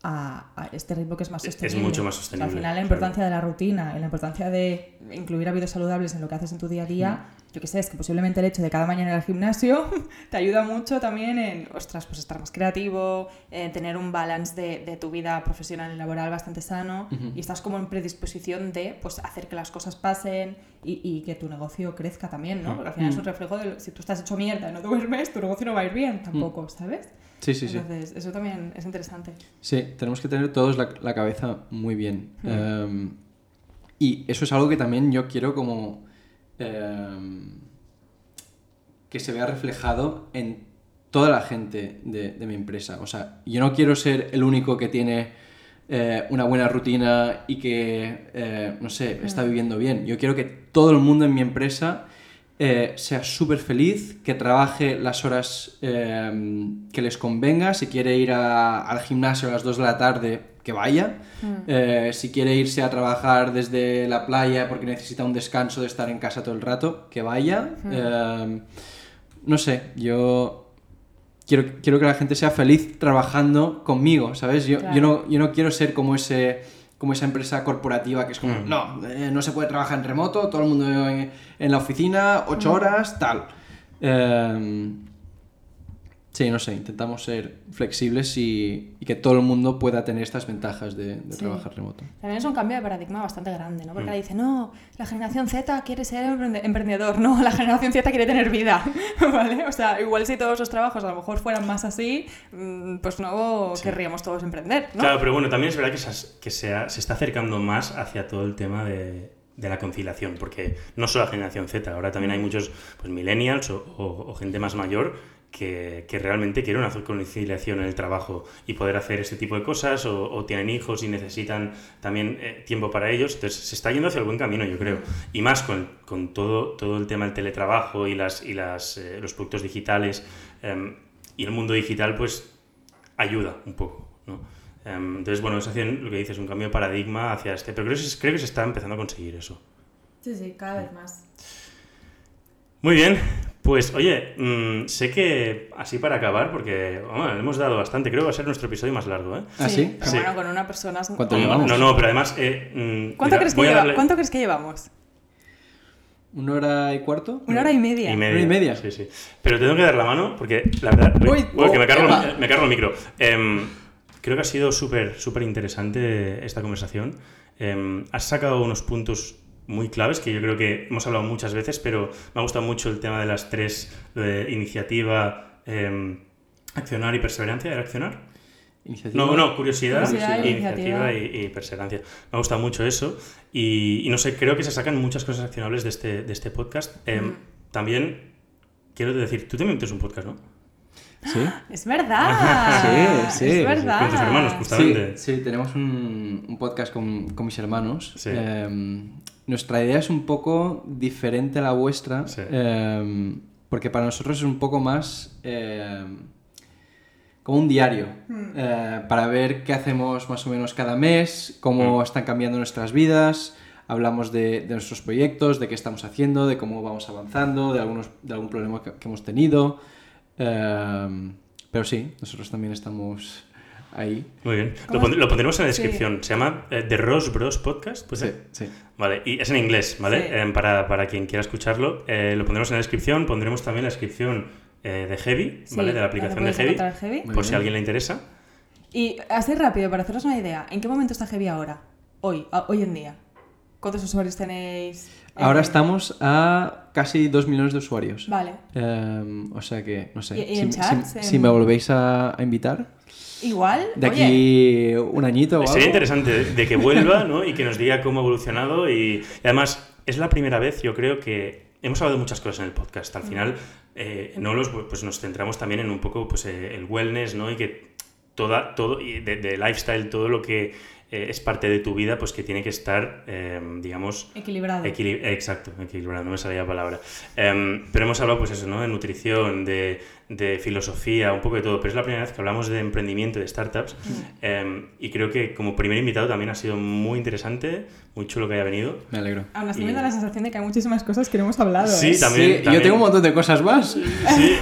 a, a este ritmo que es más Es- es sostenible. mucho más O sea, sostenible, al final la claro. importancia de la rutina y la importancia de incluir hábitos saludables en lo que haces en tu día a día, yo que sé, es que posiblemente el hecho de cada mañana ir al gimnasio te ayuda mucho también en, ostras, pues estar más creativo, en tener un balance de, de tu vida profesional y laboral bastante sano y estás como en predisposición de pues hacer que las cosas pasen y, y que tu negocio crezca también, ¿no? Porque al final es un reflejo de lo- si tú estás hecho mierda y no duermes, tu negocio no va a ir bien tampoco, ¿sabes? Sí, sí, sí. Entonces, eso también es interesante. Sí, tenemos que tener todos la, la cabeza muy bien. Em, y eso es algo que también yo quiero como em, que se vea reflejado en toda la gente de, de mi empresa. O sea, yo no quiero ser el único que tiene eh, una buena rutina y que, eh, no sé, está viviendo bien. Yo quiero que todo el mundo en mi empresa eh, sea súper feliz, que trabaje las horas eh, que les convenga, si quiere ir a- al gimnasio a las 2 de la tarde, que vaya, Eh, si quiere irse a trabajar desde la playa porque necesita un descanso de estar en casa todo el rato, que vaya. No sé, yo quiero, quiero que la gente sea feliz trabajando conmigo, ¿sabes? Yo, Claro. yo, no, yo no quiero ser como ese como esa empresa corporativa que es como, Mm. no, eh, no se puede trabajar en remoto, todo el mundo en, en la oficina, ocho horas, tal. Eh, Sí, no sé, intentamos ser flexibles y, y que todo el mundo pueda tener estas ventajas de, de Sí. trabajar remoto. También es un cambio de paradigma bastante grande, ¿no? Porque Mm. ahora dice, no, la generación Z quiere ser emprende- emprendedor, no, la generación Z quiere tener vida, ¿vale? O sea, igual si todos los trabajos a lo mejor fueran más así, mm, pues no querríamos todos emprender, ¿no? Claro, pero bueno, también es verdad que, se, que se, ha- se está acercando más hacia todo el tema de, de la conciliación, porque no solo la generación Z, ahora también hay muchos pues, millennials o, o- o gente más mayor que, que realmente quieren hacer conciliación en el trabajo y poder hacer este tipo de cosas, o, o tienen hijos y necesitan también eh, tiempo para ellos. Entonces se está yendo hacia el buen camino, yo creo. Y más con, con todo, todo el tema del teletrabajo y, las, y las, eh, los productos digitales em, y el mundo digital, pues ayuda un poco, ¿no? Em, entonces, bueno, es hacia lo que dices, un cambio de paradigma hacia este. Pero creo creo que se está empezando a conseguir eso. Sí, sí, cada vez más. Muy bien, pues oye, mm, sé que así para acabar, porque bueno, le hemos dado bastante, creo que va a ser nuestro episodio más largo, ¿eh? ¿Ah, sí? Pero Sí. bueno, con una persona... ¿Cuánto No, llevamos? No, no, pero además... eh, mm, ¿Cuánto, mira, crees que voy a lleva- darle- ¿Cuánto crees que llevamos? ¿Una hora y cuarto? Una hora y media. Y media. Una y media. Sí, sí. Pero te tengo que dar la mano porque la verdad. Uy, Uy, que me cargo, epa. me cargo el micro. Em, creo que ha sido súper, súper interesante esta conversación. Em, has sacado unos puntos muy claves que yo creo que hemos hablado muchas veces, pero me ha gustado mucho el tema de las tres: lo de iniciativa, em, accionar y perseverancia. ¿Era accionar? Iniciativa. No, no, curiosidad, Curiosidad, iniciativa, iniciativa. y, y perseverancia. Me ha gustado mucho eso. Y, y no sé, creo que se sacan muchas cosas accionables de este, de este podcast. Em. También quiero decir, tú también tienes un podcast, ¿no? ¿Sí? Es verdad. Sí, sí. Es verdad. Con tus hermanos, Sí, justamente. sí, tenemos un, un podcast con, con mis hermanos. Sí. Em, nuestra idea es un poco diferente a la vuestra, Sí. em, porque para nosotros es un poco más em, como un diario, eh, para ver qué hacemos más o menos cada mes, cómo Mm. están cambiando nuestras vidas. Hablamos de, de nuestros proyectos, de qué estamos haciendo, de cómo vamos avanzando, de, algunos, de algún problema que, que hemos tenido. Em, pero sí, nosotros también estamos ahí. Muy bien. Lo, ¿Cómo pon- lo pondremos en la Sí. descripción. Se llama eh, The Ross Bros Podcast. ¿puede Sí, sí. Vale, y es en inglés, ¿vale? Sí. Em, para, para quien quiera escucharlo. Eh, lo pondremos en la descripción. Pondremos también la descripción eh, de Heavy, Sí, ¿vale? De la aplicación de Heavy. Por si a alguien le interesa. Y así rápido, para haceros una idea, ¿en qué momento está Heavy ahora? Hoy, hoy en día. ¿Cuántos usuarios tenéis? Ahora Eh, estamos a casi 2 millones de usuarios. Vale. Em, o sea que, no sé. ¿Y- y si, en si- chats, si en- me volvéis a, a invitar, Igual. de oye, aquí un añito o Sería algo. interesante de, que vuelva ¿no? y que nos diga cómo ha evolucionado. Y, y además, es la primera vez, yo creo que hemos hablado de muchas cosas en el podcast. Al final, eh, en Olos, pues nos centramos también en un poco pues, eh, el wellness ¿no? y que toda, todo, y de, de lifestyle, todo lo que eh, es parte de tu vida, pues que tiene que estar, eh, digamos, Equilibrado. Equili- exacto, equilibrado, no me salía la palabra. Em, pero hemos hablado, pues eso, ¿no? De nutrición, de, de filosofía, un poco de todo. Pero es la primera vez que hablamos de emprendimiento, de startups. Em, y creo que como primer invitado también ha sido muy interesante, muy chulo que haya venido. Me alegro. Aún así Y- me da la sensación de que hay muchísimas cosas que no hemos hablado. Sí, ¿eh? también. Sí, también. Yo tengo un montón de cosas más. Sí,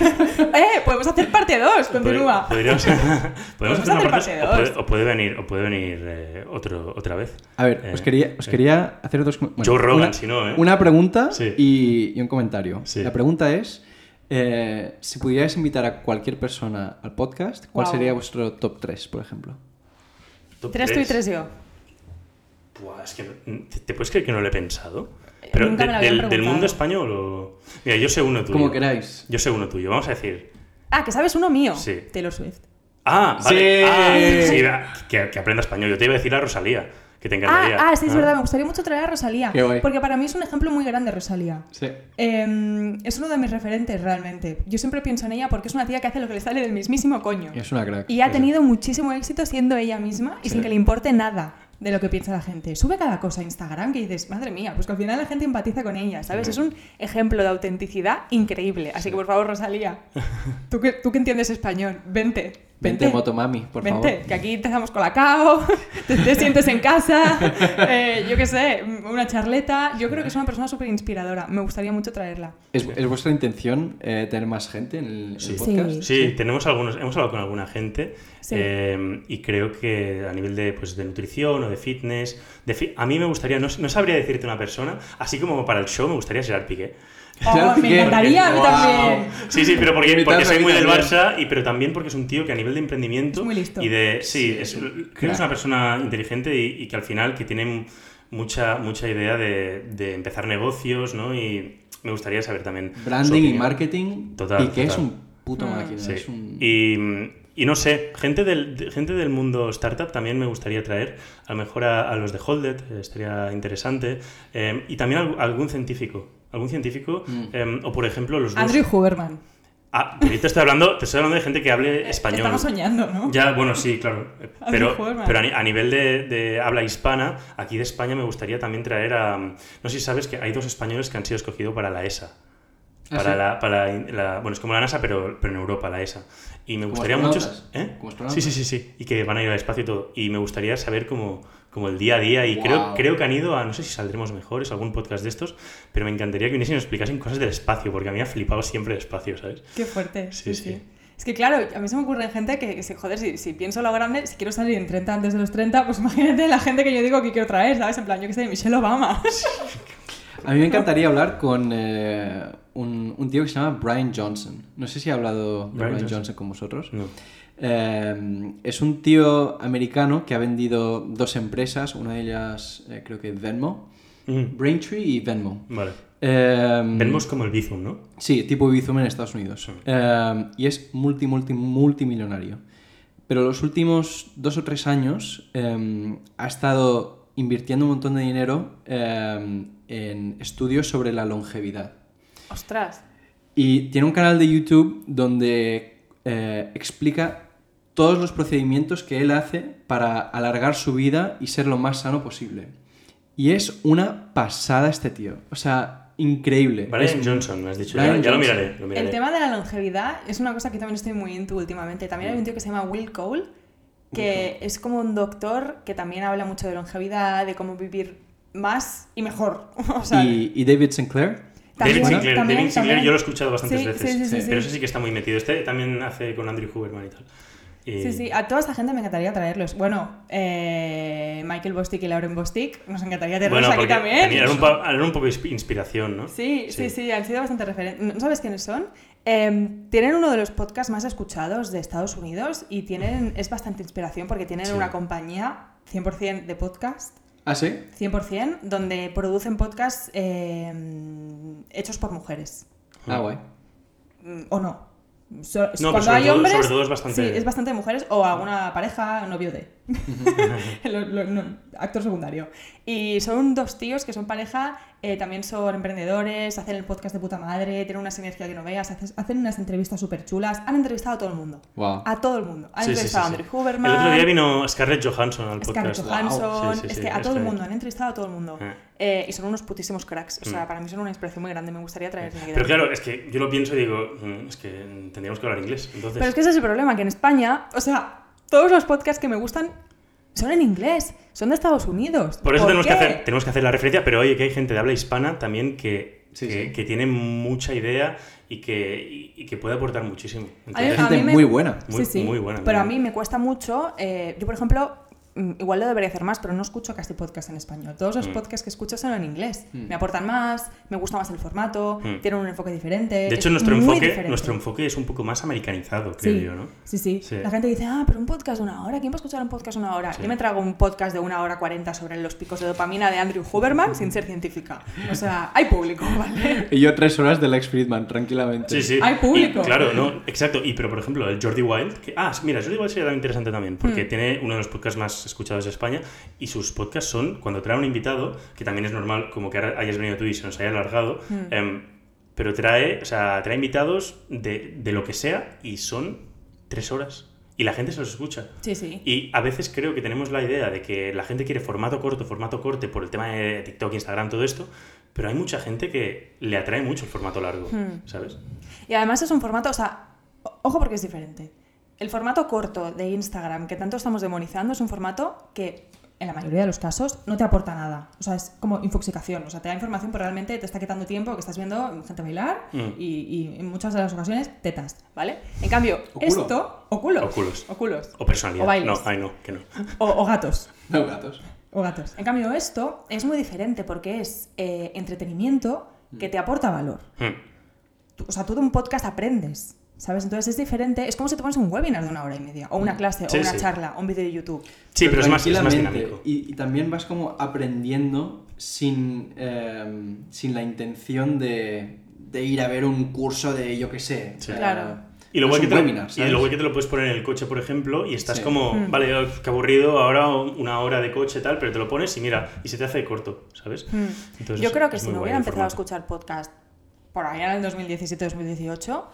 ¡Eh! Podemos hacer parte 2, continúa. Podríamos, podemos hacer una hacer parte, parte o puede, o puede venir, o puede venir eh, otro, otra vez. A ver, Eh, os quería, os quería hacer dos... bueno, Joe Rogan, una, si no, ¿eh? Una pregunta Sí. y, y un comentario. Sí. La pregunta es, eh, si pudierais invitar a cualquier persona al podcast, ¿cuál Wow. sería vuestro top 3, por ejemplo? Top Tres tú y tres. yo. Buah, es que ¿te, te puedes creer que no lo he pensado? Pero Nunca me de- lo habían del, mundo español o... Mira, yo sé uno tuyo. Como queráis. Yo sé uno tuyo. Vamos a decir... Ah, que sabes uno mío. Sí. Taylor Swift. Ah, vale. Sí. Ah, sí, va, que, que aprenda español. Yo te iba a decir a Rosalía, que te encantaría. Ah, ah, sí, es verdad. Me gustaría mucho traer a Rosalía. Qué guay. Porque para mí es un ejemplo muy grande Rosalía. Sí. Eh, es uno de mis referentes realmente. Yo siempre pienso en ella porque es una tía que hace lo que le sale del mismísimo coño. Es una crack. Y ha Sí. tenido muchísimo éxito siendo ella misma y Sí. sin que le importe nada de lo que piensa la gente. Sube cada cosa a Instagram que dices, madre mía, pues que al final la gente empatiza con ella, ¿sabes? Es un ejemplo de autenticidad increíble. Así que por favor, Rosalía, tú que, tú que entiendes español, vente. Vente, Motomami, por vente, favor. que aquí empezamos con la cao, te, te sientes en casa, eh, yo qué sé, una charleta. Yo creo que es una persona súper inspiradora. Me gustaría mucho traerla. ¿Es, es vuestra intención eh, tener más gente en el, en el Sí. podcast? Sí, tenemos algunos, hemos hablado con alguna gente Sí. eh, y creo que a nivel de, pues, de nutrición o de fitness, de fi- a mí me gustaría, no, no sabría decirte una persona, así como para el show me gustaría Gerard Piqué. Oh, me encantaría a mí Wow. también. Sí, sí, pero porque, porque soy muy del. Barça, y, pero también porque es un tío que a nivel de emprendimiento Es muy listo. y de... Sí, es, creo que es una persona inteligente y, y que al final que tiene mucha, mucha idea de, de empezar negocios, ¿no? Y me gustaría saber también Branding y marketing. Total, Y que es total. un puto Mm. máquina. Sí. Es un... Y, y no sé, gente del, de- gente del mundo startup también me gustaría traer, a lo mejor a, a los de Holded, eh, estaría interesante, eh, y también al- algún científico, algún científico, Mm. eh, o por ejemplo los dos... Andrew Huberman. Ah, pero yo te estoy hablando, te estoy hablando de gente que hable español. Estamos soñando, ¿no? Ya, bueno, sí, claro. Eh, Andrew Pero, Huberman. pero a, ni- a nivel de, de habla hispana, aquí de España me gustaría también traer a... No sé si sabes que hay dos españoles que han sido escogidos para la ESA. ¿Ah, Para, sí? la, para la- bueno, es como la NASA, pero, pero en Europa, la ESA. Y me gustaría mucho... ¿Eh? ¿Como Sí, sí, sí, sí. Y que van a ir al espacio y todo. Y me gustaría saber como, como el día a día. Y creo, creo que han ido a... No sé si saldremos mejores, algún podcast de estos, pero me encantaría que viniesen y nos explicasen cosas del espacio, porque a mí me ha flipado siempre el espacio, ¿sabes? Qué fuerte. Sí, Sí, sí. sí. Es que claro, a mí se me ocurre gente que, que se- joder, si, si pienso lo grande, si quiero salir en 30 antes de los 30, pues imagínate la gente que yo digo que quiero traer, ¿sabes? En plan, yo que sé, Michelle Obama. A mí me encantaría hablar con eh, un, un tío que se llama Brian Johnson. No sé si he hablado de Brian Brian, Johnson. Johnson. con vosotros. No. Eh, es un tío americano que ha vendido dos empresas, una de ellas eh, creo que Venmo, Mm, Braintree y Venmo. Vale. Eh, Vemos como el Bizum, ¿no? Sí, tipo Bizum en Estados Unidos. Eh, y es multi, multi, multimillonario. Pero los últimos dos o tres años eh, ha estado invirtiendo un montón de dinero eh, en estudios sobre la longevidad. Ostras. Y tiene un canal de YouTube donde eh, explica todos los procedimientos que él hace para alargar su vida y ser lo más sano posible. Y es una pasada este tío. O sea, increíble. Brian Es- Johnson, me has dicho. Brian ya, ya lo miraré. Lo miraré. El tema de la longevidad es una cosa que también estoy muy into últimamente. También hay un tío que se llama Will Cole, que es como un doctor que también habla mucho de longevidad, de cómo vivir más y mejor. O sea, y, y David Sinclair. David Sinclair, también- David Sinclair también- yo lo he escuchado bastantes Sí, veces. sí, sí, sí, sí. Pero ese sí que está muy metido. Este también hace con Andrew Huberman y tal. Y- Sí, sí, a toda esta gente me encantaría traerlos. Bueno, eh, Michael Bostick y Lauren Bostick, nos encantaría tenerlos Bueno, aquí también. tenía- era un, pa- era un poco de inspi- inspiración, ¿no? Sí, sí, sí, han sido bastante referentes. ¿No sabes quiénes son? Eh, tienen uno de los podcasts más escuchados de Estados Unidos y tienen es bastante inspiración porque tienen Sí. una compañía 100% de podcast, ¿Ah, sí? 100%, donde producen podcasts eh, hechos por mujeres. Ah, guay. Mm, ¿O no? So- No, pero cuando hay todo- hombres, sobre todo es bastante- sí, es bastante mujeres o alguna pareja, novio de. Lo- lo- no, actor secundario. Y son dos tíos que son pareja, eh, también son emprendedores, hacen el podcast de puta madre, tienen una sinergia que no veas, haces- hacen unas entrevistas súper chulas. Han entrevistado a todo el mundo. Wow. A todo el mundo. Han Sí, sí, sí, entrevistado sí. a Andrew Huberman. El otro día vino Scarlett Johansson al Scarlett podcast. Johansson, Sí, sí, es que a todo el mundo, han entrevistado a todo el mundo. Eh. Eh, y son unos putísimos cracks. O sea, Mm. para mí son una inspiración muy grande, me gustaría traer Pero claro, es que yo lo pienso y digo, mm, es que tendríamos que hablar inglés. Entonces, Pero es que ese es el problema, que en España, o sea, todos los podcasts que me gustan son en inglés, son de Estados Unidos. por eso tenemos que, hacer, tenemos que hacer la referencia, pero oye, que hay gente de habla hispana también que, Sí, que, sí. que tiene mucha idea y que, y, y que puede aportar muchísimo. A a Gente mí me- muy buena. Muy- sí, sí. muy buena, Pero a mí me cuesta mucho. eh, yo, por ejemplo, igual lo debería hacer más, pero no escucho casi podcast en español. Todos los Mm. podcasts que escucho son en inglés. Mm. Me aportan más, me gusta más el formato, Mm. tienen un enfoque diferente. de hecho, es nuestro enfoque, diferente. nuestro enfoque es un poco más americanizado, creo Sí, yo, ¿no? sí, sí, Sí. La gente dice, ah, pero un podcast de una hora. ¿Quién va a escuchar un podcast de una hora? Sí. Yo me trago un podcast de una hora cuarenta sobre los picos de dopamina de Andrew Huberman sin ser científica. O sea, hay público, ¿vale? Y yo tres horas de Lex Friedman, tranquilamente. Sí, sí. Hay público. Y, claro, no, exacto. Y pero por ejemplo, el Jordi Wild, que, ah, mira, Jordi Wild sería también interesante también, porque Mm. tiene uno de los podcasts más escuchados de España y sus podcasts son cuando trae un invitado, que también es normal, como que ahora hayas venido tú y se nos haya alargado, Mm. em, pero trae, o sea, trae invitados de, de lo que sea y son tres horas y la gente se los escucha. Sí, sí. Y a veces creo que tenemos la idea de que la gente quiere formato corto, formato corte por el tema de TikTok, Instagram, todo esto, pero hay mucha gente que le atrae mucho el formato largo, Hmm. ¿sabes? Y además es un formato, o sea, ojo porque es diferente. El formato corto de Instagram que tanto estamos demonizando es un formato que en la mayoría de los casos no te aporta nada. O sea, es como infoxicación. O sea, te da información, pero realmente te está quitando tiempo que estás viendo gente bailar Mm. y, y en muchas de las ocasiones tetas, ¿vale? En cambio, O esto... O culos. O culos. O culos. O personalidad. O bailes. No, ay no, que no. O, o gatos. No, gatos. O gatos. En cambio, esto es muy diferente porque es eh, entretenimiento, que te aporta valor. Tú- o sea, tú de un podcast aprendes, ¿sabes? Entonces es diferente. Es como si te pones un webinar de una hora y media, o una clase, Sí, o una sí. charla, o un vídeo de YouTube. Sí, pero es más, es más tranquilamente. dinámico. Y, y también vas como aprendiendo sin, eh, sin la intención de, de ir a ver un curso de yo qué sé. Sí. eh, Claro. Y lo, no es que te, webinar, y guay que te lo puedes poner en el coche, por ejemplo, y estás Sí. como, Mm. vale, qué aburrido, ahora una hora de coche tal, pero te lo pones y mira, y se te hace corto, ¿sabes? Mm. Entonces, Yo creo que si no hubiera empezado a escuchar podcast por allá en el 2017-2018,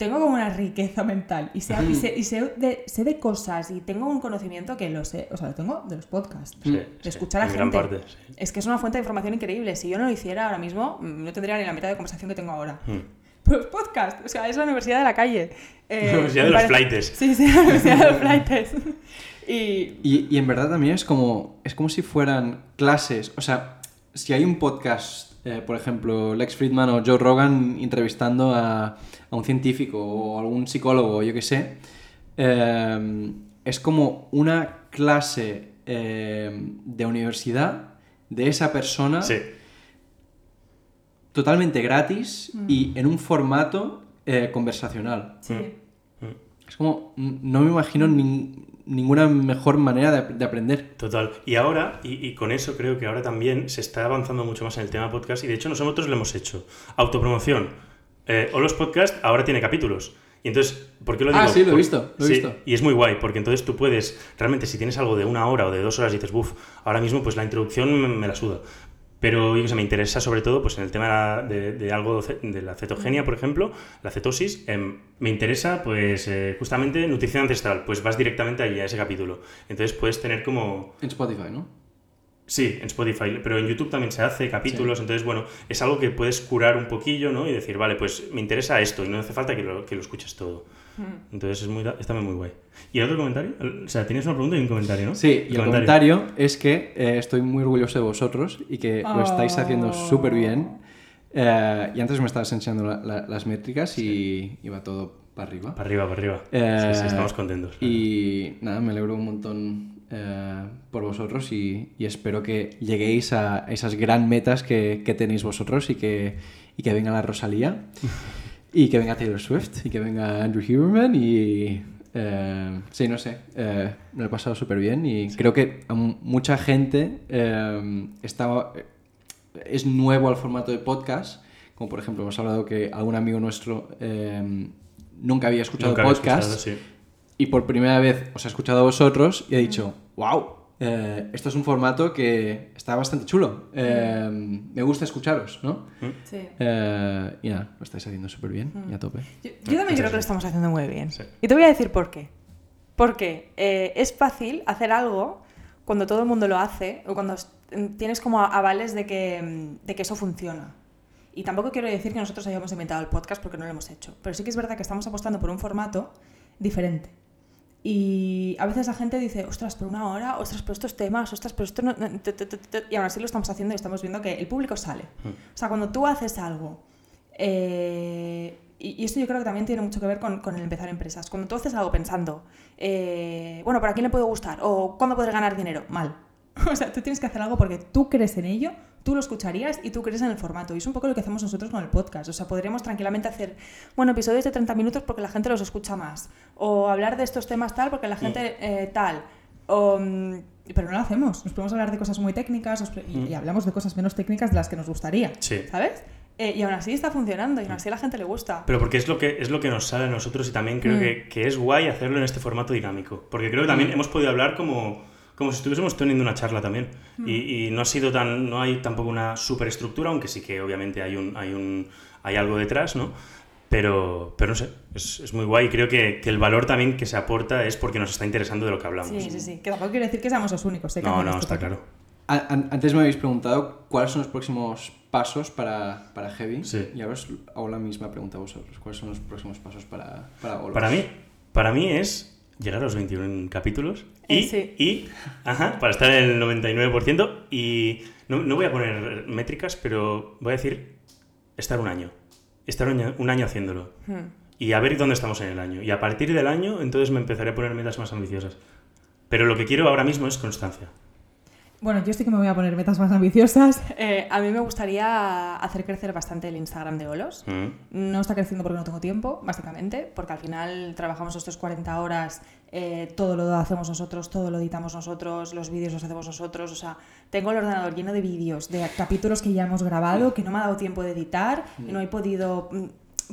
tengo como una riqueza mental y sé, y sé, y sé de, sé de cosas y tengo un conocimiento que lo sé, o sea, lo tengo de los podcasts. Sí, de sí, escuchar a en gente. gran parte, sí. Es que es una fuente de información increíble. Si yo no lo hiciera ahora mismo, mm, no tendría ni la mitad de conversación que tengo ahora. Mm. Pues podcast, o sea, es la universidad de la calle. Eh, La universidad de los parece- flaites. Sí, sí, la universidad de los flaites. y Y, y en verdad también es como, es como si fueran clases. O sea, si hay un podcast, eh, por ejemplo, Lex Friedman o Joe Rogan entrevistando a, a un científico o algún psicólogo, yo qué sé, eh, es como una clase eh, de universidad de esa persona Sí, totalmente gratis y en un formato eh, conversacional. sí. Es como, mm, no me imagino nin- ninguna mejor manera de, de aprender. total. Y ahora, y, y con eso creo que ahora también se está avanzando mucho más en el tema podcast, y de hecho nosotros lo hemos hecho. Autopromoción. Eh, o los podcasts ahora tiene capítulos. Y entonces, ¿por qué lo digo? Ah, sí, lo he visto, lo he sí, visto. Y es muy guay, porque entonces tú puedes, realmente, si tienes algo de una hora o de dos horas y dices, buf, ahora mismo pues la introducción me, me la suda. Pero yo que sé, me interesa sobre todo pues en el tema de, de algo de la cetogenia, por ejemplo, la cetosis. em, me interesa pues eh, justamente nutrición ancestral, pues vas directamente ahí a ese capítulo. Entonces puedes tener como En Spotify, ¿no? Sí, en Spotify, pero en YouTube también se hace capítulos, entonces, bueno, es algo que puedes curar un poquillo, ¿no? Y decir, vale, pues me interesa esto y no hace falta que lo, que lo escuches todo. Entonces es, muy, es también muy guay. ¿Y el otro comentario? O sea, tienes una pregunta y un comentario, ¿no? Sí, y el comentario es que eh, estoy muy orgulloso de vosotros y que lo estáis haciendo súper bien. Eh, y antes me estabas enseñando la- la- las métricas y iba todo para arriba. Para arriba, para arriba. Eh, sí, sí, estamos contentos. Y nada, me alegro un montón eh, por vosotros y, y espero que lleguéis a esas gran metas que, que tenéis vosotros y que, y que venga la Rosalía y que venga Taylor Swift y que venga Andrew Huberman y... eh, sí, no sé, eh, me lo he pasado súper bien y creo que mucha gente eh, está, es nuevo al formato de podcast, como por ejemplo hemos hablado que algún amigo nuestro eh, nunca había escuchado Nunca había podcast escuchado, sí. y por primera vez os he escuchado a vosotros y he dicho, wow, esto es un formato que está bastante chulo. eh, me gusta escucharos, ¿no? Sí. Eh, y nada, lo estáis haciendo súper bien y a tope. Yo, yo también creo que lo estamos haciendo muy bien. Sí. Y te voy a decir por qué. Porque eh, es fácil hacer algo cuando todo el mundo lo hace o cuando s- tienes como avales de que, mm, de que eso funciona. Y tampoco quiero decir que nosotros hayamos inventado el podcast porque no lo hemos hecho. Pero sí que es verdad que estamos apostando por un formato diferente. Y a veces la gente dice, ostras, por una hora, ostras, pero estos temas, ostras, pero esto no... no- t- t- t- t-". Y aún así lo estamos haciendo y estamos viendo que el público sale. O sea, cuando tú haces algo... eh, y, esto yo creo que también tiene mucho que ver con, con el empezar empresas. Cuando tú haces algo pensando, eh, bueno, ¿para quién le puede gustar? ¿O cuándo podré ganar dinero? Mal. O sea, tú tienes que hacer algo porque tú crees en ello, tú lo escucharías y tú crees en el formato. Y es un poco lo que hacemos nosotros con el podcast. O sea, podríamos tranquilamente hacer, bueno, episodios de 30 minutos porque la gente los escucha más. O hablar de estos temas tal porque la gente eh, tal. O, mm, pero no lo hacemos. Nos podemos hablar de cosas muy técnicas pre- y, y hablamos de cosas menos técnicas de las que nos gustaría. Sí. ¿Sabes? Eh, y aún así está funcionando y aún así a la gente le gusta. Pero porque es lo que, es lo que nos sale a nosotros y también creo Mm. que, que es guay hacerlo en este formato dinámico. Porque creo que también hemos podido hablar como, como si estuviésemos teniendo una charla también. Y, y no ha sido tan, no hay tampoco una superestructura, aunque sí que obviamente hay, un, hay, un, hay algo detrás, ¿no? Pero, pero no sé, es, es muy guay creo que, que el valor también que se aporta es porque nos está interesando de lo que hablamos. Sí, sí, sí. Que tampoco quiero decir que seamos los únicos. ¿eh? que No, no, está claro. Antes me habéis preguntado cuáles son los próximos pasos para, para Heavy. Sí. Y ahora os hago la misma pregunta a vosotros. ¿Cuáles son los próximos pasos para, para Golos? Para mí, para mí es llegar a los 21 capítulos y, Eh, sí. y ajá, para estar en el 99% y no, no voy a poner métricas, pero voy a decir estar un año. Estar un año, un año haciéndolo. Hmm. Y a ver dónde estamos en el año. Y a partir del año, entonces me empezaré a poner metas más ambiciosas. Pero lo que quiero ahora mismo es constancia. Bueno, yo sí que me voy a poner metas más ambiciosas. Eh, a mí me gustaría hacer crecer bastante el Instagram de Olos. Mm. No está creciendo porque no tengo tiempo, básicamente, porque al final trabajamos estos 40 horas, eh, todo lo hacemos nosotros, todo lo editamos nosotros, los vídeos los hacemos nosotros. O sea, tengo el ordenador lleno de vídeos, de capítulos que ya hemos grabado, que no me ha dado tiempo de editar y no he podido mm,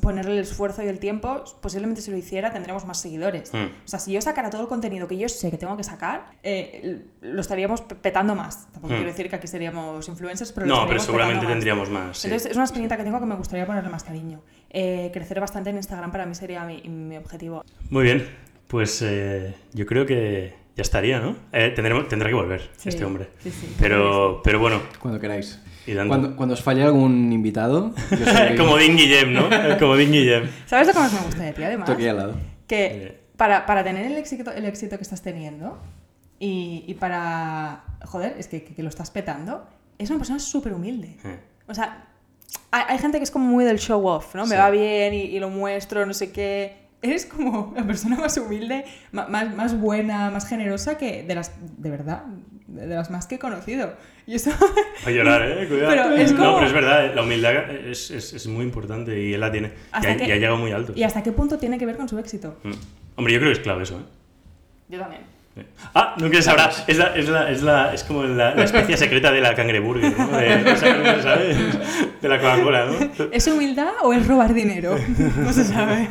ponerle el esfuerzo y el tiempo, posiblemente si lo hiciera tendremos más seguidores. Mm. O sea, si yo sacara todo el contenido que yo sé que tengo que sacar, eh, lo estaríamos pe- petando más. Tampoco Mm. quiero decir que aquí seríamos influencers, pero lo No, pero estaríamos seguramente petando más. tendríamos más. sí. Entonces es una espinita que tengo que me gustaría ponerle más cariño. Eh, crecer bastante en Instagram para mí sería mi, mi objetivo. Muy bien, pues eh, yo creo que ya estaría, ¿no? Eh, tendremos, tendrá que volver Sí, este hombre. sí, sí. Pero, pero bueno, Cuando queráis. Y. Cuando, cuando os falle algún invitado, yo Como Dean Guillem, ¿no? Como Dean Guillem. ¿Sabes lo que más me gusta de ti, además? estoy aquí al lado. Que para, para tener el éxito, el éxito que estás teniendo y, y para... Joder, es que, que- que lo estás petando, es una persona súper humilde. Eh. O sea, hay, hay gente que es como muy del show off, ¿no? Me va bien y, y lo muestro, no sé qué. Eres como la persona más humilde, más, más buena, más generosa que de las... De verdad, de de las más que he conocido. Y eso... A llorar, ¿eh? Cuidado. Pero es No, como- pero es verdad, eh, la humildad es, es, es muy importante y él la tiene. Y Hasta ha, que- y ha llegado muy alto. ¿Y hasta qué punto tiene que ver con su éxito? Mm. Hombre, yo creo que es clave eso, ¿eh? Yo también. Sí. Ah, nunca se sabrá. Es, la, es, la, es, la, es como la, la especie secreta de la cangreburger, ¿no? De, ¿sabes? de la Coca-Cola, ¿no? ¿Es humildad o es robar dinero? No se sabe.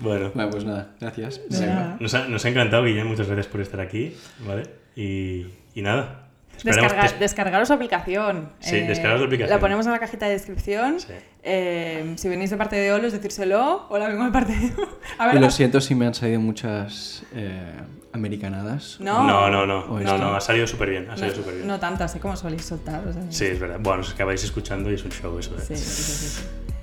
Bueno, Bueno, pues nada, gracias. Venga. nada. nos ha, nos ha encantado, Guillem. Muchas gracias por estar aquí, ¿vale? Y, y nada. Descarga- descargaros la aplicación. Sí, descargaros la aplicación. La ponemos en la cajita de descripción. Sí. Eh, si venís de parte de Olos, decírselo. Hola, vengo de parte de... A ver, lo siento si me han salido muchas eh, americanadas. No. No, no, no. No, no, ha salido súper bien. Ha salido no, súper bien. no tantas, ¿eh? Como soléis soltar. o sea, Sí, es verdad. Bueno, os acabáis escuchando y es un show eso, ¿eh? Sí, sí, sí.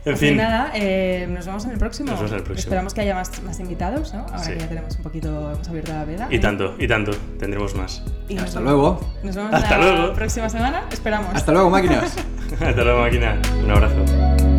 En Así fin. nada, eh, nos vemos en el próximo. Nos vemos en el próximo. Esperamos que haya más, más invitados, ¿no? Ahora Sí. que ya tenemos un poquito, hemos abierto la veda. Y tanto, y tanto. Tendremos más. Y nos Hasta vemos- luego. Nos vemos Hasta la luego. próxima semana. Esperamos. Hasta luego, máquinas. Hasta luego, máquina. Un abrazo.